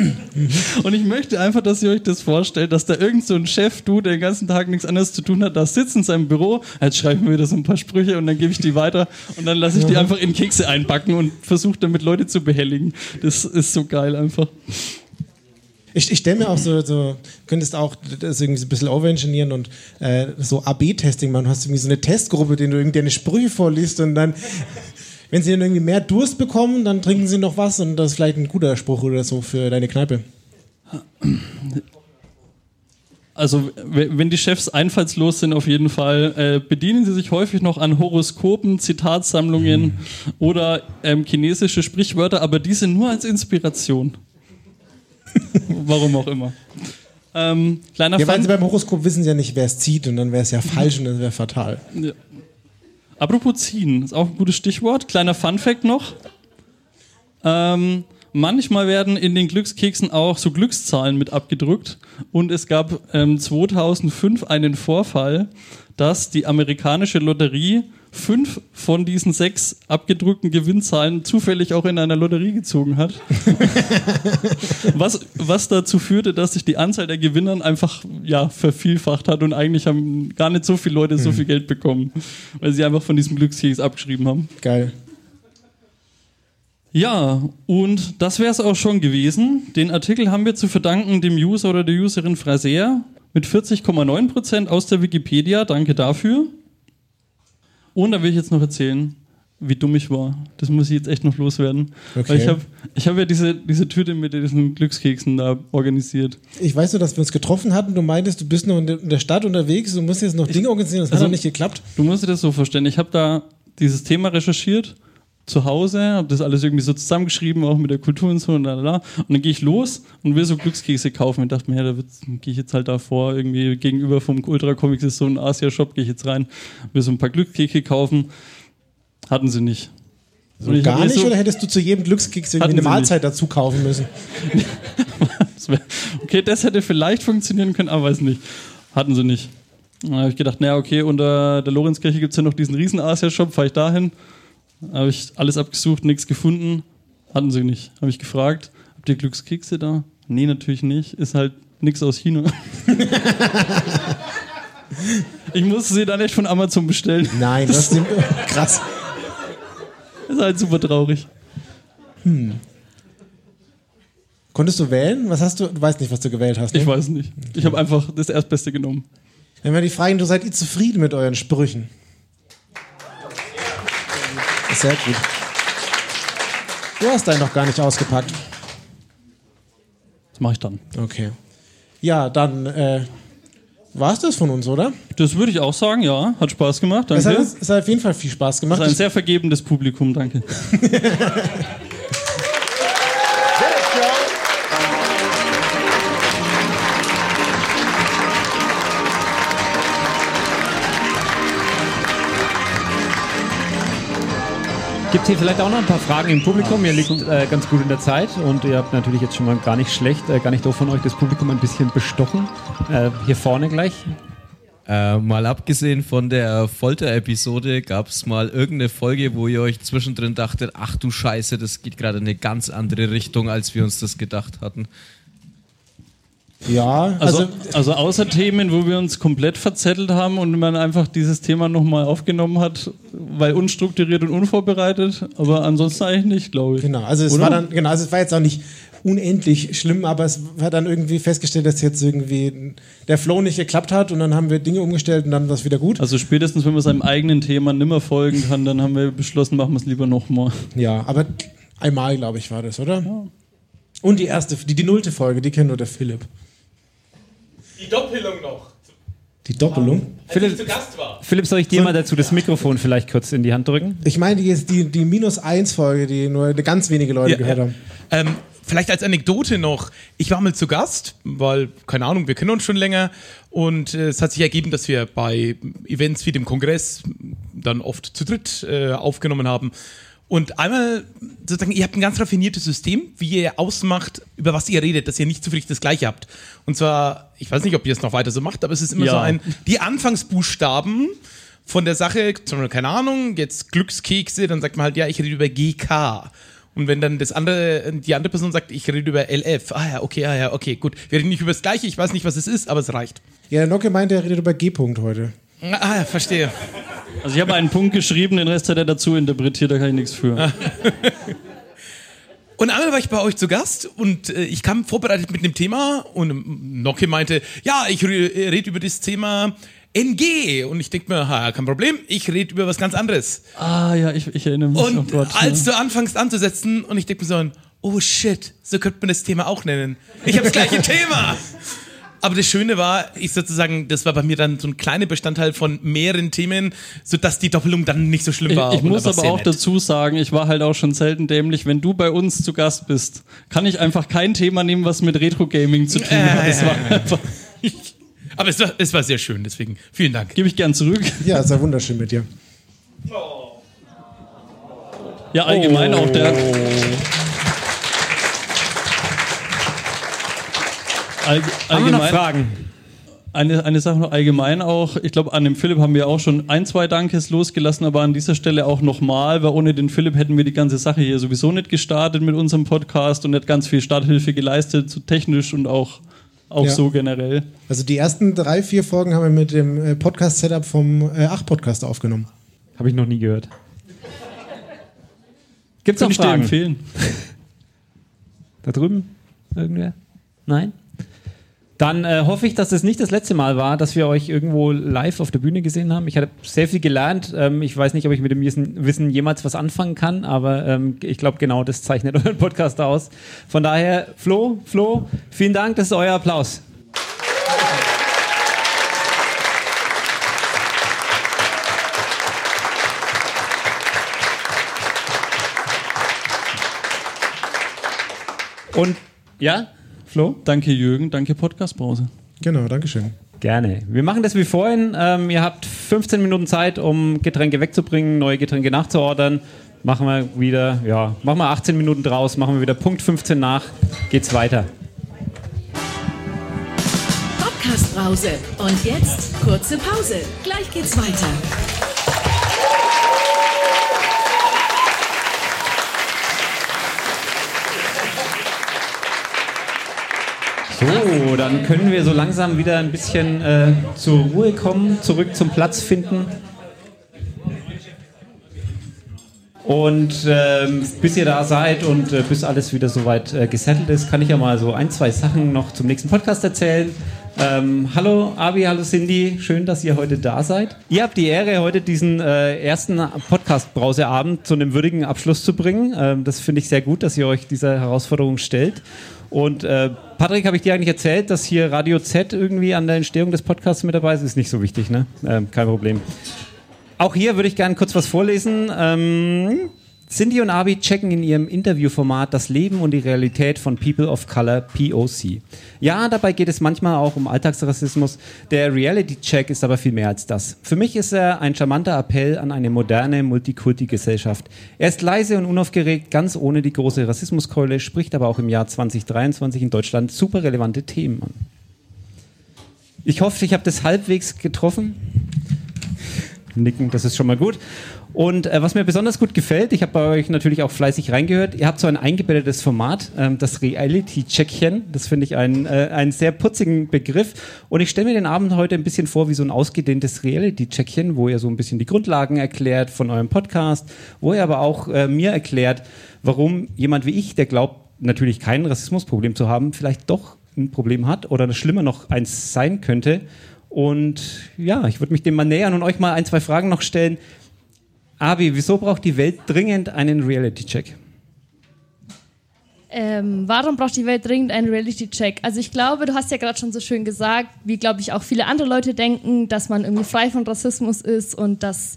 Speaker 7: Und ich möchte einfach, dass ihr euch das vorstellt, dass da irgend so ein Chef, du, der den ganzen Tag nichts anderes zu tun hat, da sitzt in seinem Büro, jetzt schreiben wir wieder so ein paar Sprüche und dann gebe ich die weiter und dann lasse ich die einfach in Kekse einpacken und versuche damit Leute zu behelligen. Das ist so geil einfach.
Speaker 10: Ich, ich stelle mir auch so, so, könntest auch das irgendwie so ein bisschen overengineeren und äh, so AB-Testing machen. Du hast irgendwie so eine Testgruppe, denen du irgendwie deine Sprüche vorliest und dann, wenn sie dann irgendwie mehr Durst bekommen, dann trinken sie noch was und das ist vielleicht ein guter Spruch oder so für deine Kneipe.
Speaker 7: Also, wenn die Chefs einfallslos sind, auf jeden Fall, äh, bedienen sie sich häufig noch an Horoskopen, Zitatsammlungen oder ähm, chinesische Sprichwörter, aber diese nur als Inspiration. (laughs) Warum auch immer. Ähm, kleiner
Speaker 10: Ja, weil
Speaker 7: Fun
Speaker 10: sie beim Horoskop wissen sie ja nicht, wer es zieht und dann wäre es ja falsch und das wäre fatal.
Speaker 7: Ja. Apropos ziehen, ist auch ein gutes Stichwort. Kleiner Fun-Fact noch. Ähm, manchmal werden in den Glückskeksen auch so Glückszahlen mit abgedruckt. Und es gab ähm, 2005 einen Vorfall, dass die amerikanische Lotterie fünf von diesen sechs abgedruckten Gewinnzahlen zufällig auch in einer Lotterie gezogen hat. (laughs) was, was dazu führte, dass sich die Anzahl der Gewinnern einfach ja, vervielfacht hat und eigentlich haben gar nicht so viele Leute so viel Geld bekommen, weil sie einfach von diesem Glückskeks abgeschrieben haben.
Speaker 10: Geil.
Speaker 7: Ja, und das wäre es auch schon gewesen. Den Artikel haben wir zu verdanken dem User oder der Userin Fraser mit 40,9% aus der Wikipedia. Danke dafür. Und da will ich jetzt noch erzählen, wie dumm ich war. Das muss ich jetzt echt noch loswerden.
Speaker 10: Okay.
Speaker 7: Weil ich habe ich hab ja diese, diese Tüte mit diesen Glückskeksen da organisiert.
Speaker 10: Ich weiß nur, dass wir uns getroffen hatten. Du meintest, du bist noch in der- Stadt unterwegs, du musst jetzt noch Dinge organisieren, das hat
Speaker 7: also-
Speaker 10: noch nicht geklappt.
Speaker 7: Du musst dir das so vorstellen. Ich habe da dieses Thema recherchiert zu Hause, habe das alles irgendwie so zusammengeschrieben, auch mit der Kultur und so und da. Und dann gehe ich los und will so Glückskekse kaufen. Ich dachte mir, ja, da gehe ich jetzt halt da vor, irgendwie gegenüber vom Ultra Comics ist so ein Asia-Shop, gehe ich jetzt rein, will so ein paar Glückskekse kaufen. Hatten sie nicht. Hab
Speaker 10: Gar nicht,
Speaker 7: so-
Speaker 10: oder hättest du zu jedem Glückskeks irgendwie eine Mahlzeit dazu kaufen müssen? (laughs)
Speaker 7: Okay, das hätte vielleicht funktionieren können, aber weiß nicht. Hatten sie nicht. Dann habe ich gedacht, naja, okay, unter der Lorenzkirche gibt es ja noch diesen riesen Asia-Shop, fahre ich dahin. Habe ich alles abgesucht, nichts gefunden. Hatten sie nicht. Habe ich gefragt, habt ihr Glückskekse da? Nee, natürlich nicht. Ist halt nichts aus China. (laughs) ich musste sie dann echt von Amazon bestellen.
Speaker 10: Nein, das (laughs) ist krass.
Speaker 7: ist halt super traurig.
Speaker 10: Hm. Konntest du wählen? Was hast du? Du weißt nicht, was du gewählt hast. Ne?
Speaker 7: Ich weiß nicht. Ich habe einfach das Erstbeste genommen.
Speaker 10: Wenn wir die fragen, du seid ihr zufrieden mit euren Sprüchen? Sehr gut. Du hast deinen noch gar nicht ausgepackt.
Speaker 7: Das mache ich dann.
Speaker 10: Okay. Ja, dann äh, war es das von uns, oder?
Speaker 7: Das würde ich auch sagen, ja. Hat Spaß gemacht.
Speaker 10: Es
Speaker 7: Danke.
Speaker 10: hat, es hat auf jeden Fall viel Spaß gemacht.
Speaker 7: ist ein sehr vergebendes Publikum, danke. (laughs)
Speaker 2: Gibt hier vielleicht auch noch ein paar Fragen im Publikum? Ihr liegt äh, ganz gut in der Zeit und ihr habt natürlich jetzt schon mal gar nicht schlecht, äh, gar nicht doof von euch das Publikum ein bisschen bestochen. Äh, hier vorne gleich.
Speaker 11: Äh, mal abgesehen von der Folter-Episode, gab es mal irgendeine Folge, wo ihr euch zwischendrin dachtet, ach du Scheiße, das geht gerade in eine ganz andere Richtung, als wir uns das gedacht hatten.
Speaker 10: Ja,
Speaker 7: Also, also außer Themen, wo wir uns komplett verzettelt haben und man einfach dieses Thema nochmal aufgenommen hat, weil unstrukturiert und unvorbereitet, aber ansonsten eigentlich nicht, glaube ich.
Speaker 10: Genau, also es
Speaker 7: Oder?
Speaker 10: war dann, genau, also es war jetzt auch nicht unendlich schlimm, aber es war dann irgendwie festgestellt, dass jetzt irgendwie der Flow nicht geklappt hat und dann haben wir Dinge umgestellt und dann war es wieder gut.
Speaker 7: Also spätestens, wenn man seinem eigenen Thema nimmer folgen kann, dann haben wir beschlossen, machen wir es lieber nochmal.
Speaker 10: Ja, aber einmal, glaube ich, war das, oder? Und die erste, die, die nullte Folge, die kennt nur der Philipp.
Speaker 12: Die Doppelung noch.
Speaker 10: Die Doppelung?
Speaker 2: Philipp, Philipp, soll ich dir mal dazu das Mikrofon vielleicht kurz in die Hand drücken?
Speaker 10: Ich meine, die, ist die, die Minus-1-Folge, die nur ganz wenige Leute
Speaker 12: Ja,
Speaker 10: gehört
Speaker 12: ja.
Speaker 10: haben.
Speaker 12: Ähm, vielleicht als Anekdote noch, ich war mal zu Gast, weil, keine Ahnung, wir kennen uns schon länger und äh, es hat sich ergeben, dass wir bei Events wie dem Kongress dann oft zu dritt äh, aufgenommen haben. Und einmal sozusagen, ihr habt ein ganz raffiniertes System, wie ihr ausmacht, über was ihr redet, dass ihr nicht zufällig das Gleiche habt. Und zwar, ich weiß nicht, ob ihr es noch weiter so macht, aber es ist immer
Speaker 7: Ja.
Speaker 12: so ein, die Anfangsbuchstaben von der Sache, zum Beispiel, keine Ahnung, jetzt Glückskekse, dann sagt man halt, ja, ich rede über GK. Und wenn dann das andere, die andere Person sagt, ich rede über LF, ah ja, okay, ah ja, okay, gut. Wir reden nicht über das Gleiche, ich weiß nicht, was es ist, aber es reicht.
Speaker 10: Ja, der Nocke meinte, er redet über G-Punkt heute.
Speaker 12: Ah ja, verstehe.
Speaker 7: Also ich habe einen Punkt geschrieben, den Rest hat er dazu interpretiert, da kann ich nichts für.
Speaker 12: Und einmal war ich bei euch zu Gast und äh, ich kam vorbereitet mit einem Thema und ähm, Nocke meinte, ja, ich re rede über das Thema NG. Und ich denke mir, ha, kein Problem, ich rede über was ganz anderes.
Speaker 7: Ah ja, ich, ich erinnere mich.
Speaker 12: Und
Speaker 7: oh Gott,
Speaker 12: als
Speaker 7: ja.
Speaker 12: du anfängst anzusetzen und ich denke mir so, oh shit, so könnte man das Thema auch nennen. Ich habe das gleiche Thema. Aber das Schöne war, ich sozusagen, das war bei mir dann so ein kleiner Bestandteil von mehreren Themen, sodass die Doppelung dann nicht so schlimm war.
Speaker 7: Ich, muss aber auch
Speaker 12: nett.
Speaker 7: dazu sagen, ich war halt auch schon selten dämlich. Wenn du bei uns zu Gast bist, kann ich einfach kein Thema nehmen, was mit Retro-Gaming zu tun hat. Das war einfach, (laughs)
Speaker 12: Aber es war, es war sehr schön, deswegen vielen Dank.
Speaker 7: gebe ich gern zurück.
Speaker 10: Ja, ist ja wunderschön mit dir.
Speaker 7: Ja, allgemein auch der. All,
Speaker 2: Haben wir noch
Speaker 7: allgemein,
Speaker 2: Fragen?
Speaker 7: eine, eine Sache noch allgemein auch. Ich glaube, an dem Philipp haben wir auch schon ein, zwei Dankes losgelassen, aber an dieser Stelle auch nochmal, weil ohne den Philipp hätten wir die ganze Sache hier sowieso nicht gestartet mit unserem Podcast und nicht ganz viel Starthilfe geleistet, so technisch und auch, auch
Speaker 10: Ja.
Speaker 7: so generell.
Speaker 10: Also die ersten drei, vier Folgen haben wir mit dem äh, Podcast-Setup vom äh, Ach-Podcast aufgenommen.
Speaker 2: Habe ich noch nie gehört. Gibt es
Speaker 7: Kann
Speaker 2: noch
Speaker 7: ich dir
Speaker 2: Fragen?
Speaker 7: empfehlen.
Speaker 2: Da drüben? Irgendwer? Nein? Dann äh, hoffe ich, dass es nicht das letzte Mal war, dass wir euch irgendwo live auf der Bühne gesehen haben. Ich habe sehr viel gelernt. Ähm, ich weiß nicht, ob ich mit dem Wissen, Wissen jemals was anfangen kann, aber ähm, ich glaube, genau das zeichnet (laughs) euren Podcast aus. Von daher, Flo, Flo, vielen Dank, das ist euer Applaus. Und ja, Flo?
Speaker 7: Danke Jürgen, danke Podcast-Brause.
Speaker 10: Genau, Dankeschön.
Speaker 2: Gerne. Wir machen das wie vorhin. Ähm, ihr habt 15 Minuten Zeit, um Getränke wegzubringen, neue Getränke nachzuordern. Machen wir wieder, ja, machen wir 18 Minuten draus, machen wir wieder Punkt 15 nach, geht's weiter.
Speaker 1: Podcast-Brause. Und jetzt kurze Pause. Gleich geht's weiter.
Speaker 2: Dann können wir so langsam wieder ein bisschen äh, zur Ruhe kommen, zurück zum Platz finden. Und ähm, bis ihr da seid und äh, bis alles wieder soweit äh, gesettelt ist, kann ich ja mal so ein, zwei Sachen noch zum nächsten Podcast erzählen. Ähm, hallo Abi, hallo Cindy, schön, dass ihr heute da seid. Ihr habt die Ehre, heute diesen äh, ersten Podcast-Brauseabend zu einem würdigen Abschluss zu bringen. Ähm, das finde ich sehr gut, dass ihr euch dieser Herausforderung stellt. Und äh, Patrick, habe ich dir eigentlich erzählt, dass hier Radio Z irgendwie an der Entstehung des Podcasts mit dabei ist? Ist nicht so wichtig, ne? Ähm, kein Problem. Auch hier würde ich gerne kurz was vorlesen. Ähm, Cindy und Abi checken in ihrem Interviewformat das Leben und die Realität von People of Color POC. Ja, dabei geht es manchmal auch um Alltagsrassismus. Der Reality-Check ist aber viel mehr als das. Für mich ist er ein charmanter Appell an eine moderne Multikulti-Gesellschaft. Er ist leise und unaufgeregt, ganz ohne die große Rassismuskeule, spricht aber auch im Jahr 2023 in Deutschland super relevante Themen an. Ich hoffe, ich habe das halbwegs getroffen. Nicken, das ist schon mal gut. Und äh, was mir besonders gut gefällt, ich habe bei euch natürlich auch fleißig reingehört, ihr habt so ein eingebettetes Format, ähm, das Reality-Checkchen. Das finde ich einen, äh, einen sehr putzigen Begriff. Und ich stelle mir den Abend heute ein bisschen vor wie so ein ausgedehntes Reality-Checkchen, wo ihr so ein bisschen die Grundlagen erklärt von eurem Podcast, wo ihr aber auch äh, mir erklärt, warum jemand wie ich, der glaubt, natürlich kein Rassismusproblem zu haben, vielleicht doch ein Problem hat oder schlimmer noch eins sein könnte. Und ja, ich würde mich dem mal nähern und euch mal ein, zwei Fragen noch stellen. Abi, wieso braucht die Welt dringend einen Reality-Check?
Speaker 13: Ähm, warum braucht die Welt dringend einen Reality-Check? Also ich glaube, du hast ja gerade schon so schön gesagt, wie glaube ich auch viele andere Leute denken, dass man irgendwie frei von Rassismus ist und dass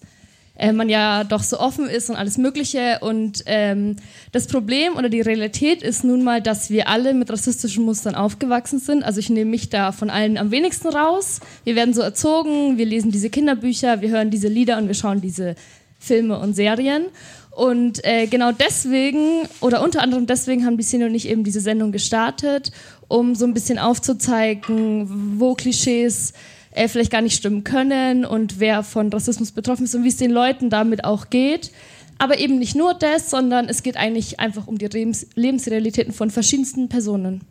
Speaker 13: äh, man ja doch so offen ist und alles Mögliche. Und ähm, das Problem oder die Realität ist nun mal, dass wir alle mit rassistischen Mustern aufgewachsen sind. Also ich nehme mich da von allen am wenigsten raus. Wir werden so erzogen, wir lesen diese Kinderbücher, wir hören diese Lieder und wir schauen diese Filme und Serien. Und äh, genau deswegen oder unter anderem deswegen haben die Szene und ich eben diese Sendung gestartet, um so ein bisschen aufzuzeigen, wo Klischees äh, vielleicht gar nicht stimmen können und wer von Rassismus betroffen ist und wie es den Leuten damit auch geht. Aber eben nicht nur das, sondern es geht eigentlich einfach um die Lebens Lebensrealitäten von verschiedensten Personen.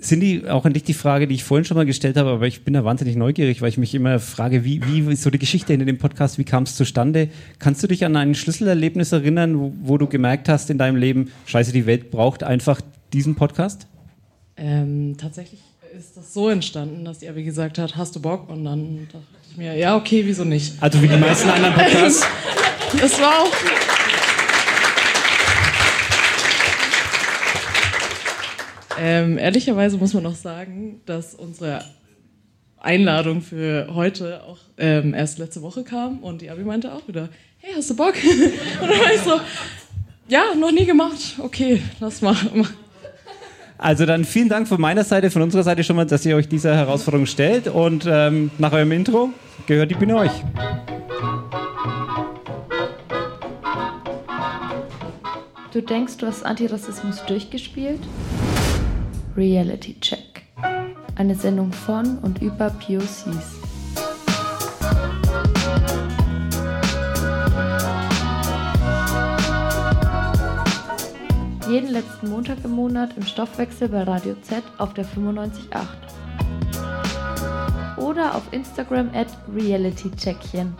Speaker 2: Cindy, auch an dich die Frage, die ich vorhin schon mal gestellt habe, aber ich bin da wahnsinnig neugierig, weil ich mich immer frage, wie, wie ist so die Geschichte hinter dem Podcast, wie kam es zustande? Kannst du dich an ein Schlüsselerlebnis erinnern, wo, wo, du gemerkt hast in deinem Leben, scheiße, die Welt braucht einfach diesen Podcast?
Speaker 14: Ähm, tatsächlich ist das so entstanden, dass die Abby gesagt hat, hast du Bock? Und dann dachte ich mir, ja, okay, wieso nicht?
Speaker 2: Also wie die meisten anderen Podcasts? (laughs)
Speaker 14: Es war auch... Ähm, ehrlicherweise muss man noch sagen, dass unsere Einladung für heute auch ähm, erst letzte Woche kam und die Abi meinte auch wieder, hey, hast du Bock? (laughs) und dann war ich so, ja, noch nie gemacht. Okay, lass mal.
Speaker 2: Also dann vielen Dank von meiner Seite, von unserer Seite schon mal, dass ihr euch dieser Herausforderung stellt und ähm, nach eurem Intro gehört die Bühne euch.
Speaker 15: Du denkst, du hast Antirassismus durchgespielt? Reality Check. Eine Sendung von und über POCs. Jeden letzten Montag im Monat im Stoffwechsel bei Radio Z auf der 95.8. Oder auf Instagram at realitycheckchen.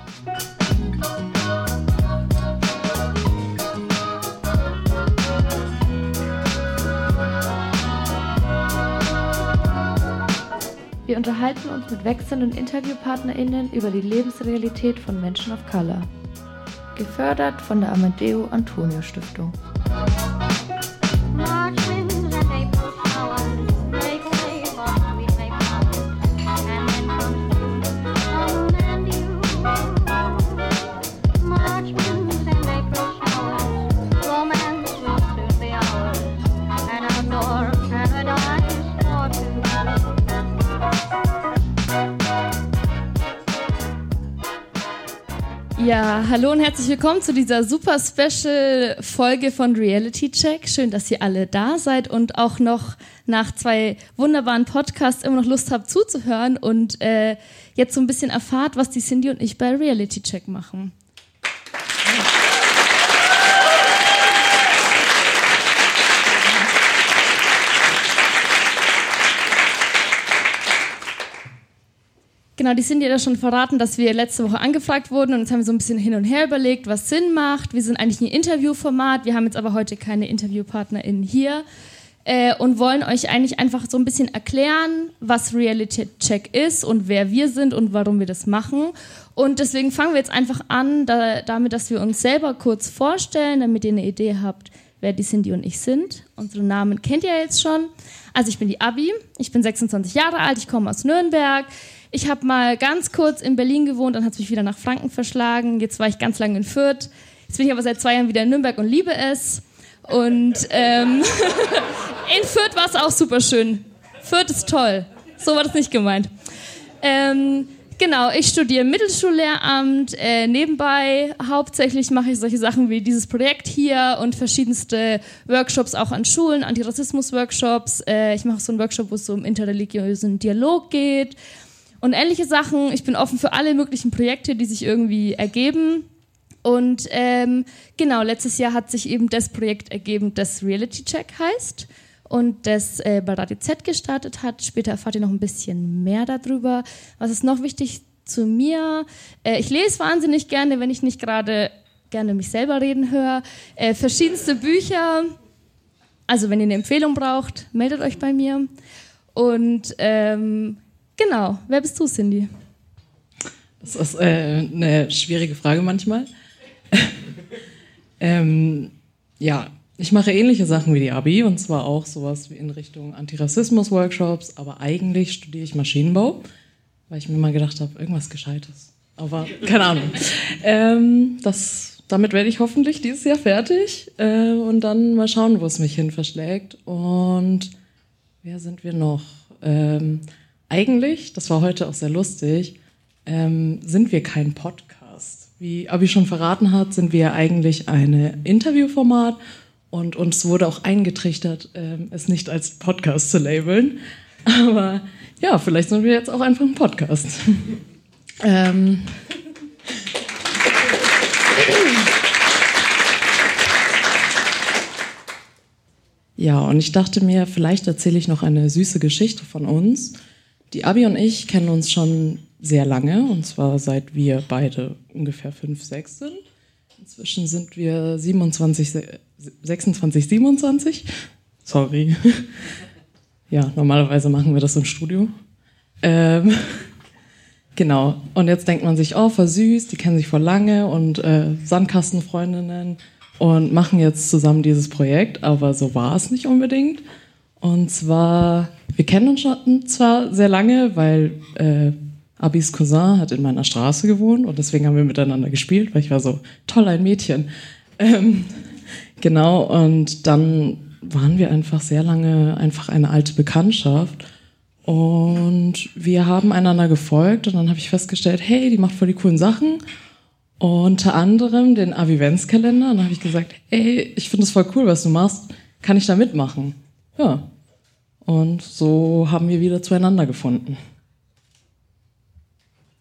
Speaker 15: Wir unterhalten uns mit wechselnden InterviewpartnerInnen über die Lebensrealität von Menschen of Color. Gefördert von der Amadeo Antonio Stiftung.
Speaker 13: Ja, hallo und herzlich willkommen zu dieser super special Folge von Reality Check. Schön, dass ihr alle da seid und auch noch nach zwei wunderbaren Podcasts immer noch Lust habt zuzuhören und äh, jetzt so ein bisschen erfahrt, was die Cindy und ich bei Reality Check machen. Genau, die sind ja da schon verraten, dass wir letzte Woche angefragt wurden und jetzt haben wir so ein bisschen hin und her überlegt, was Sinn macht. Wir sind eigentlich ein Interviewformat, wir haben jetzt aber heute keine InterviewpartnerInnen hier äh, und wollen euch eigentlich einfach so ein bisschen erklären, was Reality Check ist und wer wir sind und warum wir das machen. Und deswegen fangen wir jetzt einfach an, da, damit, dass wir uns selber kurz vorstellen, damit ihr eine Idee habt, wer die Cindy und ich sind. Unsere Namen kennt ihr jetzt schon. Also ich bin die Abi, ich bin 26 Jahre alt, ich komme aus Nürnberg. Ich habe mal ganz kurz in Berlin gewohnt, dann hat es mich wieder nach Franken verschlagen. Jetzt war ich ganz lange in Fürth. Jetzt bin ich aber seit zwei Jahren wieder in Nürnberg und liebe es. Und ähm, (laughs) in Fürth war es auch super schön. Fürth ist toll. So war das nicht gemeint. Ähm, genau, ich studiere Mittelschullehramt. Äh, nebenbei hauptsächlich mache ich solche Sachen wie dieses Projekt hier und verschiedenste Workshops auch an Schulen, Antirassismus-Workshops. Äh, ich mache so einen Workshop, wo es so um interreligiösen Dialog geht und ähnliche Sachen. Ich bin offen für alle möglichen Projekte, die sich irgendwie ergeben. Und ähm, genau, letztes Jahr hat sich eben das Projekt ergeben, das Reality Check heißt und das äh, bei Radio Z gestartet hat. Später erfahrt ihr noch ein bisschen mehr darüber. Was ist noch wichtig zu mir? Äh, ich lese wahnsinnig gerne, wenn ich nicht gerade gerne mich selber reden höre. Äh, verschiedenste Bücher. Also wenn ihr eine Empfehlung braucht, meldet euch bei mir. Und ähm, Genau. Wer bist du, Cindy?
Speaker 14: Das ist äh, eine schwierige Frage manchmal. (laughs) ähm, ja, ich mache ähnliche Sachen wie die Abi und zwar auch sowas wie in Richtung Antirassismus-Workshops, aber eigentlich studiere ich Maschinenbau, weil ich mir mal gedacht habe, irgendwas Gescheites. Aber keine Ahnung. ähm, das, damit werde ich hoffentlich dieses Jahr fertig äh, und dann mal schauen, wo es mich hin verschlägt. Und wer sind wir noch? Ähm, eigentlich, das war heute auch sehr lustig, ähm, sind wir kein Podcast. Wie Abi schon verraten hat, sind wir eigentlich ein Interviewformat und uns wurde auch eingetrichtert, ähm, es nicht als Podcast zu labeln. Aber ja, vielleicht sind wir jetzt auch einfach ein Podcast. (laughs) ähm. Ja, und ich dachte mir, vielleicht erzähle ich noch eine süße Geschichte von uns. Die Abi und ich kennen uns schon sehr lange, und zwar seit wir beide ungefähr fünf, sechs sind. Inzwischen sind wir 27, 26, 27. Sorry. (laughs) Ja, normalerweise machen wir das im Studio. Ähm, (laughs) genau. Und jetzt denkt man sich, oh, voll süß, die kennen sich vor lange und äh, Sandkastenfreundinnen und machen jetzt zusammen dieses Projekt, aber so war es nicht unbedingt. Und zwar, wir kennen uns schon zwar sehr lange, weil äh, Abis Cousin hat in meiner Straße gewohnt und deswegen haben wir miteinander gespielt, weil ich war so toll ein Mädchen. (laughs) Ähm, genau, und dann waren wir einfach sehr lange einfach eine alte Bekanntschaft. Und wir haben einander gefolgt und dann habe ich festgestellt, hey, die macht voll die coolen Sachen. Unter anderem den Avivenzkalender. Und dann habe ich gesagt, ey, ich finde es voll cool, was du machst. Kann ich da mitmachen? Ja. Und so haben wir wieder zueinander gefunden.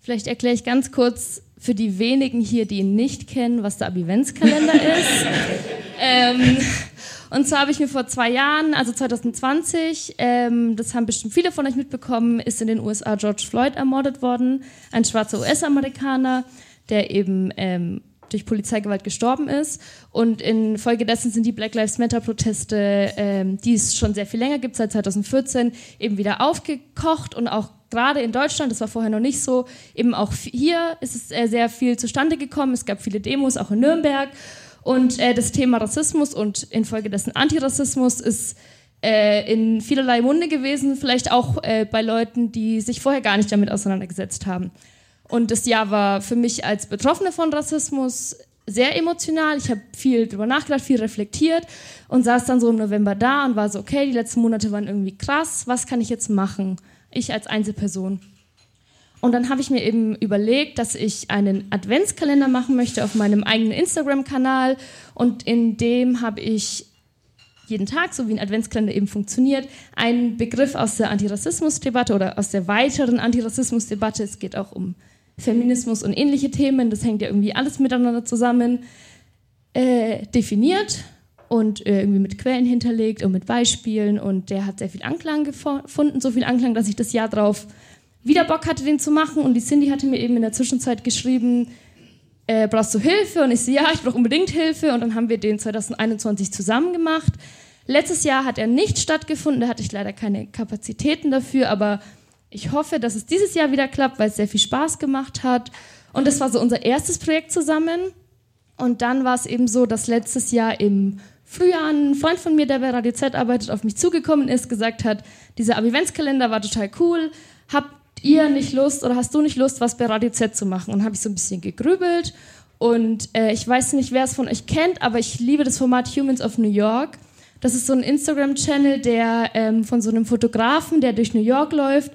Speaker 13: Vielleicht erkläre ich ganz kurz für die wenigen hier, die ihn nicht kennen, was der Abivenzkalender (laughs) ist. ähm, und zwar habe ich mir vor zwei Jahren, also 2020, ähm, das haben bestimmt viele von euch mitbekommen, ist in den USA George Floyd ermordet worden, ein schwarzer US-Amerikaner, der eben ähm, durch Polizeigewalt gestorben ist. Und infolgedessen sind die Black Lives Matter-Proteste, ähm, die es schon sehr viel länger gibt, seit 2014, eben wieder aufgekocht und auch gerade in Deutschland, das war vorher noch nicht so, eben auch hier ist es äh, sehr viel zustande gekommen. Es gab viele Demos, auch in Nürnberg. Und äh, das Thema Rassismus und infolgedessen Antirassismus ist äh, in vielerlei Munde gewesen, vielleicht auch äh, bei Leuten, die sich vorher gar nicht damit auseinandergesetzt haben. Und das Jahr war für mich als Betroffene von Rassismus sehr emotional. Ich habe viel drüber nachgedacht, viel reflektiert und saß dann so im November da und war so, okay, die letzten Monate waren irgendwie krass, was kann ich jetzt machen? Ich als Einzelperson. Und dann habe ich mir eben überlegt, dass ich einen Adventskalender machen möchte auf meinem eigenen Instagram-Kanal. Und in dem habe ich jeden Tag, so wie ein Adventskalender eben funktioniert, einen Begriff aus der Antirassismusdebatte oder aus der weiteren Antirassismusdebatte. Es geht auch um Feminismus und ähnliche Themen. Das hängt ja irgendwie alles miteinander zusammen. Äh, definiert und äh, irgendwie mit Quellen hinterlegt und mit Beispielen. Und der hat sehr viel Anklang gefunden, so viel Anklang, dass ich das Jahr drauf wieder Bock hatte, den zu machen. Und die Cindy hatte mir eben in der Zwischenzeit geschrieben, äh, brauchst du Hilfe? Und ich so, ja, ich brauche unbedingt Hilfe. Und dann haben wir den 2021 zusammen gemacht. Letztes Jahr hat er nicht stattgefunden, da hatte ich leider keine Kapazitäten dafür, aber ich hoffe, dass es dieses Jahr wieder klappt, weil es sehr viel Spaß gemacht hat. Und das war so unser erstes Projekt zusammen. Und dann war es eben so, dass letztes Jahr im Frühjahr ein Freund von mir, der bei Radio Z arbeitet, auf mich zugekommen ist, gesagt hat, dieser Abiventskalender war total cool. Habt ihr nicht Lust oder hast du nicht Lust, was bei Radio Z zu machen? Und habe ich so ein bisschen gegrübelt. Und äh, ich weiß nicht, wer es von euch kennt, aber ich liebe das Format Humans of New York. Das ist so ein Instagram-Channel, der ähm, von so einem Fotografen, der durch New York läuft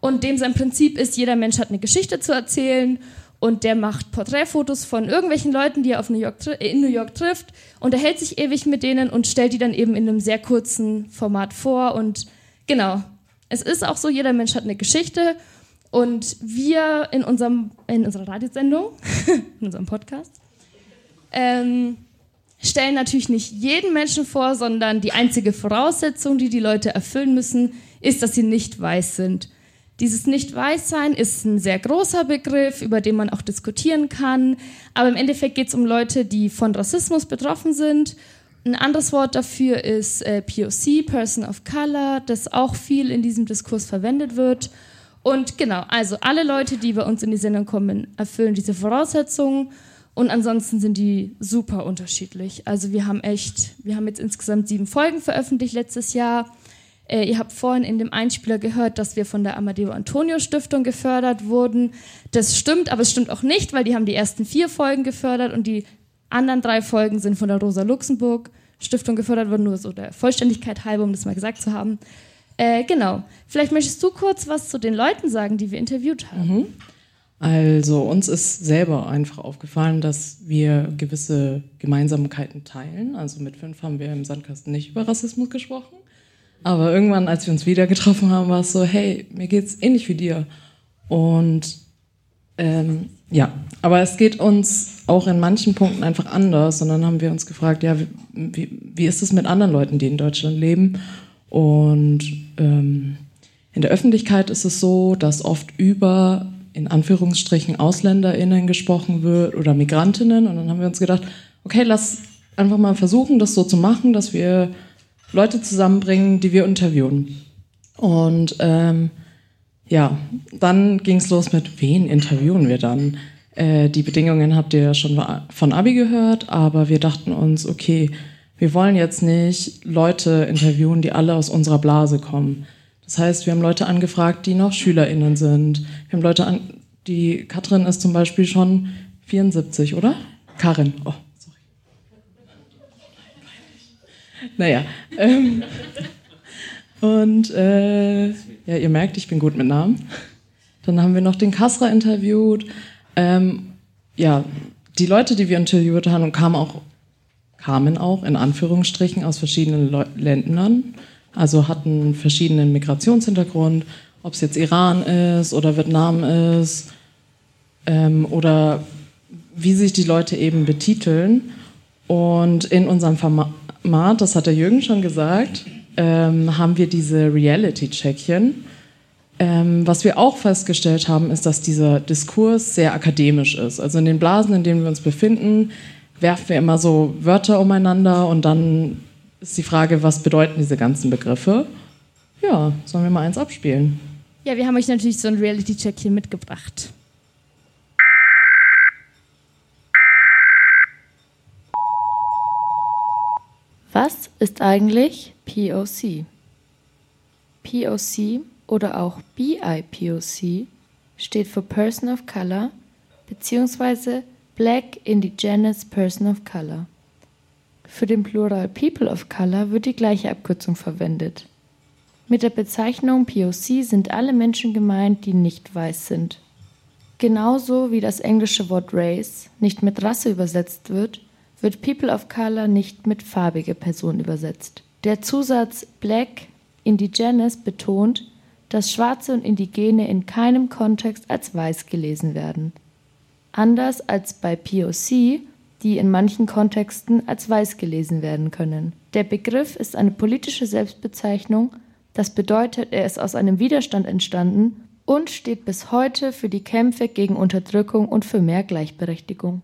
Speaker 13: und dem sein Prinzip ist, jeder Mensch hat eine Geschichte zu erzählen und der macht Porträtfotos von irgendwelchen Leuten, die er auf New York, in New York trifft und er hält sich ewig mit denen und stellt die dann eben in einem sehr kurzen Format vor und genau, es ist auch so, jeder Mensch hat eine Geschichte und wir in, unserem, in unserer Radiosendung, (laughs) in unserem Podcast, ähm, stellen natürlich nicht jeden Menschen vor, sondern die einzige Voraussetzung, die die Leute erfüllen müssen, ist, dass sie nicht weiß sind. Dieses Nicht-Weiß-Sein ist ein sehr großer Begriff, über den man auch diskutieren kann. Aber im Endeffekt geht es um Leute, die von Rassismus betroffen sind. Ein anderes Wort dafür ist äh, POC, Person of Color, das auch viel in diesem Diskurs verwendet wird. Und genau, also alle Leute, die bei uns in die Sendung kommen, erfüllen diese Voraussetzungen. Und ansonsten sind die super unterschiedlich. Also wir haben echt, wir haben jetzt insgesamt sieben Folgen veröffentlicht letztes Jahr. Äh, ihr habt vorhin in dem Einspieler gehört, dass wir von der Amadeo Antonio Stiftung gefördert wurden. Das stimmt, aber es stimmt auch nicht, weil die haben die ersten vier Folgen gefördert und die anderen drei Folgen sind von der Rosa Luxemburg Stiftung gefördert worden, nur so der Vollständigkeit halber, um das mal gesagt zu haben. Äh, genau. Vielleicht möchtest du kurz was zu den Leuten sagen, die wir interviewt haben.
Speaker 14: Mhm. Also uns ist selber einfach aufgefallen, dass wir gewisse Gemeinsamkeiten teilen. Also mit fünf haben wir im Sandkasten nicht über Rassismus gesprochen. Aber irgendwann, als wir uns wieder getroffen haben, war es so, hey, mir geht's ähnlich wie dir. Und ähm, ja, aber es geht uns auch in manchen Punkten einfach anders. Und dann haben wir uns gefragt, ja, wie, wie ist es mit anderen Leuten, die in Deutschland leben? Und ähm, in der Öffentlichkeit ist es so, dass oft über in Anführungsstrichen AusländerInnen gesprochen wird oder Migrantinnen. Und dann haben wir uns gedacht, okay, lass einfach mal versuchen, das so zu machen, dass wir Leute zusammenbringen, die wir interviewen. Und ähm, ja, dann ging es los mit, wen interviewen wir dann? Äh, die Bedingungen habt ihr ja schon von Abi gehört, aber wir dachten uns, okay, wir wollen jetzt nicht Leute interviewen, die alle aus unserer Blase kommen. Das heißt, wir haben Leute angefragt, die noch SchülerInnen sind. Wir haben Leute an, die Katrin ist zum Beispiel schon 74, oder? Karin, oh, sorry. Naja. Ähm, und äh, ja, ihr merkt, ich bin gut mit Namen. Dann haben wir noch den Kasra interviewt. Ähm, ja, die Leute, die wir interviewt haben, kamen auch, kamen auch in Anführungsstrichen aus verschiedenen Le Ländern also hatten verschiedenen Migrationshintergrund, ob es jetzt Iran ist oder Vietnam ist ähm, oder wie sich die Leute eben betiteln. Und in unserem Format, das hat der Jürgen schon gesagt, ähm, haben wir diese Reality-Checkchen. Ähm, was wir auch festgestellt haben, ist, dass dieser Diskurs sehr akademisch ist. Also in den Blasen, in denen wir uns befinden, werfen wir immer so Wörter umeinander und dann ist die Frage, was bedeuten diese ganzen Begriffe? Ja, sollen wir mal eins abspielen?
Speaker 13: Ja, wir haben euch natürlich so ein Reality-Check hier mitgebracht.
Speaker 15: Was ist eigentlich POC? POC oder auch BIPOC steht für Person of Color bzw. Black Indigenous Person of Color. Für den Plural People of Color wird die gleiche Abkürzung verwendet. Mit der Bezeichnung POC sind alle Menschen gemeint, die nicht weiß sind. Genauso wie das englische Wort Race nicht mit Rasse übersetzt wird, wird People of Color nicht mit farbige Person übersetzt. Der Zusatz Black Indigenous betont, dass Schwarze und Indigene in keinem Kontext als weiß gelesen werden. Anders als bei POC die in manchen Kontexten als weiß gelesen werden können. Der Begriff ist eine politische Selbstbezeichnung, das bedeutet, er ist aus einem Widerstand entstanden und steht bis heute für die Kämpfe gegen Unterdrückung und für mehr Gleichberechtigung.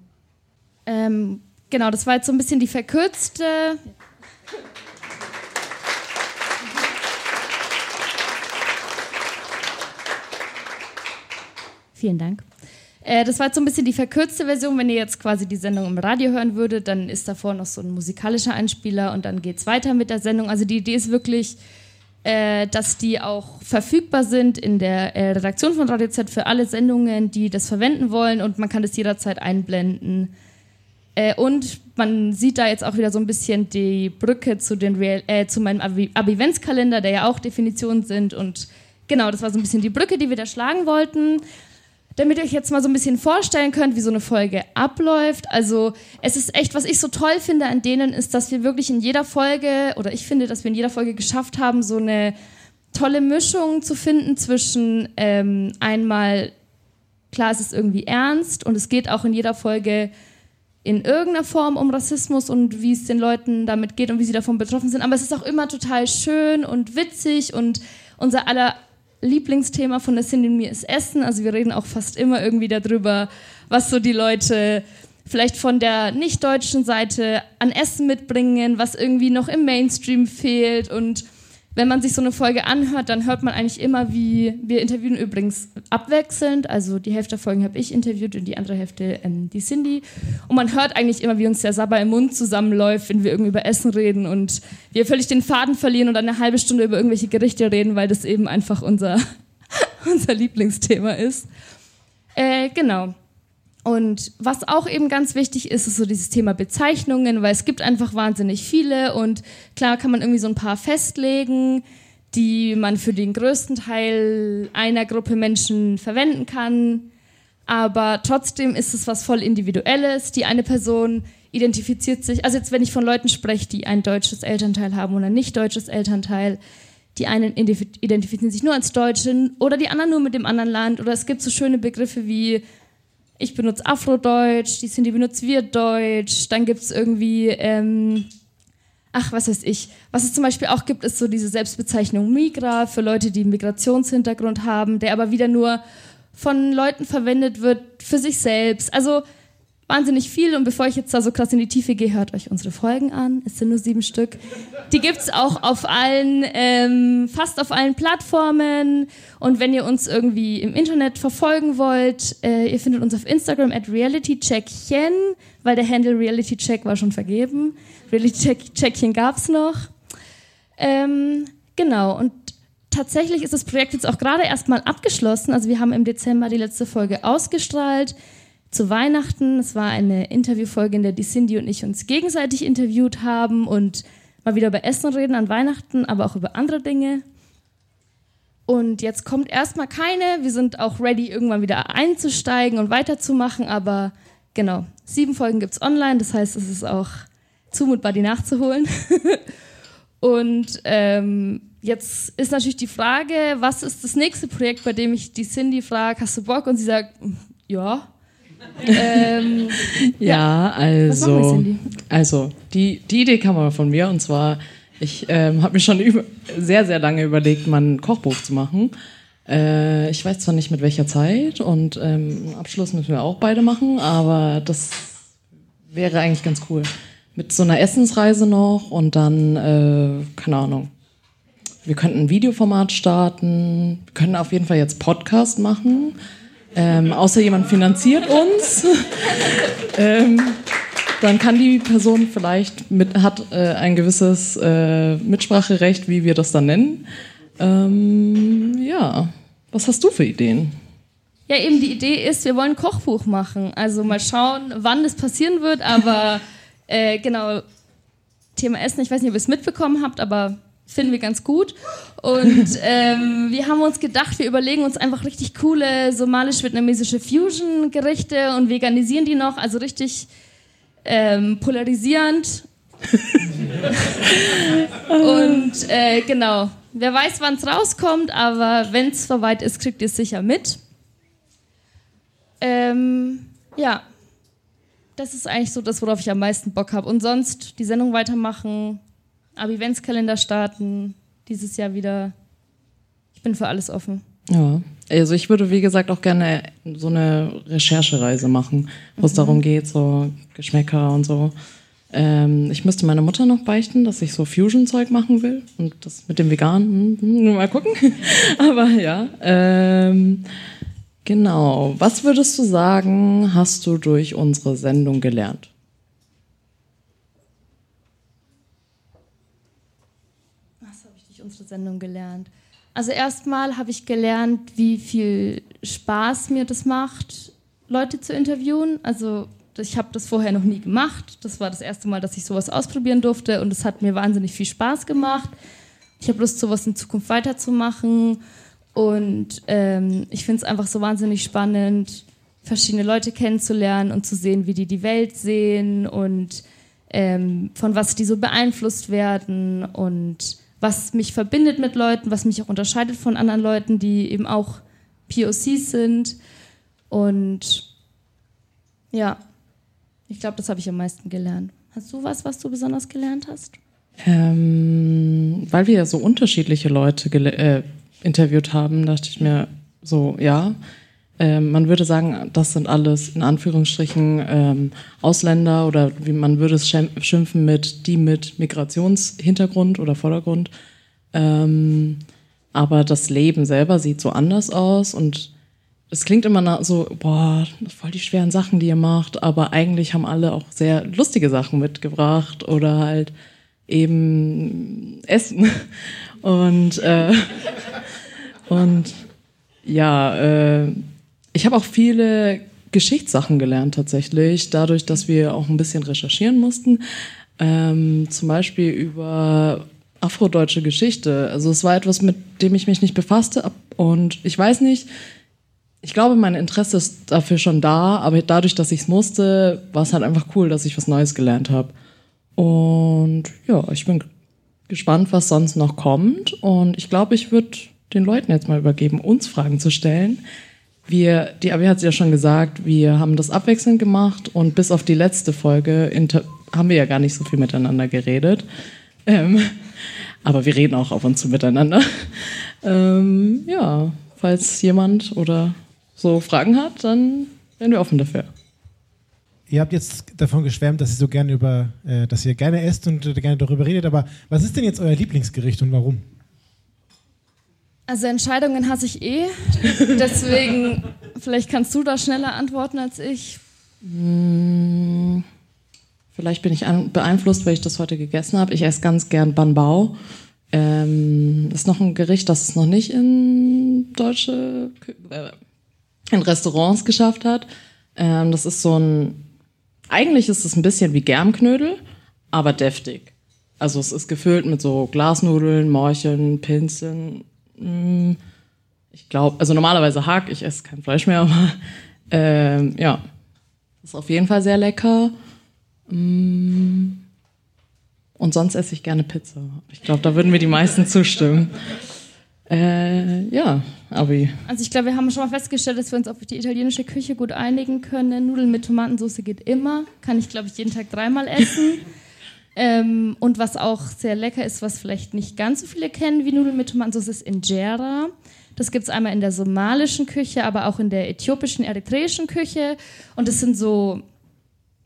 Speaker 13: Ähm, genau, das war jetzt so ein bisschen die verkürzte. Vielen Dank. Äh, das war jetzt so ein bisschen die verkürzte Version. Wenn ihr jetzt quasi die Sendung im Radio hören würdet, dann ist davor noch so ein musikalischer Einspieler und dann geht es weiter mit der Sendung. Also die Idee ist wirklich, äh, dass die auch verfügbar sind in der äh, Redaktion von Radio Z für alle Sendungen, die das verwenden wollen und man kann das jederzeit einblenden. Äh, und man sieht da jetzt auch wieder so ein bisschen die Brücke zu, den Real, äh, zu meinem Ab-Events-Kalender, der ja auch Definitionen sind. Und genau, das war so ein bisschen die Brücke, die wir da schlagen wollten damit ihr euch jetzt mal so ein bisschen vorstellen könnt, wie so eine Folge abläuft. Also es ist echt, was ich so toll finde an denen, ist, dass wir wirklich in jeder Folge, oder ich finde, dass wir in jeder Folge geschafft haben, so eine tolle Mischung zu finden zwischen ähm, einmal, klar, es ist irgendwie ernst und es geht auch in jeder Folge in irgendeiner Form um Rassismus und wie es den Leuten damit geht und wie sie davon betroffen sind. Aber es ist auch immer total schön und witzig und unser aller Lieblingsthema von der Cindy und mir ist Essen. Also wir reden auch fast immer irgendwie darüber, was so die Leute vielleicht von der nicht-deutschen Seite an Essen mitbringen, was irgendwie noch im Mainstream fehlt. Und wenn man sich so eine Folge anhört, dann hört man eigentlich immer, wie wir interviewen übrigens abwechselnd. Also die Hälfte der Folgen habe ich interviewt und die andere Hälfte ähm, die Cindy. Und man hört eigentlich immer, wie uns der Sabber im Mund zusammenläuft, wenn wir irgendwie über Essen reden und wir völlig den Faden verlieren und eine halbe Stunde über irgendwelche Gerichte reden, weil das eben einfach unser, (laughs) unser Lieblingsthema ist. Äh, genau. Und was auch eben ganz wichtig ist, ist so dieses Thema Bezeichnungen, weil es gibt einfach wahnsinnig viele und klar kann man irgendwie so ein paar festlegen, die man für den größten Teil einer Gruppe Menschen verwenden kann. Aber trotzdem ist es was voll Individuelles. Die eine Person identifiziert sich, also jetzt wenn ich von Leuten spreche, die ein deutsches Elternteil haben oder ein nicht deutsches Elternteil, die einen identifizieren sich nur als Deutschen oder die anderen nur mit dem anderen Land. Oder es gibt so schöne Begriffe wie ich benutze Afrodeutsch, die Cindy benutzt Wirtdeutsch, dann gibt es irgendwie, ähm, ach, was weiß ich. Was es zum Beispiel auch gibt, ist so diese Selbstbezeichnung Migra für Leute, die einen Migrationshintergrund haben, der aber wieder nur von Leuten verwendet wird für sich selbst. Also wahnsinnig viel. Und bevor ich jetzt da so krass in die Tiefe gehe, hört euch unsere Folgen an. Es sind nur sieben Stück. Die gibt es auch auf allen, ähm, fast auf allen Plattformen. Und wenn ihr uns irgendwie im Internet verfolgen wollt, äh, ihr findet uns auf Instagram at realitycheckchen, weil der Handle realitycheck war schon vergeben. Realitycheckchen gab es noch. Ähm, genau. Und tatsächlich ist das Projekt jetzt auch gerade erstmal abgeschlossen. Also wir haben im Dezember die letzte Folge ausgestrahlt zu Weihnachten. Es war eine Interviewfolge, in der die Cindy und ich uns gegenseitig interviewt haben und mal wieder über Essen reden an Weihnachten, aber auch über andere Dinge. Und jetzt kommt erstmal keine. Wir sind auch ready, irgendwann wieder einzusteigen und weiterzumachen. Aber genau, sieben Folgen gibt es online. Das heißt, es ist auch zumutbar, die nachzuholen. (laughs) und ähm, jetzt ist natürlich die Frage, was ist das nächste Projekt, bei dem ich die Cindy frage, hast du Bock? Und sie sagt, ja
Speaker 14: ähm, (laughs) ja, also, also die, die Idee kam aber von mir und zwar, ich ähm, habe mir schon (laughs) über, sehr, sehr lange überlegt, mal ein Kochbuch zu machen. Äh, ich weiß zwar nicht mit welcher Zeit und ähm, Abschluss müssen wir auch beide machen, aber das wäre eigentlich ganz cool. Mit so einer Essensreise noch und dann, äh, keine Ahnung, wir könnten ein Videoformat starten, wir können auf jeden Fall jetzt Podcast machen. Ähm, außer jemand finanziert uns, ähm, dann kann die Person vielleicht mit, hat äh, ein gewisses äh, Mitspracherecht, wie wir das dann nennen. Ähm, ja, was hast du für Ideen?
Speaker 13: Ja, eben die Idee ist, wir wollen ein Kochbuch machen. Also mal schauen, wann das passieren wird, aber äh, genau, Thema Essen, ich weiß nicht, ob ihr es mitbekommen habt, aber finden wir ganz gut. Und (laughs) ähm, wir haben uns gedacht, wir überlegen uns einfach richtig coole somalisch-vietnamesische Fusion-Gerichte und veganisieren die noch, also richtig ähm, polarisierend. (laughs) und äh, genau, wer weiß, wann es rauskommt, aber wenn es soweit ist, kriegt ihr es sicher mit. Ähm, ja, das ist eigentlich so das, worauf ich am meisten Bock habe. Und sonst die Sendung weitermachen, Ab-Eventskalender starten, dieses Jahr wieder. Ich bin für alles offen.
Speaker 14: Ja, also ich würde, wie gesagt, auch gerne so eine Recherchereise machen, wo es mhm. darum geht, so Geschmäcker und so. Ähm, ich müsste meiner Mutter noch beichten, dass ich so Fusion-Zeug machen will. Und das mit dem Veganen, hm, hm, mal gucken. (laughs) Aber ja. Ähm, genau. Was würdest du sagen, hast du durch unsere Sendung gelernt?
Speaker 13: Unsere Sendung gelernt? Also erstmal habe ich gelernt, wie viel Spaß mir das macht, Leute zu interviewen. Also ich habe das vorher noch nie gemacht. Das war das erste Mal, dass ich sowas ausprobieren durfte und es hat mir wahnsinnig viel Spaß gemacht. Ich habe Lust, sowas in Zukunft weiterzumachen und ähm, ich finde es einfach so wahnsinnig spannend, verschiedene Leute kennenzulernen und zu sehen, wie die die Welt sehen und ähm, von was die so beeinflusst werden und was mich verbindet mit Leuten, was mich auch unterscheidet von anderen Leuten, die eben auch POCs sind. Und ja, ich glaube, das habe ich am meisten gelernt. Hast du was, was du besonders gelernt hast?
Speaker 14: Ähm, weil wir ja so unterschiedliche Leute äh, interviewt haben, dachte ich mir so, ja, äh, man würde sagen, das sind alles in Anführungsstrichen ähm, Ausländer oder wie man würde es schimpfen mit die mit Migrationshintergrund oder Vordergrund. Ähm, aber das Leben selber sieht so anders aus und es klingt immer so, boah, voll die schweren Sachen, die ihr macht, aber eigentlich haben alle auch sehr lustige Sachen mitgebracht oder halt eben Essen. (laughs) Und, äh, (laughs) und ja, äh, ich habe auch viele Geschichtssachen gelernt tatsächlich, dadurch, dass wir auch ein bisschen recherchieren mussten. Ähm, zum Beispiel über afrodeutsche Geschichte. Also es war etwas, mit dem ich mich nicht befasste und ich weiß nicht, ich glaube, mein Interesse ist dafür schon da, aber dadurch, dass ich es musste, war es halt einfach cool, dass ich was Neues gelernt habe. Und ja, ich bin gespannt, was sonst noch kommt. Und ich glaube, ich würde den Leuten jetzt mal übergeben, uns Fragen zu stellen. Wir, die Abi hat es ja schon gesagt, wir haben das abwechselnd gemacht und bis auf die letzte Folge haben wir ja gar nicht so viel miteinander geredet. Ähm, aber wir reden auch ab und zu miteinander. Ähm, ja, falls jemand oder so Fragen hat, dann wären wir offen dafür.
Speaker 10: Ihr habt jetzt davon geschwärmt, dass ihr so gerne über, äh, dass ihr gerne esst und äh, gerne darüber redet, aber was ist denn jetzt euer Lieblingsgericht und warum?
Speaker 13: Also Entscheidungen hasse ich eh. Deswegen, vielleicht kannst du da schneller antworten als ich.
Speaker 14: Hm, vielleicht bin ich beeinflusst, weil ich das heute gegessen habe. Ich esse ganz gern Banbao. Ähm, ist noch ein Gericht, das es noch nicht in deutsche äh, in Restaurants geschafft hat. Ähm, das ist so ein eigentlich ist es ein bisschen wie Germknödel, aber deftig. Also es ist gefüllt mit so Glasnudeln, Morcheln, Pinseln. Mm, ich glaube, also normalerweise Hack, ich esse kein Fleisch mehr, aber ähm, ja, ist auf jeden Fall sehr lecker. Mm, und sonst esse ich gerne Pizza. Ich glaube, da würden mir die meisten zustimmen. Äh, ja, Abi.
Speaker 13: Also ich glaube, wir haben schon mal festgestellt, dass wir uns auf die italienische Küche gut einigen können. Nudeln mit Tomatensauce geht immer. Kann ich, glaube ich, jeden Tag dreimal essen. Ähm, und was auch sehr lecker ist, was vielleicht nicht ganz so viele kennen wie Nudeln mit Tomatensauce, ist Injera. Das gibt es einmal in der somalischen Küche, aber auch in der äthiopischen, eritreischen Küche. Und es sind so,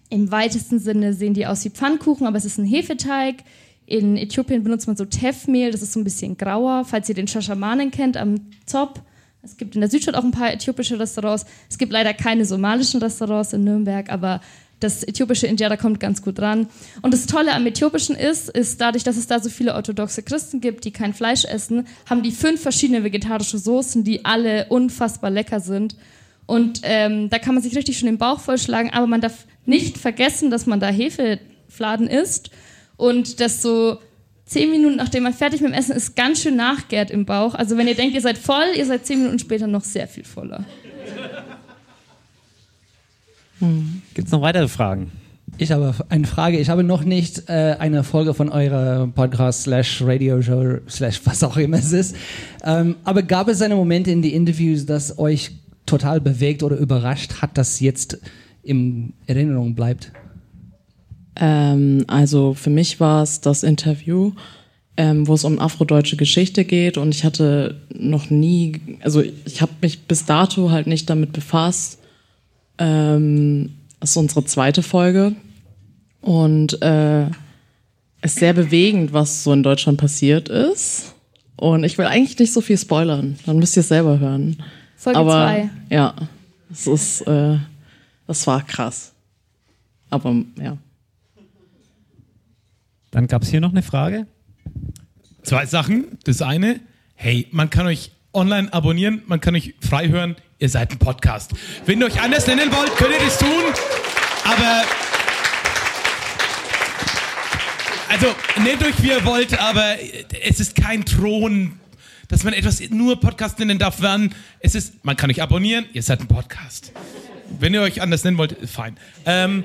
Speaker 13: im weitesten Sinne sehen die aus wie Pfannkuchen, aber es ist ein Hefeteig in Äthiopien benutzt man so Teffmehl, das ist so ein bisschen grauer. Falls ihr den Shashamanen kennt am Zop. Es gibt in der Südstadt auch ein paar äthiopische Restaurants. Es gibt leider keine somalischen Restaurants in Nürnberg, aber das äthiopische Injera kommt ganz gut ran. Und das Tolle am Äthiopischen ist, ist dadurch, dass es da so viele orthodoxe Christen gibt, die kein Fleisch essen, haben die fünf verschiedene vegetarische Soßen, die alle unfassbar lecker sind. Und ähm, da kann man sich richtig schon den Bauch vollschlagen, aber man darf nicht vergessen, dass man da Hefefladen isst und das so zehn Minuten nachdem man fertig mit dem Essen ist, ganz schön nachgärt im Bauch. Also wenn ihr denkt, ihr seid voll, ihr seid zehn Minuten später noch sehr viel voller.
Speaker 2: Hm. Gibt es noch weitere Fragen?
Speaker 5: Ich habe eine Frage. Ich habe noch nicht äh, eine Folge von eurer Podcast slash Radio Show slash was auch immer es ist. Ähm, aber gab es eine Momente in den Interviews, das euch total bewegt oder überrascht hat, das jetzt in Erinnerung bleibt?
Speaker 14: Ähm, also für mich war es das Interview, ähm, wo es um afrodeutsche Geschichte geht und ich hatte noch nie, also ich habe mich bis dato halt nicht damit befasst. Ähm, das ist unsere zweite Folge und äh, es ist sehr bewegend, was so in Deutschland passiert ist. Und ich will eigentlich nicht so viel spoilern, dann müsst ihr es selber hören.
Speaker 13: Folge
Speaker 14: Aber
Speaker 13: zwei.
Speaker 14: ja, es ist, äh, das war krass. Aber ja.
Speaker 2: Dann gab es hier noch eine Frage.
Speaker 12: Zwei Sachen. Das eine, hey, man kann euch online abonnieren, man kann euch frei hören, ihr seid ein Podcast. Wenn ihr euch anders nennen wollt, könnt ihr das tun, aber also nennt euch wie ihr wollt, aber es ist kein Thron, dass man etwas nur Podcast nennen darf, wann es ist, man kann euch abonnieren, ihr seid ein Podcast. Wenn ihr euch anders nennen wollt, fein. Ähm,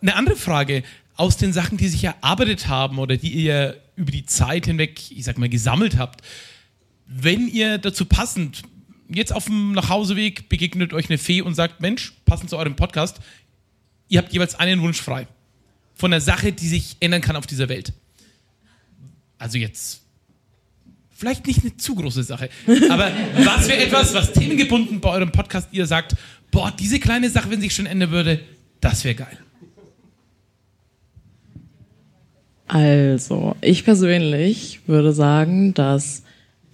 Speaker 12: eine andere Frage, aus den Sachen, die sich erarbeitet haben oder die ihr über die Zeit hinweg, ich sag mal, gesammelt habt, wenn ihr dazu passend jetzt auf dem Nachhauseweg begegnet euch eine Fee und sagt, Mensch, passend zu eurem Podcast, ihr habt jeweils einen Wunsch frei. Von der Sache, die sich ändern kann auf dieser Welt. Also jetzt vielleicht nicht eine zu große Sache, (laughs) aber was wäre etwas, was themengebunden bei eurem Podcast ihr sagt, boah, diese kleine Sache, wenn sich schon ändern würde, das wäre geil.
Speaker 14: Also, ich persönlich würde sagen, dass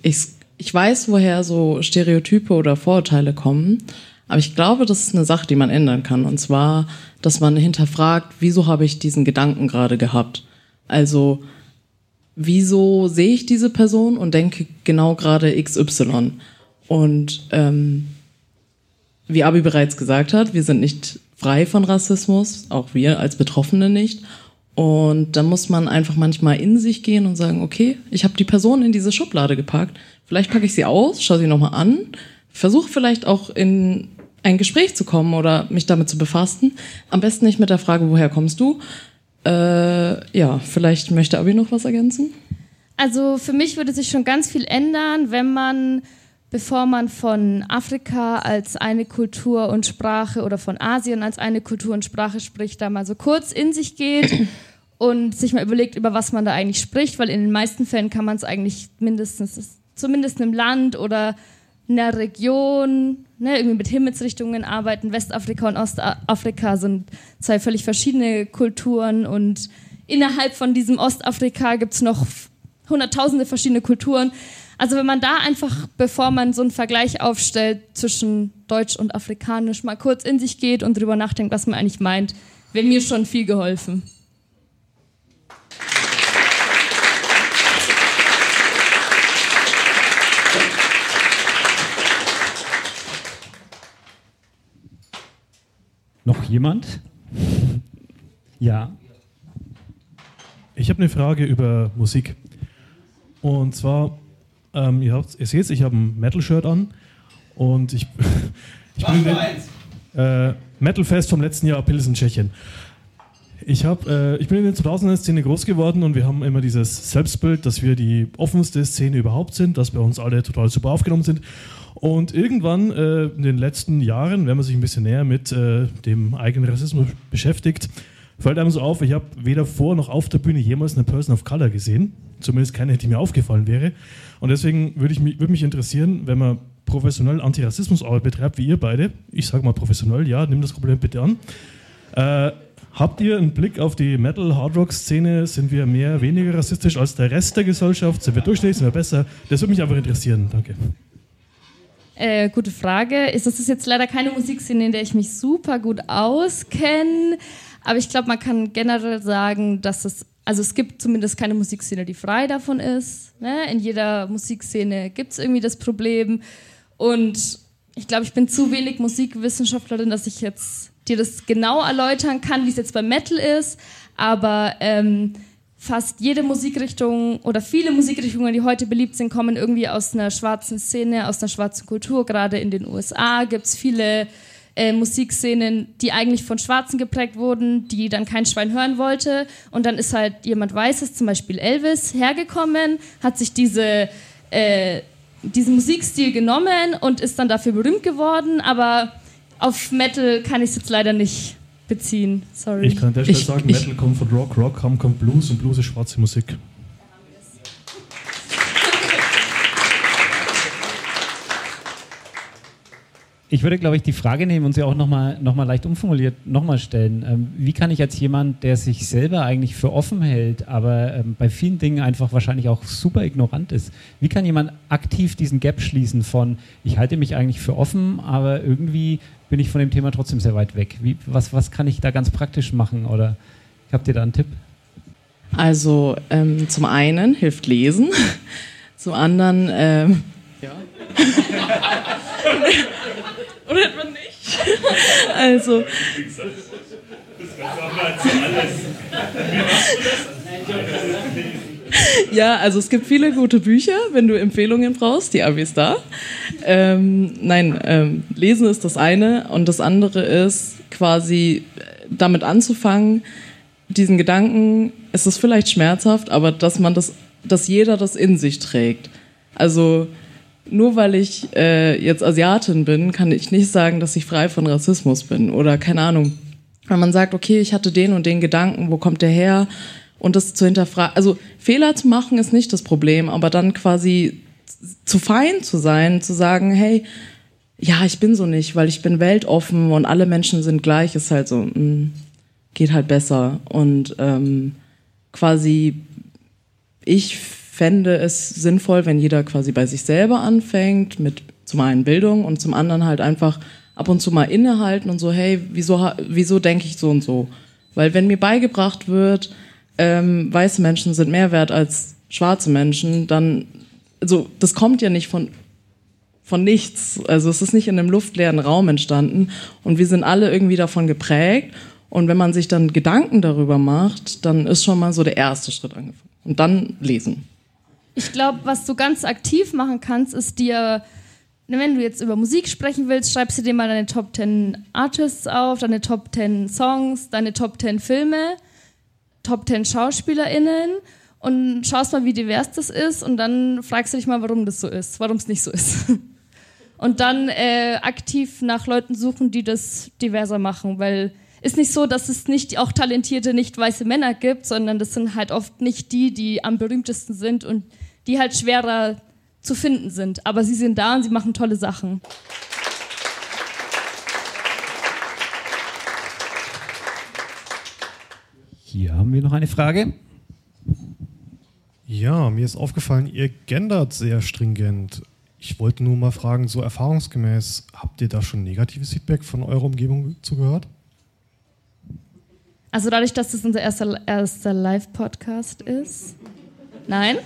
Speaker 14: ich, ich weiß, woher so Stereotype oder Vorurteile kommen, aber ich glaube, das ist eine Sache, die man ändern kann. Und zwar, dass man hinterfragt, wieso habe ich diesen Gedanken gerade gehabt? Also, wieso sehe ich diese Person und denke genau gerade XY? Und ähm, wie Abi bereits gesagt hat, wir sind nicht frei von Rassismus, auch wir als Betroffene nicht. Und da muss man einfach manchmal in sich gehen und sagen, okay, ich habe die Person in diese Schublade gepackt. Vielleicht packe ich sie aus, schaue sie nochmal an, versuche vielleicht auch in ein Gespräch zu kommen oder mich damit zu befassen. Am besten nicht mit der Frage, woher kommst du? Äh, ja, vielleicht möchte Abi noch was ergänzen.
Speaker 13: Also für mich würde sich schon ganz viel ändern, wenn man, bevor man von Afrika als eine Kultur und Sprache oder von Asien als eine Kultur und Sprache spricht, da mal so kurz in sich geht (clears throat) und sich mal überlegt, über was man da eigentlich spricht, weil in den meisten Fällen kann man es eigentlich mindestens, zumindest im Land oder in der Region, ne, irgendwie mit Himmelsrichtungen arbeiten. Westafrika und Ostafrika sind zwei völlig verschiedene Kulturen und innerhalb von diesem Ostafrika gibt es noch hunderttausende verschiedene Kulturen. Also wenn man da einfach, bevor man so einen Vergleich aufstellt zwischen Deutsch und Afrikanisch, mal kurz in sich geht und drüber nachdenkt, was man eigentlich meint, wäre mir schon viel geholfen.
Speaker 2: Noch jemand? Ja.
Speaker 16: Ich habe eine Frage über Musik. Und zwar, ähm, ihr, ihr seht, ich habe ein Metal-Shirt an und ich, (laughs) ich bin den, äh, Metal-Fest vom letzten Jahr Pilsen, Tschechien. Ich, hab, äh, ich bin in der 2000er-Szene groß geworden und wir haben immer dieses Selbstbild, dass wir die offenste Szene überhaupt sind, dass bei uns alle total super aufgenommen sind. Und irgendwann äh, in den letzten Jahren, wenn man sich ein bisschen näher mit äh, dem eigenen Rassismus beschäftigt, fällt einem so auf, ich habe weder vor noch auf der Bühne jemals eine Person of Color gesehen. Zumindest keine, die mir aufgefallen wäre. Und deswegen würde ich mich, würd mich interessieren, wenn man professionell Antirassismusarbeit betreibt, wie ihr beide, ich sage mal professionell, ja, nimm das Problem bitte an. Äh, habt ihr einen Blick auf die Metal-Hardrock-Szene? Sind wir mehr, weniger rassistisch als der Rest der Gesellschaft? Sind wir durchschnittlich, sind wir besser? Das würde mich einfach interessieren. Danke.
Speaker 13: Äh, gute Frage. Das ist jetzt leider keine Musikszene, in der ich mich super gut auskenne, aber ich glaube, man kann generell sagen, dass es also es gibt zumindest keine Musikszene, die frei davon ist. Ne? In jeder Musikszene gibt es irgendwie das Problem und ich glaube, ich bin zu wenig Musikwissenschaftlerin, dass ich jetzt dir das genau erläutern kann, wie es jetzt beim Metal ist. Aber ähm, fast jede Musikrichtung oder viele Musikrichtungen, die heute beliebt sind, kommen irgendwie aus einer schwarzen Szene, aus einer schwarzen Kultur. Gerade in den USA gibt es viele äh, Musikszenen, die eigentlich von Schwarzen geprägt wurden, die dann kein Schwein hören wollte. Und dann ist halt jemand Weißes, zum Beispiel Elvis, hergekommen, hat sich diese, äh, diesen Musikstil genommen und ist dann dafür berühmt geworden. Aber auf Metal kann ich es jetzt leider nicht beziehen. Sorry.
Speaker 16: Ich kann an der Stelle sagen, Metal kommt von Rock, Rock kommt Blues und Blues ist schwarze Musik.
Speaker 2: Ich würde, glaube ich, die Frage nehmen und sie auch nochmal noch mal leicht umformuliert nochmal stellen. Ähm, wie kann ich als jemand, der sich selber eigentlich für offen hält, aber ähm, bei vielen Dingen einfach wahrscheinlich auch super ignorant ist, wie kann jemand aktiv diesen Gap schließen von, ich halte mich eigentlich für offen, aber irgendwie bin ich von dem Thema trotzdem sehr weit weg? Wie, was, was kann ich da ganz praktisch machen? Oder habt ihr da einen Tipp?
Speaker 14: Also ähm, zum einen hilft Lesen, (laughs) zum anderen ähm, ja. (laughs) Oder etwa nicht? (laughs) Also. Ja, also es gibt viele gute Bücher, wenn du Empfehlungen brauchst, die Abi ist da. Ähm, nein, ähm, lesen ist das eine und das andere ist quasi damit anzufangen, diesen Gedanken, es ist vielleicht schmerzhaft, aber dass man das, dass jeder das in sich trägt. Also nur weil ich äh, jetzt Asiatin bin, kann ich nicht sagen, dass ich frei von Rassismus bin oder keine Ahnung. Wenn man sagt, okay, ich hatte den und den Gedanken, wo kommt der her? Und das zu hinterfragen, also Fehler zu machen ist nicht das Problem, aber dann quasi zu fein zu sein, zu sagen, hey, ja, ich bin so nicht, weil ich bin weltoffen und alle Menschen sind gleich, ist halt so, mh, mm, geht halt besser. Und ähm, quasi, ich fände es sinnvoll, wenn jeder quasi bei sich selber anfängt, mit zum einen Bildung und zum anderen halt einfach ab und zu mal innehalten und so, hey, wieso, wieso denke ich so und so? Weil wenn mir beigebracht wird, ähm, weiße Menschen sind mehr wert als schwarze Menschen, dann, also das kommt ja nicht von, von nichts. Also es ist nicht in einem luftleeren Raum entstanden und wir sind alle irgendwie davon geprägt. Und wenn man sich dann Gedanken darüber macht, dann ist schon mal so der erste Schritt angefangen. Und dann lesen.
Speaker 13: Ich glaube, was du ganz aktiv machen kannst, ist dir, wenn du jetzt über Musik sprechen willst, schreibst du dir mal deine Top 10 Artists auf, deine Top 10 Songs, deine Top 10 Filme, Top 10 SchauspielerInnen und schaust mal, wie divers das ist und dann fragst du dich mal, warum das so ist, warum es nicht so ist. (laughs) Und dann äh, aktiv nach Leuten suchen, die das diverser machen, weil ist nicht so, dass es nicht auch talentierte, nicht weiße Männer gibt, sondern das sind halt oft nicht die, die am berühmtesten sind und die halt schwerer zu finden sind. Aber sie sind da und sie machen tolle Sachen.
Speaker 2: Hier haben wir noch eine Frage.
Speaker 16: Ja, mir ist aufgefallen, ihr gendert sehr stringent. Ich wollte nur mal fragen, so erfahrungsgemäß, habt ihr da schon negatives Feedback von eurer Umgebung zugehört?
Speaker 13: Also dadurch, dass das unser erster, erster Live-Podcast ist. Nein.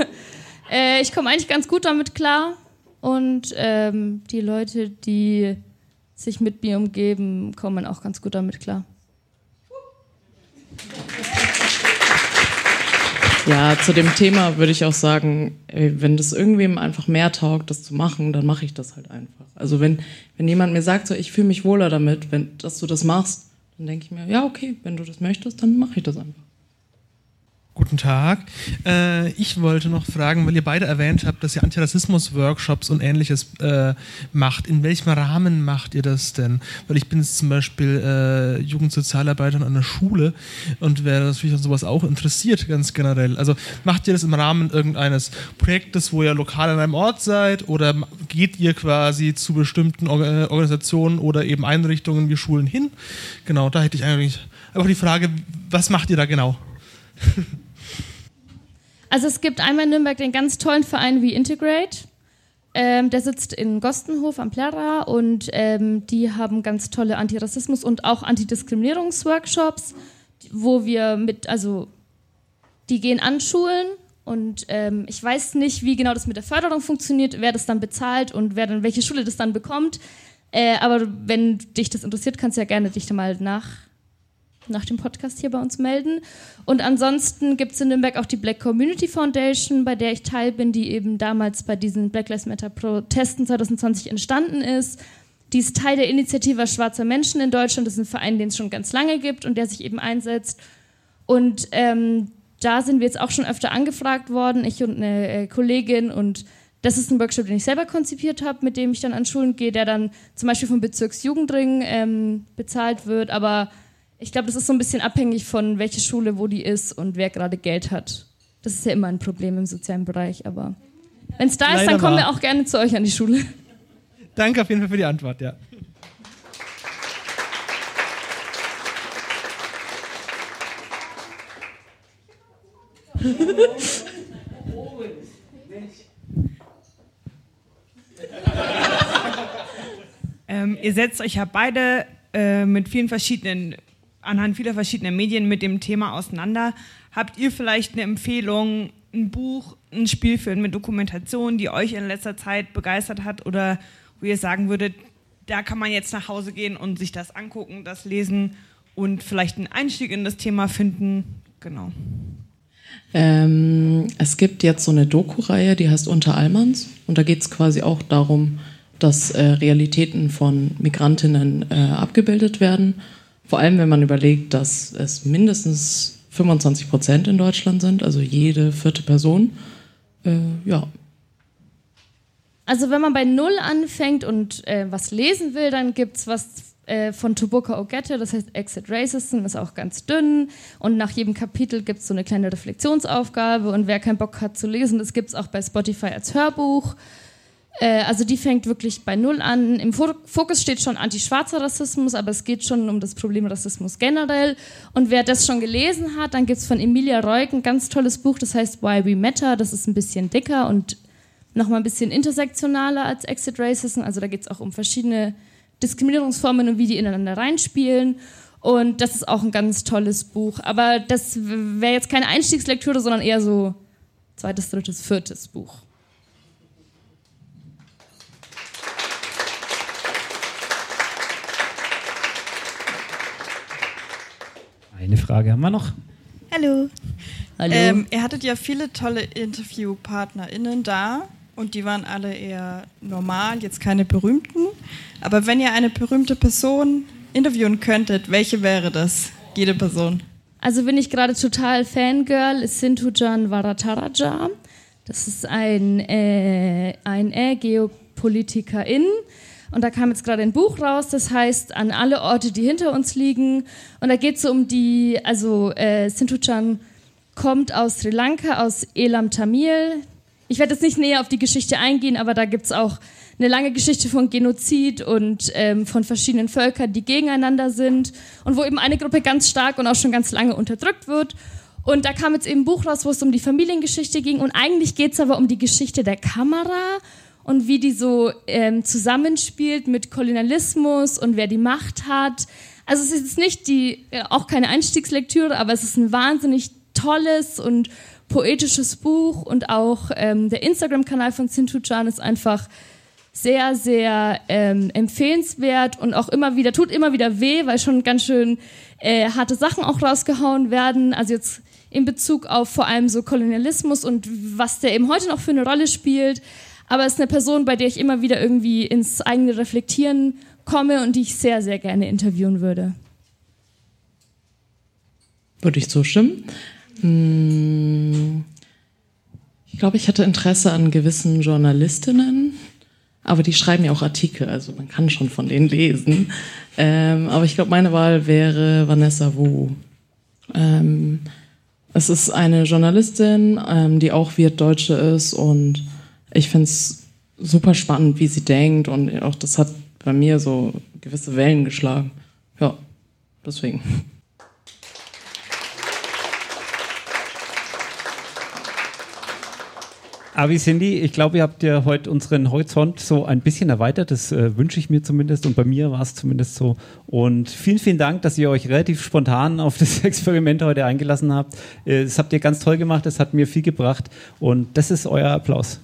Speaker 13: (laughs) äh, ich komme eigentlich ganz gut damit klar. Und ähm, die Leute, die sich mit mir umgeben, kommen auch ganz gut damit klar.
Speaker 14: Ja, zu dem Thema würde ich auch sagen, ey, wenn das irgendwem einfach mehr taugt, das zu machen, dann mache ich das halt einfach. Also wenn, wenn jemand mir sagt, so, ich fühle mich wohler damit, wenn, dass du das machst, dann denke ich mir, ja, okay, wenn du das möchtest, dann mache ich das einfach.
Speaker 17: Guten Tag. Äh, ich wollte noch fragen, weil ihr beide erwähnt habt, dass ihr Antirassismus-Workshops und ähnliches äh, macht. In welchem Rahmen macht ihr das denn? Weil ich bin jetzt zum Beispiel äh, Jugendsozialarbeiter an der Schule und wäre natürlich an sowas auch interessiert, ganz generell. Also macht ihr das im Rahmen irgendeines Projektes, wo ihr lokal an einem Ort seid oder geht ihr quasi zu bestimmten Or äh, Organisationen oder eben Einrichtungen wie Schulen hin? Genau, da hätte ich eigentlich einfach die Frage, was macht ihr da genau? (laughs)
Speaker 13: Also es gibt einmal in Nürnberg den ganz tollen Verein wie Integrate. Ähm, der sitzt in Gostenhof am Plärra und ähm, die haben ganz tolle Antirassismus- und auch Antidiskriminierungsworkshops, wo wir mit, also die gehen an Schulen und ähm, ich weiß nicht, wie genau das mit der Förderung funktioniert, wer das dann bezahlt und wer dann welche Schule das dann bekommt. Äh, aber wenn dich das interessiert, kannst du ja gerne dich da mal nach nach dem Podcast hier bei uns melden. Und ansonsten gibt es in Nürnberg auch die Black Community Foundation, bei der ich Teil bin, die eben damals bei diesen Black Lives Matter Protesten 2020 entstanden ist. Die ist Teil der Initiative Schwarzer Menschen in Deutschland. Das ist ein Verein, den es schon ganz lange gibt und der sich eben einsetzt. Und ähm, da sind wir jetzt auch schon öfter angefragt worden, ich und eine äh, Kollegin. Und das ist ein Workshop, den ich selber konzipiert habe, mit dem ich dann an Schulen gehe, der dann zum Beispiel vom Bezirksjugendring ähm, bezahlt wird. Aber ich glaube, das ist so ein bisschen abhängig von welche Schule, wo die ist und wer gerade Geld hat. Das ist ja immer ein Problem im sozialen Bereich, aber wenn es da ist,
Speaker 17: Leider
Speaker 13: dann kommen wir
Speaker 17: wahr.
Speaker 13: auch gerne zu euch an die Schule.
Speaker 17: Danke auf jeden Fall für die Antwort, ja. (laughs)
Speaker 18: Ähm, ihr setzt euch ja beide äh, mit vielen verschiedenen, anhand vieler verschiedener Medien mit dem Thema auseinander. Habt ihr vielleicht eine Empfehlung, ein Buch, ein Spielfilm mit Dokumentation, die euch in letzter Zeit begeistert hat oder wo ihr sagen würdet, da kann man jetzt nach Hause gehen und sich das angucken, das lesen und vielleicht einen Einstieg in das Thema finden? Genau.
Speaker 14: Ähm, es gibt jetzt so eine Doku-Reihe, die heißt Unter Allmanns. Und da geht es quasi auch darum, dass äh, Realitäten von Migrantinnen äh, abgebildet werden. Vor allem, wenn man überlegt, dass es mindestens 25 Prozent in Deutschland sind, also jede vierte Person. Äh, ja,
Speaker 13: Also wenn man bei Null anfängt und äh, was lesen will, dann gibt es was äh, von Tubuka Ogette, das heißt Exit Racism, ist auch ganz dünn und nach jedem Kapitel gibt es so eine kleine Reflexionsaufgabe und wer keinen Bock hat zu lesen, das gibt es auch bei Spotify als Hörbuch. Äh, also die fängt wirklich bei Null an. Im Fo- Fokus steht schon anti-schwarzer Rassismus, aber es geht schon um das Problem Rassismus generell. Und wer das schon gelesen hat, dann gibt es von Emilia Reuk ein ganz tolles Buch, das heißt Why We Matter. Das ist ein bisschen dicker und nochmal ein bisschen intersektionaler als Exit Racism. Also da geht es auch um verschiedene Diskriminierungsformen und wie die ineinander reinspielen. Und das ist auch ein ganz tolles Buch. Aber das wäre jetzt keine Einstiegslektüre, sondern eher so zweites, drittes, viertes Buch.
Speaker 2: Eine Frage haben wir noch.
Speaker 19: Hallo.
Speaker 13: Hallo.
Speaker 19: Ähm, ihr hattet ja viele tolle InterviewpartnerInnen da und die waren alle eher normal, jetzt keine berühmten. Aber wenn ihr eine berühmte Person interviewen könntet, welche wäre das? Jede Person.
Speaker 13: Also bin ich gerade total Fangirl, ist Sinthujan Varadaraja. Das ist ein, äh, ein äh, Geopolitikerin. Und da kam jetzt gerade ein Buch raus, das heißt An alle Orte, die hinter uns liegen. Und da geht es um die, also äh, Sinthujan kommt aus Sri Lanka, aus Elam Tamil. Ich werde jetzt nicht näher auf die Geschichte eingehen, aber da gibt es auch eine lange Geschichte von Genozid und ähm, von verschiedenen Völkern, die gegeneinander sind und wo eben eine Gruppe ganz stark und auch schon ganz lange unterdrückt wird. Und da kam jetzt eben ein Buch raus, wo es um die Familiengeschichte ging und eigentlich geht es aber um die Geschichte der Kamera und wie die so ähm, zusammenspielt mit Kolonialismus und wer die Macht hat. Also es ist nicht die, äh, auch keine Einstiegslektüre, aber es ist ein wahnsinnig tolles und poetisches Buch und auch ähm, der Instagram-Kanal von Sintujan ist einfach sehr, sehr ähm, empfehlenswert und auch immer wieder, tut immer wieder weh, weil schon ganz schön äh, harte Sachen auch rausgehauen werden. Also jetzt in Bezug auf vor allem so Kolonialismus und was der eben heute noch für eine Rolle spielt. Aber es ist eine Person, bei der ich immer wieder irgendwie ins eigene Reflektieren komme und die ich sehr, sehr gerne interviewen würde.
Speaker 14: Würde ich zustimmen. Hm, Ich glaube, ich hätte Interesse an gewissen Journalistinnen, aber die schreiben ja auch Artikel, also man kann schon von denen lesen. Ähm, aber ich glaube, meine Wahl wäre Vanessa Wu. Ähm, es ist eine Journalistin, ähm, die auch Wirtdeutsche ist und ich finde es super spannend, wie sie denkt und auch das hat bei mir so gewisse Wellen geschlagen. Ja, deswegen.
Speaker 2: Avi Cindy, ich glaube, ihr habt ja heute unseren Horizont so ein bisschen erweitert. Das äh, wünsche ich mir zumindest und bei mir war es zumindest so. Und vielen, vielen Dank, dass ihr euch relativ spontan auf das (laughs) Experiment heute eingelassen habt. Äh, Das habt ihr ganz toll gemacht, das hat mir viel gebracht und das ist euer Applaus.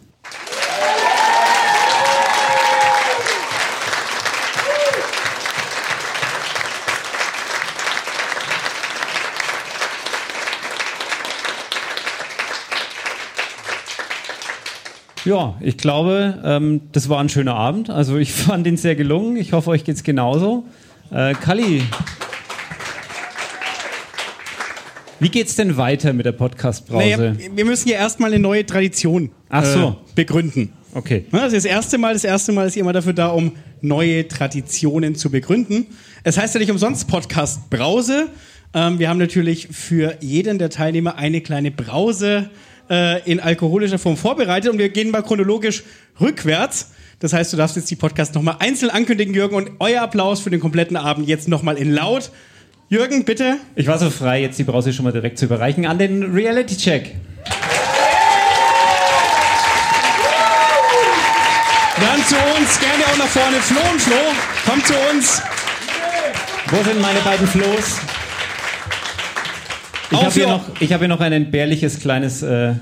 Speaker 2: Ja, ich glaube, ähm, das war ein schöner Abend. Also ich (laughs) fand ihn sehr gelungen. Ich hoffe, euch geht's genauso. Äh, Kalli, wie geht's denn weiter mit der Podcast-Brause?
Speaker 4: Naja, wir müssen ja erstmal eine neue Tradition
Speaker 2: Ach so.
Speaker 4: äh, begründen.
Speaker 2: Okay.
Speaker 4: Das ist das erste Mal, das erste Mal ist immer dafür da, um neue Traditionen zu begründen. Es heißt ja nicht umsonst Podcast Brause. Ähm, wir haben natürlich für jeden der Teilnehmer eine kleine Brause äh, in alkoholischer Form vorbereitet und wir gehen mal chronologisch rückwärts. Das heißt, du darfst jetzt die Podcast nochmal einzeln ankündigen, Jürgen, und euer Applaus für den kompletten Abend jetzt nochmal in laut. Jürgen, bitte.
Speaker 2: Ich war so frei, jetzt die Brause schon mal direkt zu überreichen an den Reality-Check.
Speaker 4: Dann zu uns, gerne auch nach vorne. Flo und Flo, kommt zu uns.
Speaker 2: Wo sind meine beiden Flo's? Ich habe hier, noch- ich hab hier noch ein entbehrliches kleines äh,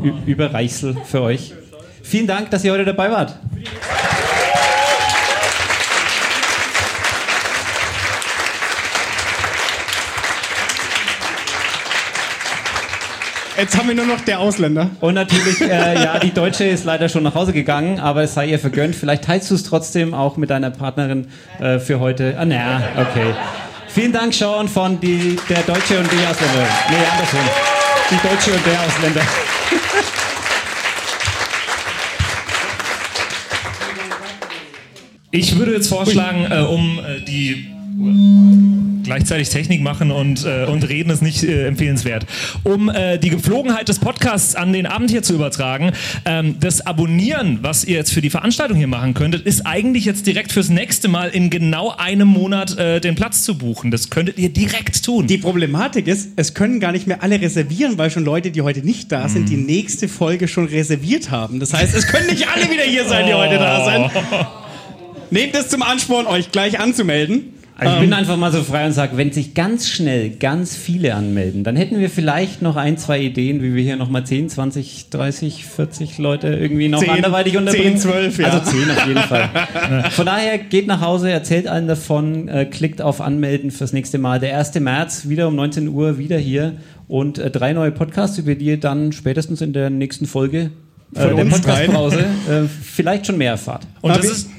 Speaker 2: Ü- Überreichsel für euch. Vielen Dank, dass ihr heute dabei wart.
Speaker 4: Jetzt haben wir nur noch der Ausländer.
Speaker 2: Und natürlich, äh, ja, die Deutsche ist leider schon nach Hause gegangen, aber es sei ihr vergönnt. Vielleicht teilst du es trotzdem auch mit deiner Partnerin äh, für heute. Ah, naja, okay. Vielen Dank, Sean, von die, der Deutsche und die Ausländer. Nee, andersrum. Die Deutsche und der Ausländer.
Speaker 3: Ich würde jetzt vorschlagen, äh, um äh, die, gleichzeitig Technik machen und, äh, und reden ist nicht äh, empfehlenswert. Um äh, die Gepflogenheit des Podcasts an den Abend hier zu übertragen, ähm, das Abonnieren, was ihr jetzt für die Veranstaltung hier machen könntet, ist eigentlich jetzt direkt fürs nächste Mal in genau einem Monat äh, den Platz zu buchen. Das könntet ihr direkt tun.
Speaker 4: Die Problematik ist, es können gar nicht mehr alle reservieren, weil schon Leute, die heute nicht da sind, die nächste Folge schon reserviert haben. Das heißt, es können nicht alle wieder hier sein, die heute da sind. Nehmt es zum Ansporn, euch gleich anzumelden.
Speaker 2: Also ich
Speaker 4: Ähm,
Speaker 2: bin einfach mal so frei und sage, wenn sich ganz schnell ganz viele anmelden, dann hätten wir vielleicht noch ein, zwei Ideen, wie wir hier nochmal 10, 20, 30, 40 Leute irgendwie noch
Speaker 4: 10,
Speaker 2: anderweitig unterbringen.
Speaker 4: 10, 12, ja.
Speaker 2: Also 10 auf jeden Fall. (laughs) Von daher geht nach Hause, erzählt allen davon, äh, klickt auf Anmelden fürs nächste Mal. Der 1. März, wieder um 19 Uhr, wieder hier. Und äh, drei neue Podcasts, über die ihr dann spätestens in der nächsten Folge äh, der
Speaker 3: uns
Speaker 2: Podcast-Pause äh, vielleicht schon mehr erfahrt.
Speaker 3: Und das ist,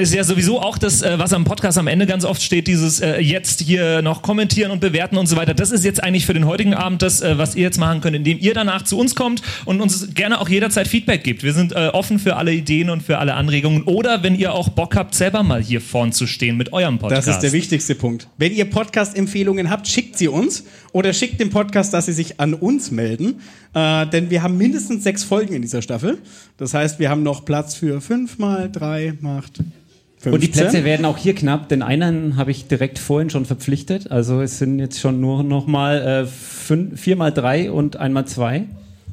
Speaker 3: ist ja sowieso auch das, äh, was am Podcast am Ende ganz oft steht, dieses äh, jetzt hier noch kommentieren und bewerten und so weiter. Das ist jetzt eigentlich für den heutigen Abend das, äh, was ihr jetzt machen könnt, indem ihr danach zu uns kommt und uns gerne auch jederzeit Feedback gibt. Wir sind äh, offen für alle Ideen und für alle Anregungen. Oder wenn ihr auch Bock habt, selber mal hier vorn zu stehen mit eurem Podcast.
Speaker 4: Das ist der wichtigste Punkt. Wenn ihr Podcast-Empfehlungen habt, schickt sie uns oder schickt den Podcast, dass sie sich an uns melden. Äh, denn wir haben mindestens sechs Folgen in dieser Staffel. Das heißt, wir haben noch Platz für fünf mal drei macht. 15.
Speaker 2: Und die Plätze werden auch hier knapp, denn einen habe ich direkt vorhin schon verpflichtet. Also es sind jetzt schon nur noch mal äh, fünf, vier mal drei und einmal zwei.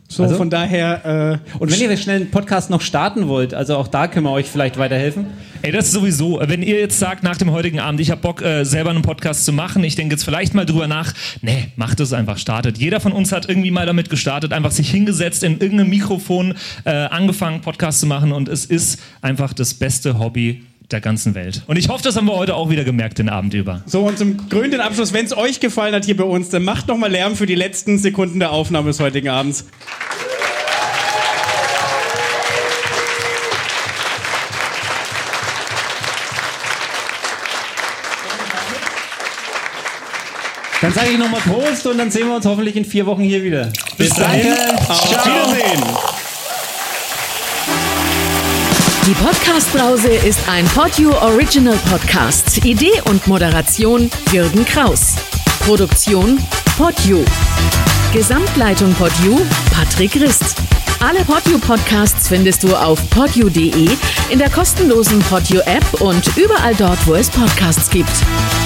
Speaker 4: So, von daher.
Speaker 2: Äh, und wenn ihr schnell einen Podcast noch starten wollt, also auch da können wir euch vielleicht weiterhelfen.
Speaker 3: Ey, das ist sowieso, wenn ihr jetzt sagt nach dem heutigen Abend, ich habe Bock, äh, selber einen Podcast zu machen, ich denke jetzt vielleicht mal drüber nach, nee, macht es einfach, startet. Jeder von uns hat irgendwie mal damit gestartet, einfach sich hingesetzt, in irgendeinem Mikrofon äh, angefangen, Podcast zu machen und es ist einfach das beste Hobby der ganzen Welt. Und ich hoffe, das haben wir heute auch wieder gemerkt, den Abend über.
Speaker 4: So, und zum krönenden Abschluss, wenn es euch gefallen hat hier bei uns, dann macht noch mal Lärm für die letzten Sekunden der Aufnahme des heutigen Abends.
Speaker 2: Dann sage ich nochmal Prost und dann sehen wir uns hoffentlich in vier Wochen hier wieder.
Speaker 4: Bis dahin, auf Wiedersehen.
Speaker 1: Die Podcast-Brause ist ein Podyou Original Podcast. Idee und Moderation Jürgen Kraus. Produktion Podyou. Gesamtleitung Podyou Patrick Rist. Alle Podyou Podcasts findest du auf podyou.de, in der kostenlosen Podyou App und überall dort, wo es Podcasts gibt.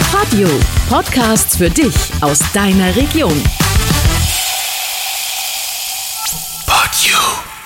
Speaker 1: Podyou. Podcasts für dich aus deiner Region.
Speaker 20: Podyou.